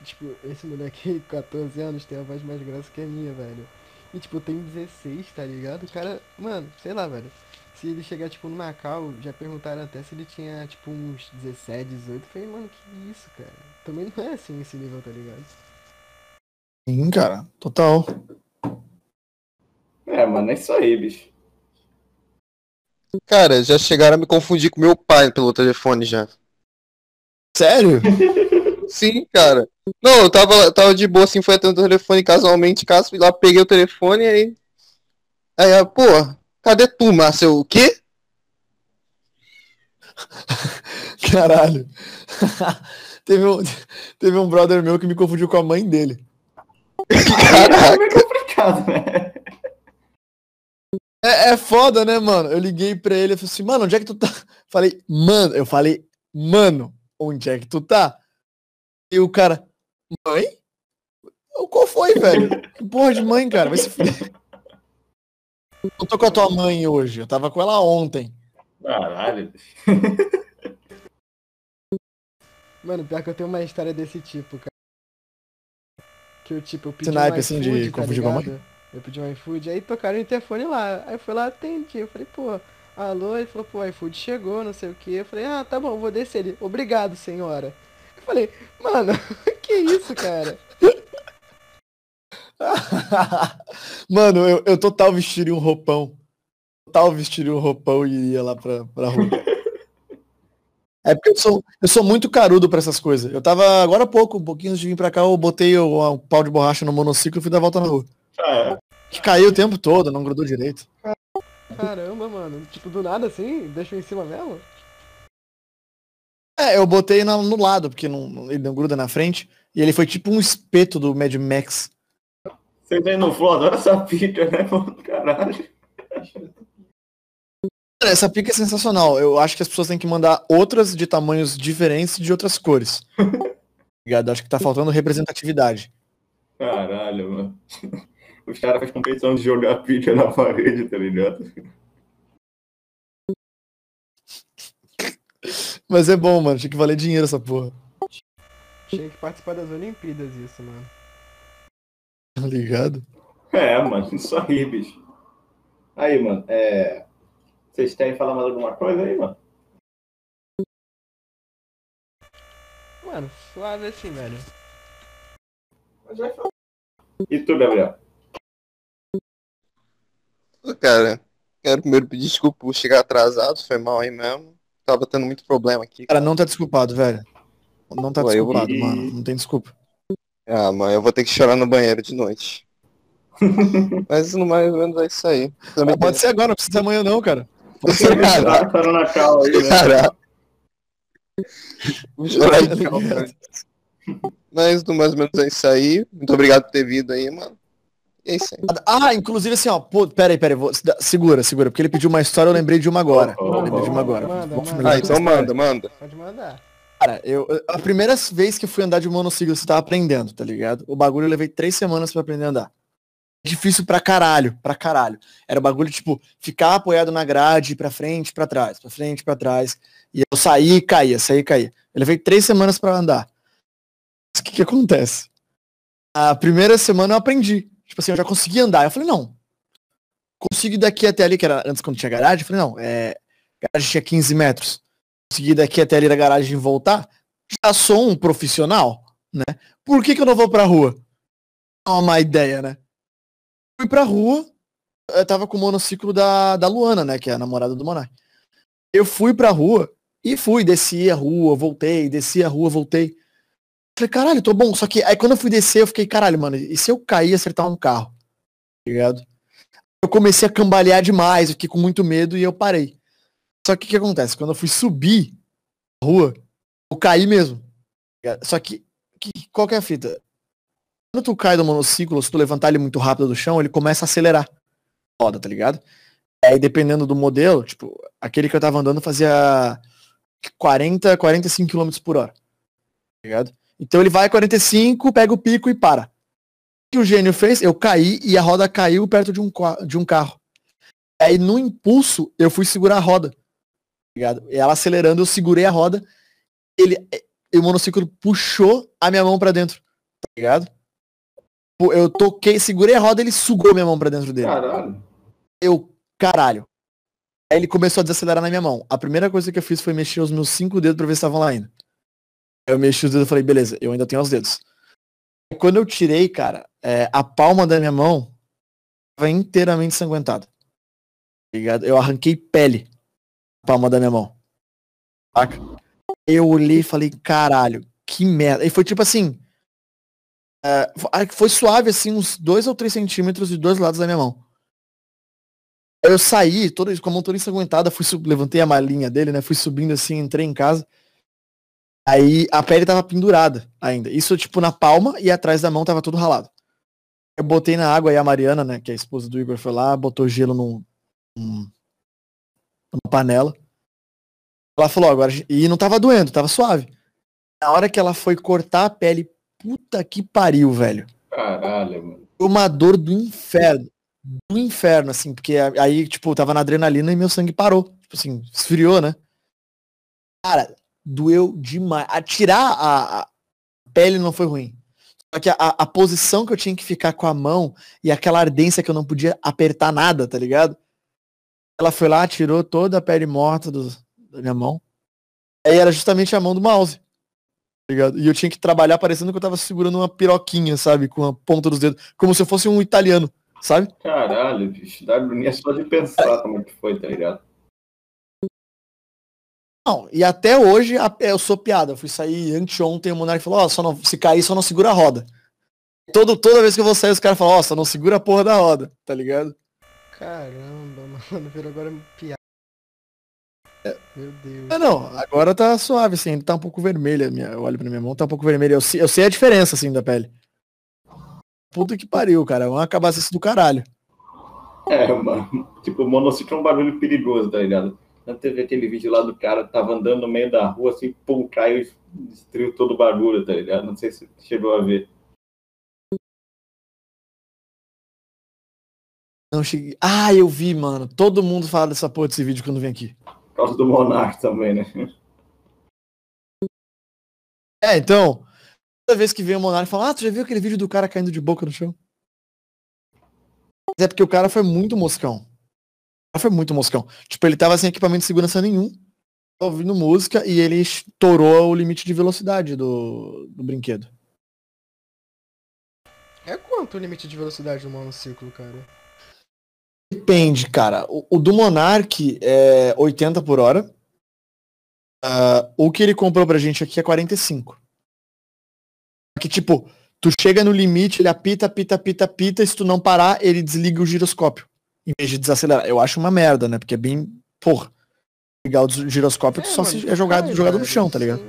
tipo, esse moleque aí, 14 anos, tem a voz mais grossa que a minha, velho. E, tipo, tem 16, tá ligado? O cara, mano, sei lá, velho. Se ele chegar, tipo, no Macau, já perguntaram até se ele tinha, tipo, uns 17, 18. Eu falei, mano, que isso, cara? Também não é assim esse nível, tá ligado? Sim, cara, total. é, mano, é isso aí, bicho. Cara, já chegaram a me confundir com meu pai pelo telefone já. Sério? Sim, cara. Não, eu tava, tava de boa assim, foi atendendo o telefone casualmente em casa, fui lá, peguei o telefone e aí. Aí, ela, pô, cadê tu, Márcio? Eu, O quê? Caralho. teve, um, teve um brother meu que me confundiu com a mãe dele. É meio complicado, né? É, é foda, né, mano? Eu liguei pra ele e falei assim, mano, onde é que tu tá? Falei, mano, eu falei, mano, onde é que tu tá? E o cara, mãe? Qual foi, velho? Que porra de mãe, cara? Vai se fuder. Eu tô com a tua mãe hoje, eu tava com ela ontem. Caralho. Mano, pior que eu tenho uma história desse tipo, cara. Que eu, tipo, eu pedi Esse naipe, um assim, de tá confundir com a mãe? Eu pedi um iFood, aí tocaram o interfone lá. Aí eu fui lá, atendi. Eu falei, pô, alô? Ele falou, pô, o iFood chegou, não sei o que. Eu falei, ah, tá bom, vou descer ele. Obrigado, senhora. Eu falei, mano, que isso, cara? Mano, eu, eu total vestiria um roupão. Total vestiria um roupão e iria lá pra, pra rua. É porque eu sou, eu sou muito carudo pra essas coisas. Eu tava agora há pouco, um pouquinho antes de vir pra cá, eu botei o, o pau de borracha no monociclo e fui dar volta na rua. Ah, Que caiu o tempo todo, não grudou direito. Caramba, mano. Tipo, do nada assim, deixou em cima mesmo? É, eu botei na- no lado, porque não, ele não gruda na frente. E ele foi tipo um espeto do Mad Max. Você vem no Flow, adora essa pica, né, mano? Caralho. Cara, Essa pica é sensacional. Eu acho que as pessoas têm que mandar outras de tamanhos diferentes de outras cores. Ligado? Acho que tá faltando representatividade. Caralho, mano. Os caras fazem competição de jogar pica na parede, tá ligado? Mas é bom, mano. Tinha que valer dinheiro essa porra. Tinha que participar das Olimpíadas isso, mano. Tá ligado? É, mano, isso aí, bicho. Aí, mano, é. Vocês querem falar mais alguma coisa aí, mano? Mano, suave assim, velho. E tu, Gabriel? Cara, quero primeiro pedir desculpa por chegar atrasado, foi mal aí mesmo. Tava tendo muito problema aqui. Cara, não tá desculpado, velho. Não tá Pô, eu desculpado, mano. Não tem desculpa. Ah, mano, eu vou ter que chorar no banheiro de noite. Mas no mais ou menos é isso aí. Também Pode ser agora, não precisa ser amanhã não, cara. Caralho, Tá na cal aí, né? caralho. Vou chorar de ligado? Mas no mais ou menos é isso aí. Muito obrigado por ter vindo aí, mano. É isso aí. Ah, inclusive assim, ó. Pô, pera aí, pera aí. Vou, segura, segura. Porque ele pediu uma história, eu lembrei de uma agora. Oh, oh, Eu lembrei de uma oh. agora. Manda, manda. Ah, então manda, manda. Pode mandar. Cara, eu, a primeira vez que eu fui andar de monociclo, você tava aprendendo, tá ligado? O bagulho eu levei três semanas pra aprender a andar. Difícil pra caralho, pra caralho. Era o bagulho, tipo, ficar apoiado na grade, pra frente, pra trás, pra frente, pra trás. E eu saí e caía, saí e caía. Eu levei três semanas pra andar. Mas o que que acontece? A primeira semana eu aprendi. Tipo assim, eu já consegui andar. Eu falei, não. Consigo ir daqui até ali, que era antes quando tinha garagem. Eu falei, não, é. Garagem tinha 15 metros conseguir daqui até ali da garagem e voltar, já sou um profissional, né? Por que, que eu não vou pra rua? É uma má ideia, né? Fui pra rua, eu tava com o monociclo da, da Luana, né? Que é a namorada do Monark. Eu fui pra rua e fui, desci a rua, voltei, desci a rua, voltei. Falei, caralho, tô bom. Só que aí quando eu fui descer, eu fiquei, caralho, mano, e se eu cair e acertar um carro? Tá ligado? Eu comecei a cambalear demais, eu fiquei com muito medo e eu parei. Só que o que acontece? Quando eu fui subir a rua, eu caí mesmo. Só que, que qual que é a fita? Quando tu cai do monociclo, se tu levantar ele muito rápido do chão, ele começa a acelerar a roda, tá ligado? Aí dependendo do modelo, tipo, aquele que eu tava andando fazia 40, 45 km por hora. Tá ligado? Então ele vai a 45, pega o pico e para. O que o gênio fez? Eu caí e a roda caiu perto de um, de um carro. Aí no impulso eu fui segurar a roda ligado? E ela acelerando, eu segurei a roda, ele, e o monociclo puxou a minha mão pra dentro, tá ligado? Eu toquei, segurei a roda, ele sugou minha mão pra dentro dele. Caralho. Eu, caralho. Aí ele começou a desacelerar na minha mão. A primeira coisa que eu fiz foi mexer os meus cinco dedos pra ver se estavam lá ainda. Eu mexi os dedos e falei, beleza, eu ainda tenho os dedos. Quando eu tirei, cara, é, a palma da minha mão tava inteiramente ensanguentada. Tá ligado? Eu arranquei pele a palma da minha mão. Saca? Eu olhei e falei, caralho, que merda. E foi tipo assim. é, fo- foi suave, assim, uns dois ou três centímetros de dois lados da minha mão. Eu saí, todo, com a mão toda ensanguentada, fui levantei a malinha dele, né? Fui subindo assim, entrei em casa. Aí a pele tava pendurada ainda. Isso, tipo, na palma e atrás da mão tava tudo ralado. Eu botei na água e a Mariana, né, que é a esposa do Igor, foi lá, botou gelo num, num- numa panela. Ela falou, agora. E não tava doendo, tava suave. Na hora que ela foi cortar a pele, puta que pariu, velho. Caralho, mano. Foi uma dor do inferno. Do inferno, assim, porque aí, tipo, tava na adrenalina e meu sangue parou. Tipo assim, esfriou, né? Cara, doeu demais. Atirar a, a pele não foi ruim. Só que a, a posição que eu tinha que ficar com a mão e aquela ardência que eu não podia apertar nada, tá ligado? Ela foi lá, tirou toda a pele morta do- da minha mão. Aí era justamente a mão do mouse. tá ligado? E eu tinha que trabalhar parecendo que eu tava segurando uma piroquinha, sabe? Com a ponta dos dedos. Como se eu fosse um italiano, sabe? Caralho, bicho. Dá agonia só de pensar como é que foi, tá ligado? Não, e até hoje a- eu sou piada. Eu fui sair anteontem, o Monark falou, ó, só não, se cair, só não segura a roda. Todo, toda vez que eu vou sair, os caras falam, ó, só não segura a porra da roda, tá ligado? Caramba, mano, virou agora piada. Meu Deus. É, não, agora tá suave, assim, ainda tá um pouco vermelha. Minha, eu olho pra minha mão, tá um pouco vermelha. Eu, sei- eu sei a diferença, assim, da pele. Puta que pariu, cara. Vamos acabar isso do caralho. É, mano. Tipo, o monociclo é um barulho perigoso, tá ligado? Não teve aquele vídeo lá do cara, tava andando no meio da rua, assim, pum, caiu e destruiu todo o barulho, tá ligado? Não sei se chegou a ver. Não cheguei. Ah, eu vi, mano. Todo mundo fala dessa porra desse vídeo quando vem aqui. Por causa do Monark também, né? É, então. Toda vez que vem o Monark fala, ah, tu já viu aquele vídeo do cara caindo de boca no chão? Mas é porque o cara foi muito moscão. Foi muito moscão. Tipo, ele tava sem equipamento de segurança nenhum, ouvindo música e ele estourou o limite de velocidade do, do brinquedo. É quanto o limite de velocidade do monociclo, cara? Depende, cara. O, o do Monark é 80 por hora. Ah, o que ele comprou pra gente aqui é 45. Que tipo, tu chega no limite, ele apita, apita, apita, apita, e se tu não parar, ele desliga o giroscópio. Em vez de desacelerar. Eu acho uma merda, né? Porque é bem. Porra. Ligar o giroscópio, tu só mano, se é jogado, jogado no velho, chão, tá ligado?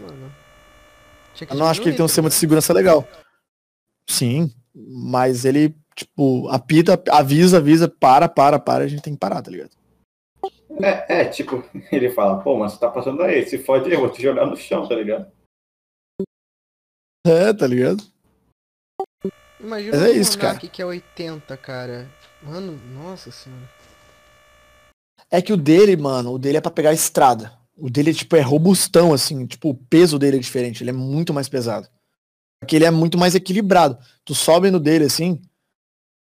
sim, Eu não acho que ele tem um sistema de tá segurança legal. Sim, mas ele, tipo, apita, avisa, avisa, para, para, para, a gente tem que parar, tá ligado? É, é, tipo, ele fala, pô, mas você tá passando aí, se fode, eu vou te jogar no chão, tá ligado? É, tá ligado? Imagina Mas é isso, Monark que é 80, cara. Mano, nossa senhora. É que o dele, mano, o dele é pra pegar a estrada. O dele, tipo, é robustão, assim. Tipo, o peso dele é diferente. Ele é muito mais pesado. Porque ele é muito mais equilibrado. Tu sobe no dele, assim,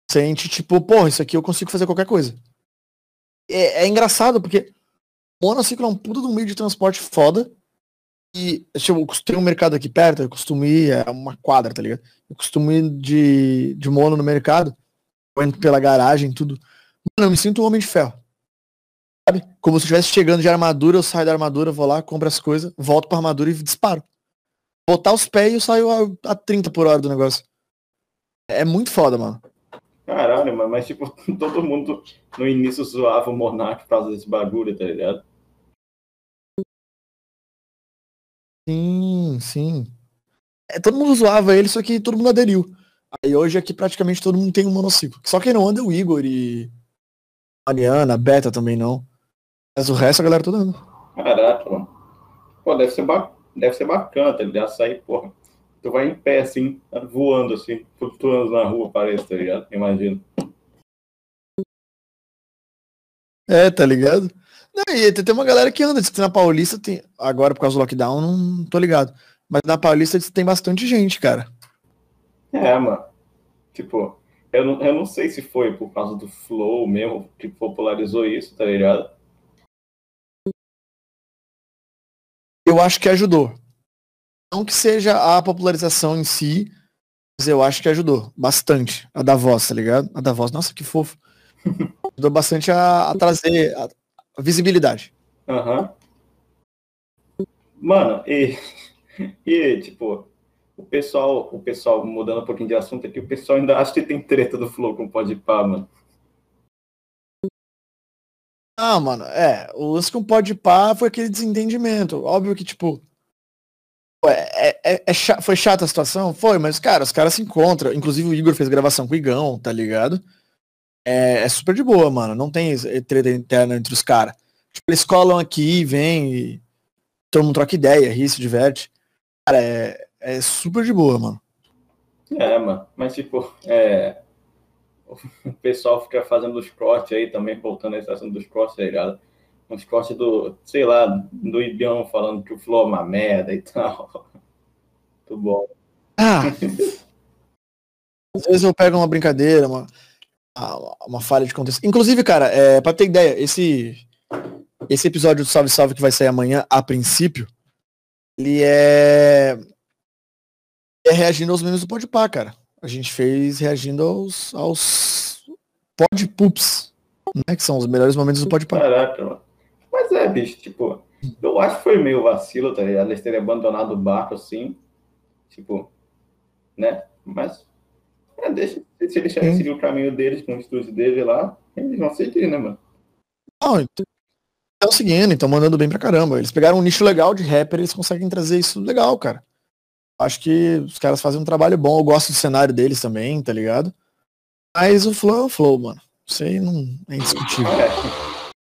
sente, tipo, porra, isso aqui eu consigo fazer qualquer coisa. É, é engraçado, porque monociclo é um puta de um meio de transporte foda. E, tipo, tem um mercado aqui perto, eu costumo ir, é uma quadra, tá ligado? Eu costumo ir de, de mono no mercado. Entro pela garagem, tudo. Mano, eu me sinto um homem de ferro sabe? Como se eu estivesse chegando de armadura, eu saio da armadura, vou lá, compro as coisas, volto pra armadura e disparo. Botar os pés e eu saio a, a 30 por hora do negócio. É muito foda, mano. Caralho, mano, mas tipo, todo mundo no início zoava o Monark por causa desse bagulho, tá ligado? Sim, sim. É, todo mundo zoava ele, só que todo mundo aderiu. Aí hoje aqui praticamente todo mundo tem um monociclo. Só quem não anda é o Igor e Mariana, Beta também não. Mas o resto a galera toda anda. Caraca, mano. Pô, deve ser, ba... deve ser bacana, tá ligado? Sair, porra. Tu vai em pé, assim, voando, assim, flutuando na rua, parece, tá ligado? Imagino. É, tá ligado? Não, e tem uma galera que anda, diz que na Paulista tem. Agora por causa do lockdown, não tô ligado. Mas na Paulista tem bastante gente, cara. É, mano. Tipo, eu não, eu não sei se foi por causa do Flow mesmo que popularizou isso, tá ligado? Eu acho que ajudou. Não que seja a popularização em si, mas eu acho que ajudou bastante. A da voz, tá ligado? A da voz, nossa, que fofo. Ajudou bastante a, a trazer a, a visibilidade. Aham. Mano, e, e tipo, o pessoal, o pessoal, mudando um pouquinho de assunto aqui, o pessoal ainda acha que tem treta do Flow com o Podpah, mano. Ah, mano, é. O lance com o Pode Pá foi aquele desentendimento. Óbvio que, tipo. É, é, é cha- foi chata a situação? Foi, mas, cara, os caras se encontram. Inclusive o Igor fez gravação com o Igão, tá ligado? É, é super de boa, mano. Não tem esse- treta interna entre os caras. Tipo, eles colam aqui, vêm e todo mundo troca ideia, ri, se diverte. Cara, é, é super de boa, mano. É, mano. Mas, tipo, é. O pessoal fica fazendo os cortes aí também, voltando a assunto dos cortes, tá ligado? Uns cortes do, sei lá, do Ibião falando que o Flow é uma merda e tal. Muito bom. Ah! Às vezes eu pego uma brincadeira, uma, uma falha de contexto. Inclusive, cara, é, pra ter ideia, esse, esse episódio do Salve Salve que vai sair amanhã, a princípio, ele é. É reagindo aos memes do Podpah, cara. A gente fez reagindo aos, aos Podpups, né? Que são os melhores momentos do Podpah. Caraca, mano. Mas é, bicho, tipo, eu acho que foi meio vacilo, tá ligado? Eles terem abandonado o barco assim. Tipo, né? Mas. É, deixa, se eles seguir o caminho deles com o estúdio dele lá, eles vão seguir, né, mano? Não, estão seguindo, estão mandando bem pra caramba. Eles pegaram um nicho legal de rapper, eles conseguem trazer isso legal, cara. Acho que os caras fazem um trabalho bom. Eu gosto do cenário deles também, tá ligado? Mas o flow é o flow, mano. Isso aí não é indiscutível.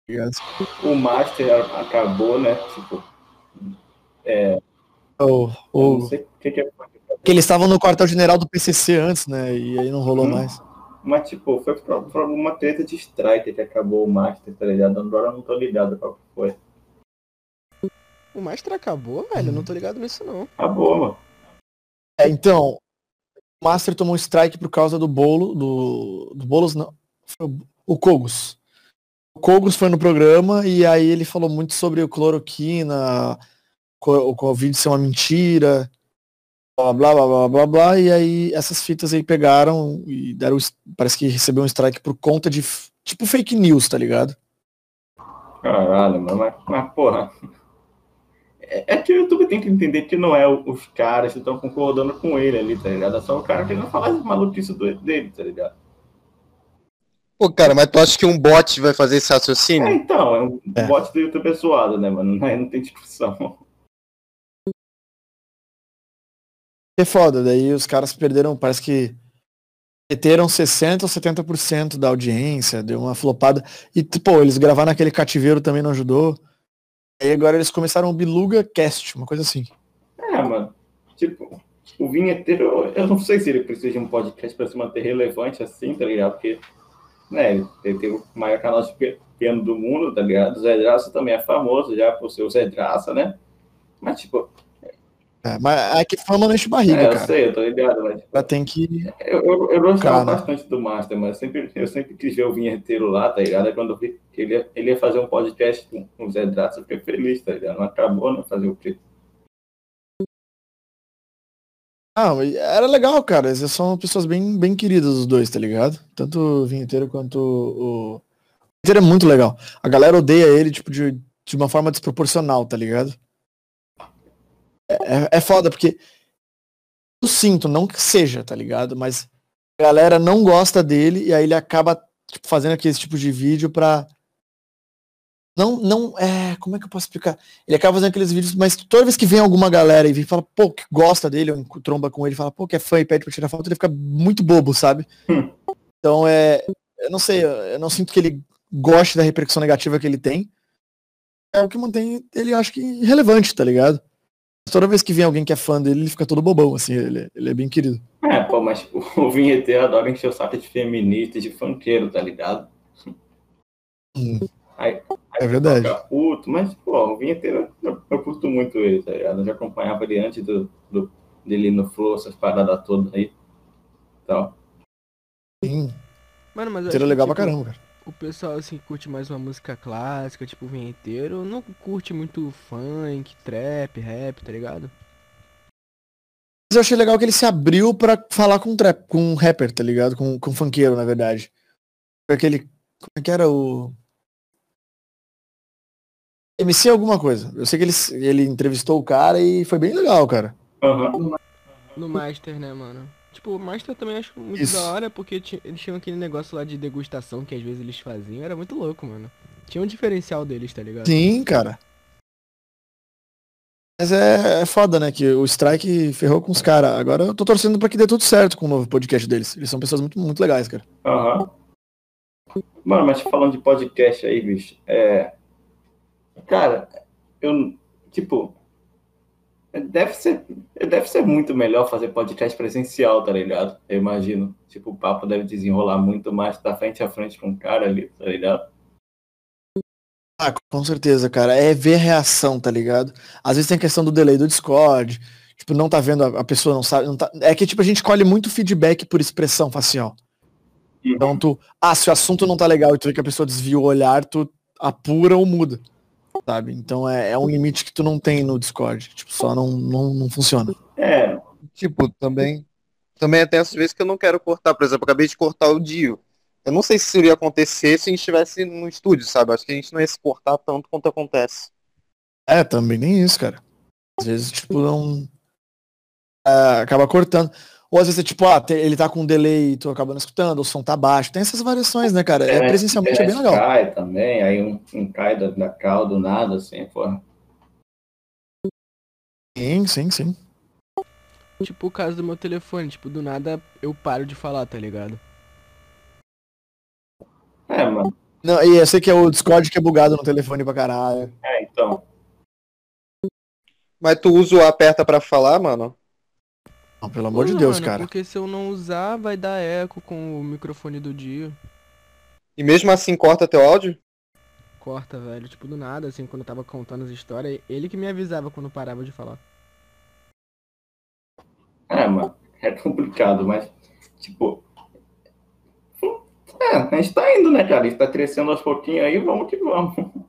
É, tá o Master a- acabou, né? Tipo, O, eu o, não sei o que, que é. que eles estavam no quartel-general do PCC antes, né? E aí não rolou Hum. mais. Mas, tipo, foi por, por alguma treta de strike que acabou o Master, tá ligado? Agora eu não tô ligado qual que foi. O Master acabou, velho? Eu não tô ligado nisso, não. Acabou, mano. É, então, o Master tomou um strike por causa do bolo, do, do Boulos não, o- Kogos. O Kogos foi no programa e aí ele falou muito sobre o cloroquina, o Covid ser uma mentira, blá blá blá blá blá blá, e aí essas fitas aí pegaram e deram, parece que recebeu um strike por conta de, tipo fake news, tá ligado? Caralho. Mas, mas porra. É, é que o YouTube tem que entender que não é os caras que estão concordando com ele ali, tá ligado? É só o cara querendo falar de maluquice do- dele, tá ligado? Pô, cara, mas tu acha que um bot vai fazer esse É, raciocínio? então, é um É. bot do YouTube zoado, né, mano? Aí não tem discussão. É foda, daí os caras perderam, parece que meteram 60 ou 70% da audiência, deu uma flopada. E, pô, eles gravaram naquele cativeiro também não ajudou. Aí agora eles começaram o Biluga Cast, uma coisa assim. É, mano. Tipo, o vinheteiro, eu- não sei se ele precisa de um podcast pra se manter relevante assim, tá ligado? Porque, né, ele- tem o maior canal de pi- piano do mundo, tá ligado? O Zé Graça também é famoso já por ser o Zé Graça, né? Mas, tipo, É, mas é que fama não enche barriga, é, eu cara. sei, eu tô ligado, mas Ela tem que. eu, eu, eu gostava Cara. bastante do Master, mas eu sempre, eu sempre quis ver o vinheteiro lá, tá ligado? Aí quando eu vi que ele ia, ele ia fazer um podcast com, o Zé Graça, eu fiquei feliz, tá ligado? Não acabou, né? Fazer o quê? Ah, era legal, cara. Eles são pessoas bem, bem queridas, os dois, tá ligado? Tanto o Vinheteiro quanto o. O Vinheteiro é muito legal. A galera odeia ele, tipo, de, de uma forma desproporcional, tá ligado? É, é foda, porque eu sinto, não que seja, tá ligado? Mas a galera não gosta dele e aí ele acaba tipo, fazendo aquele tipo de vídeo pra. Não, não, é. Como é que eu posso explicar? Ele acaba fazendo aqueles vídeos, mas toda vez que vem alguma galera e vem fala, pô, que gosta dele, ou tromba com ele, fala, pô, que é fã e pede pra tirar foto, ele fica muito bobo, sabe? Hum. Então é. Eu não sei, eu não sinto que ele goste da repercussão negativa que ele tem. É o que mantém ele, acho que, relevante, tá ligado? Toda vez que vem alguém que é fã dele, ele fica todo bobão, assim, ele, ele é bem querido. É, pô, mas o vinheteiro adora encher o saco de feminista e de funkeiro, tá ligado? Hum, Aí, é verdade. fica puto, mas, pô, o vinheteiro, eu, eu curto muito ele, tá ligado? Eu já acompanhava ele antes do, do, dele ir no Flow, essas paradas todas aí. Então, Sim, Mano, mas eu seria que, legal pra tipo, caramba, cara. O pessoal, assim, curte mais uma música clássica, tipo vinheteiro, não curte muito funk, trap, rap, tá ligado? Mas eu achei legal que ele se abriu pra falar com um trap, com um rapper, tá ligado? Com, com um funkeiro, na verdade. Aquele. Como é que era o. MC alguma coisa. Eu sei que ele, ele entrevistou o cara e foi bem legal, cara. aham. No Master, né, mano? Tipo, o Master também acho muito Isso. da hora, porque eles tinham aquele negócio lá de degustação que às vezes eles faziam, era muito louco, mano. Tinha um diferencial deles, tá ligado? Sim, cara. Mas é, é foda, né? Que o Strike ferrou com os caras. Agora eu tô torcendo pra que dê tudo certo com o novo podcast deles. Eles são pessoas muito, muito legais, cara. Aham. Mano, mas falando de podcast aí, bicho, é. Cara, eu. Tipo. Deve ser, deve ser muito melhor fazer podcast presencial, tá ligado? Eu imagino. Tipo, o papo deve desenrolar muito mais da frente a frente com o cara ali, tá ligado? Ah, com certeza, cara. É ver a reação, tá ligado? Às vezes tem a questão do delay do Discord. Tipo, não tá vendo, a, pessoa não sabe. Não tá... É que, tipo, a gente colhe muito feedback por expressão facial. Então tu, ah, se o assunto não tá legal e tu vê que a pessoa desvia o olhar, tu apura ou muda. Sabe? Então é, é um limite que tu não tem no Discord. Tipo, só não, não, não funciona. É, Tipo, também. Também tem essas vezes que eu não quero cortar. Por exemplo, eu acabei de cortar o Dio. Eu não sei se isso iria acontecer se a gente estivesse no estúdio, sabe? Acho que a gente não ia se cortar tanto quanto acontece. É, também nem isso, cara. Às vezes, tipo, não. É, acaba cortando. Ou às vezes é tipo, ah, ele tá com um delay e tu acaba não escutando, o som tá baixo. Tem essas variações, né, cara? É, presencialmente é bem legal. cai também, aí um, um cai da, da cal do nada, assim, porra. Sim, sim, sim. Tipo o caso do meu telefone, tipo, do nada eu paro de falar, tá ligado? É, mano. Não, e eu sei que é o Discord que é bugado no telefone pra caralho. É, então. Mas tu usa o aperta pra falar, mano? Não, pelo amor de Usa, Deus, mano, cara. Porque se eu não usar, vai dar eco com o microfone do dia. E mesmo assim corta teu áudio? Corta, velho. Tipo, do nada, assim, quando eu tava contando as histórias, ele que me avisava quando parava de falar. É, mano. É complicado, mas, tipo. É, a gente tá indo, né, cara? A gente tá crescendo aos pouquinhos aí, vamos que vamos.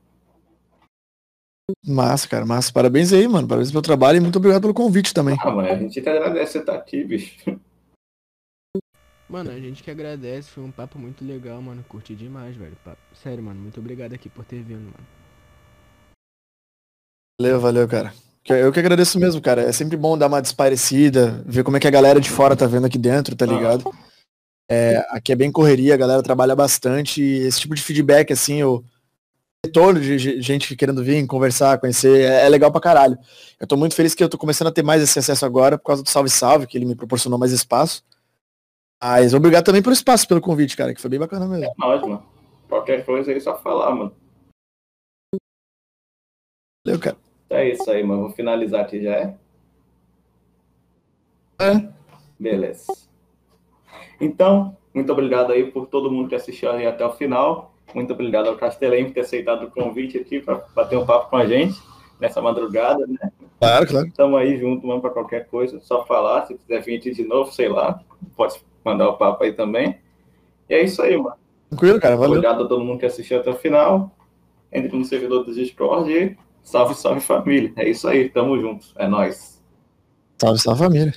Massa, cara, massa. Parabéns aí, mano. Parabéns pelo trabalho e muito obrigado pelo convite também. Ah, mano, a gente que agradece você estar aqui, bicho. Mano, a gente que agradece, foi um papo muito legal, mano. Curti demais, velho. Papo- Sério, mano, muito obrigado aqui por ter vindo, mano. Valeu, valeu, cara. Eu que agradeço mesmo, cara. É sempre bom dar uma desparecida, ver como é que a galera de fora tá vendo aqui dentro, tá ligado? É, aqui é bem correria, a galera trabalha bastante e esse tipo de feedback, assim, o retorno de ge- gente querendo vir, conversar, conhecer, é, é legal pra caralho. Eu tô muito feliz que eu tô começando a ter mais esse acesso agora por causa do Salve Salve, que ele me proporcionou mais espaço. Mas obrigado também pelo espaço, pelo convite, cara, que foi bem bacana mesmo. Nós, mano. Qualquer coisa aí, só falar, mano. Valeu, cara. É isso aí, mano. Vou finalizar aqui já é? É. Beleza. Então, muito obrigado aí por todo mundo que assistiu aí até o final. Muito obrigado ao Castelém por ter aceitado o convite aqui para bater um papo com a gente nessa madrugada, né? Claro, claro. Estamos aí junto, mano, para qualquer coisa. Só falar, se quiser vir aqui de novo, sei lá, pode mandar o papo aí também. E é isso aí, mano. Tranquilo, cara. Valeu. Obrigado a todo mundo que assistiu até o final. Entre no servidor do Discord e salve, salve família. É isso aí, tamo junto. É nóis. Salve, salve família.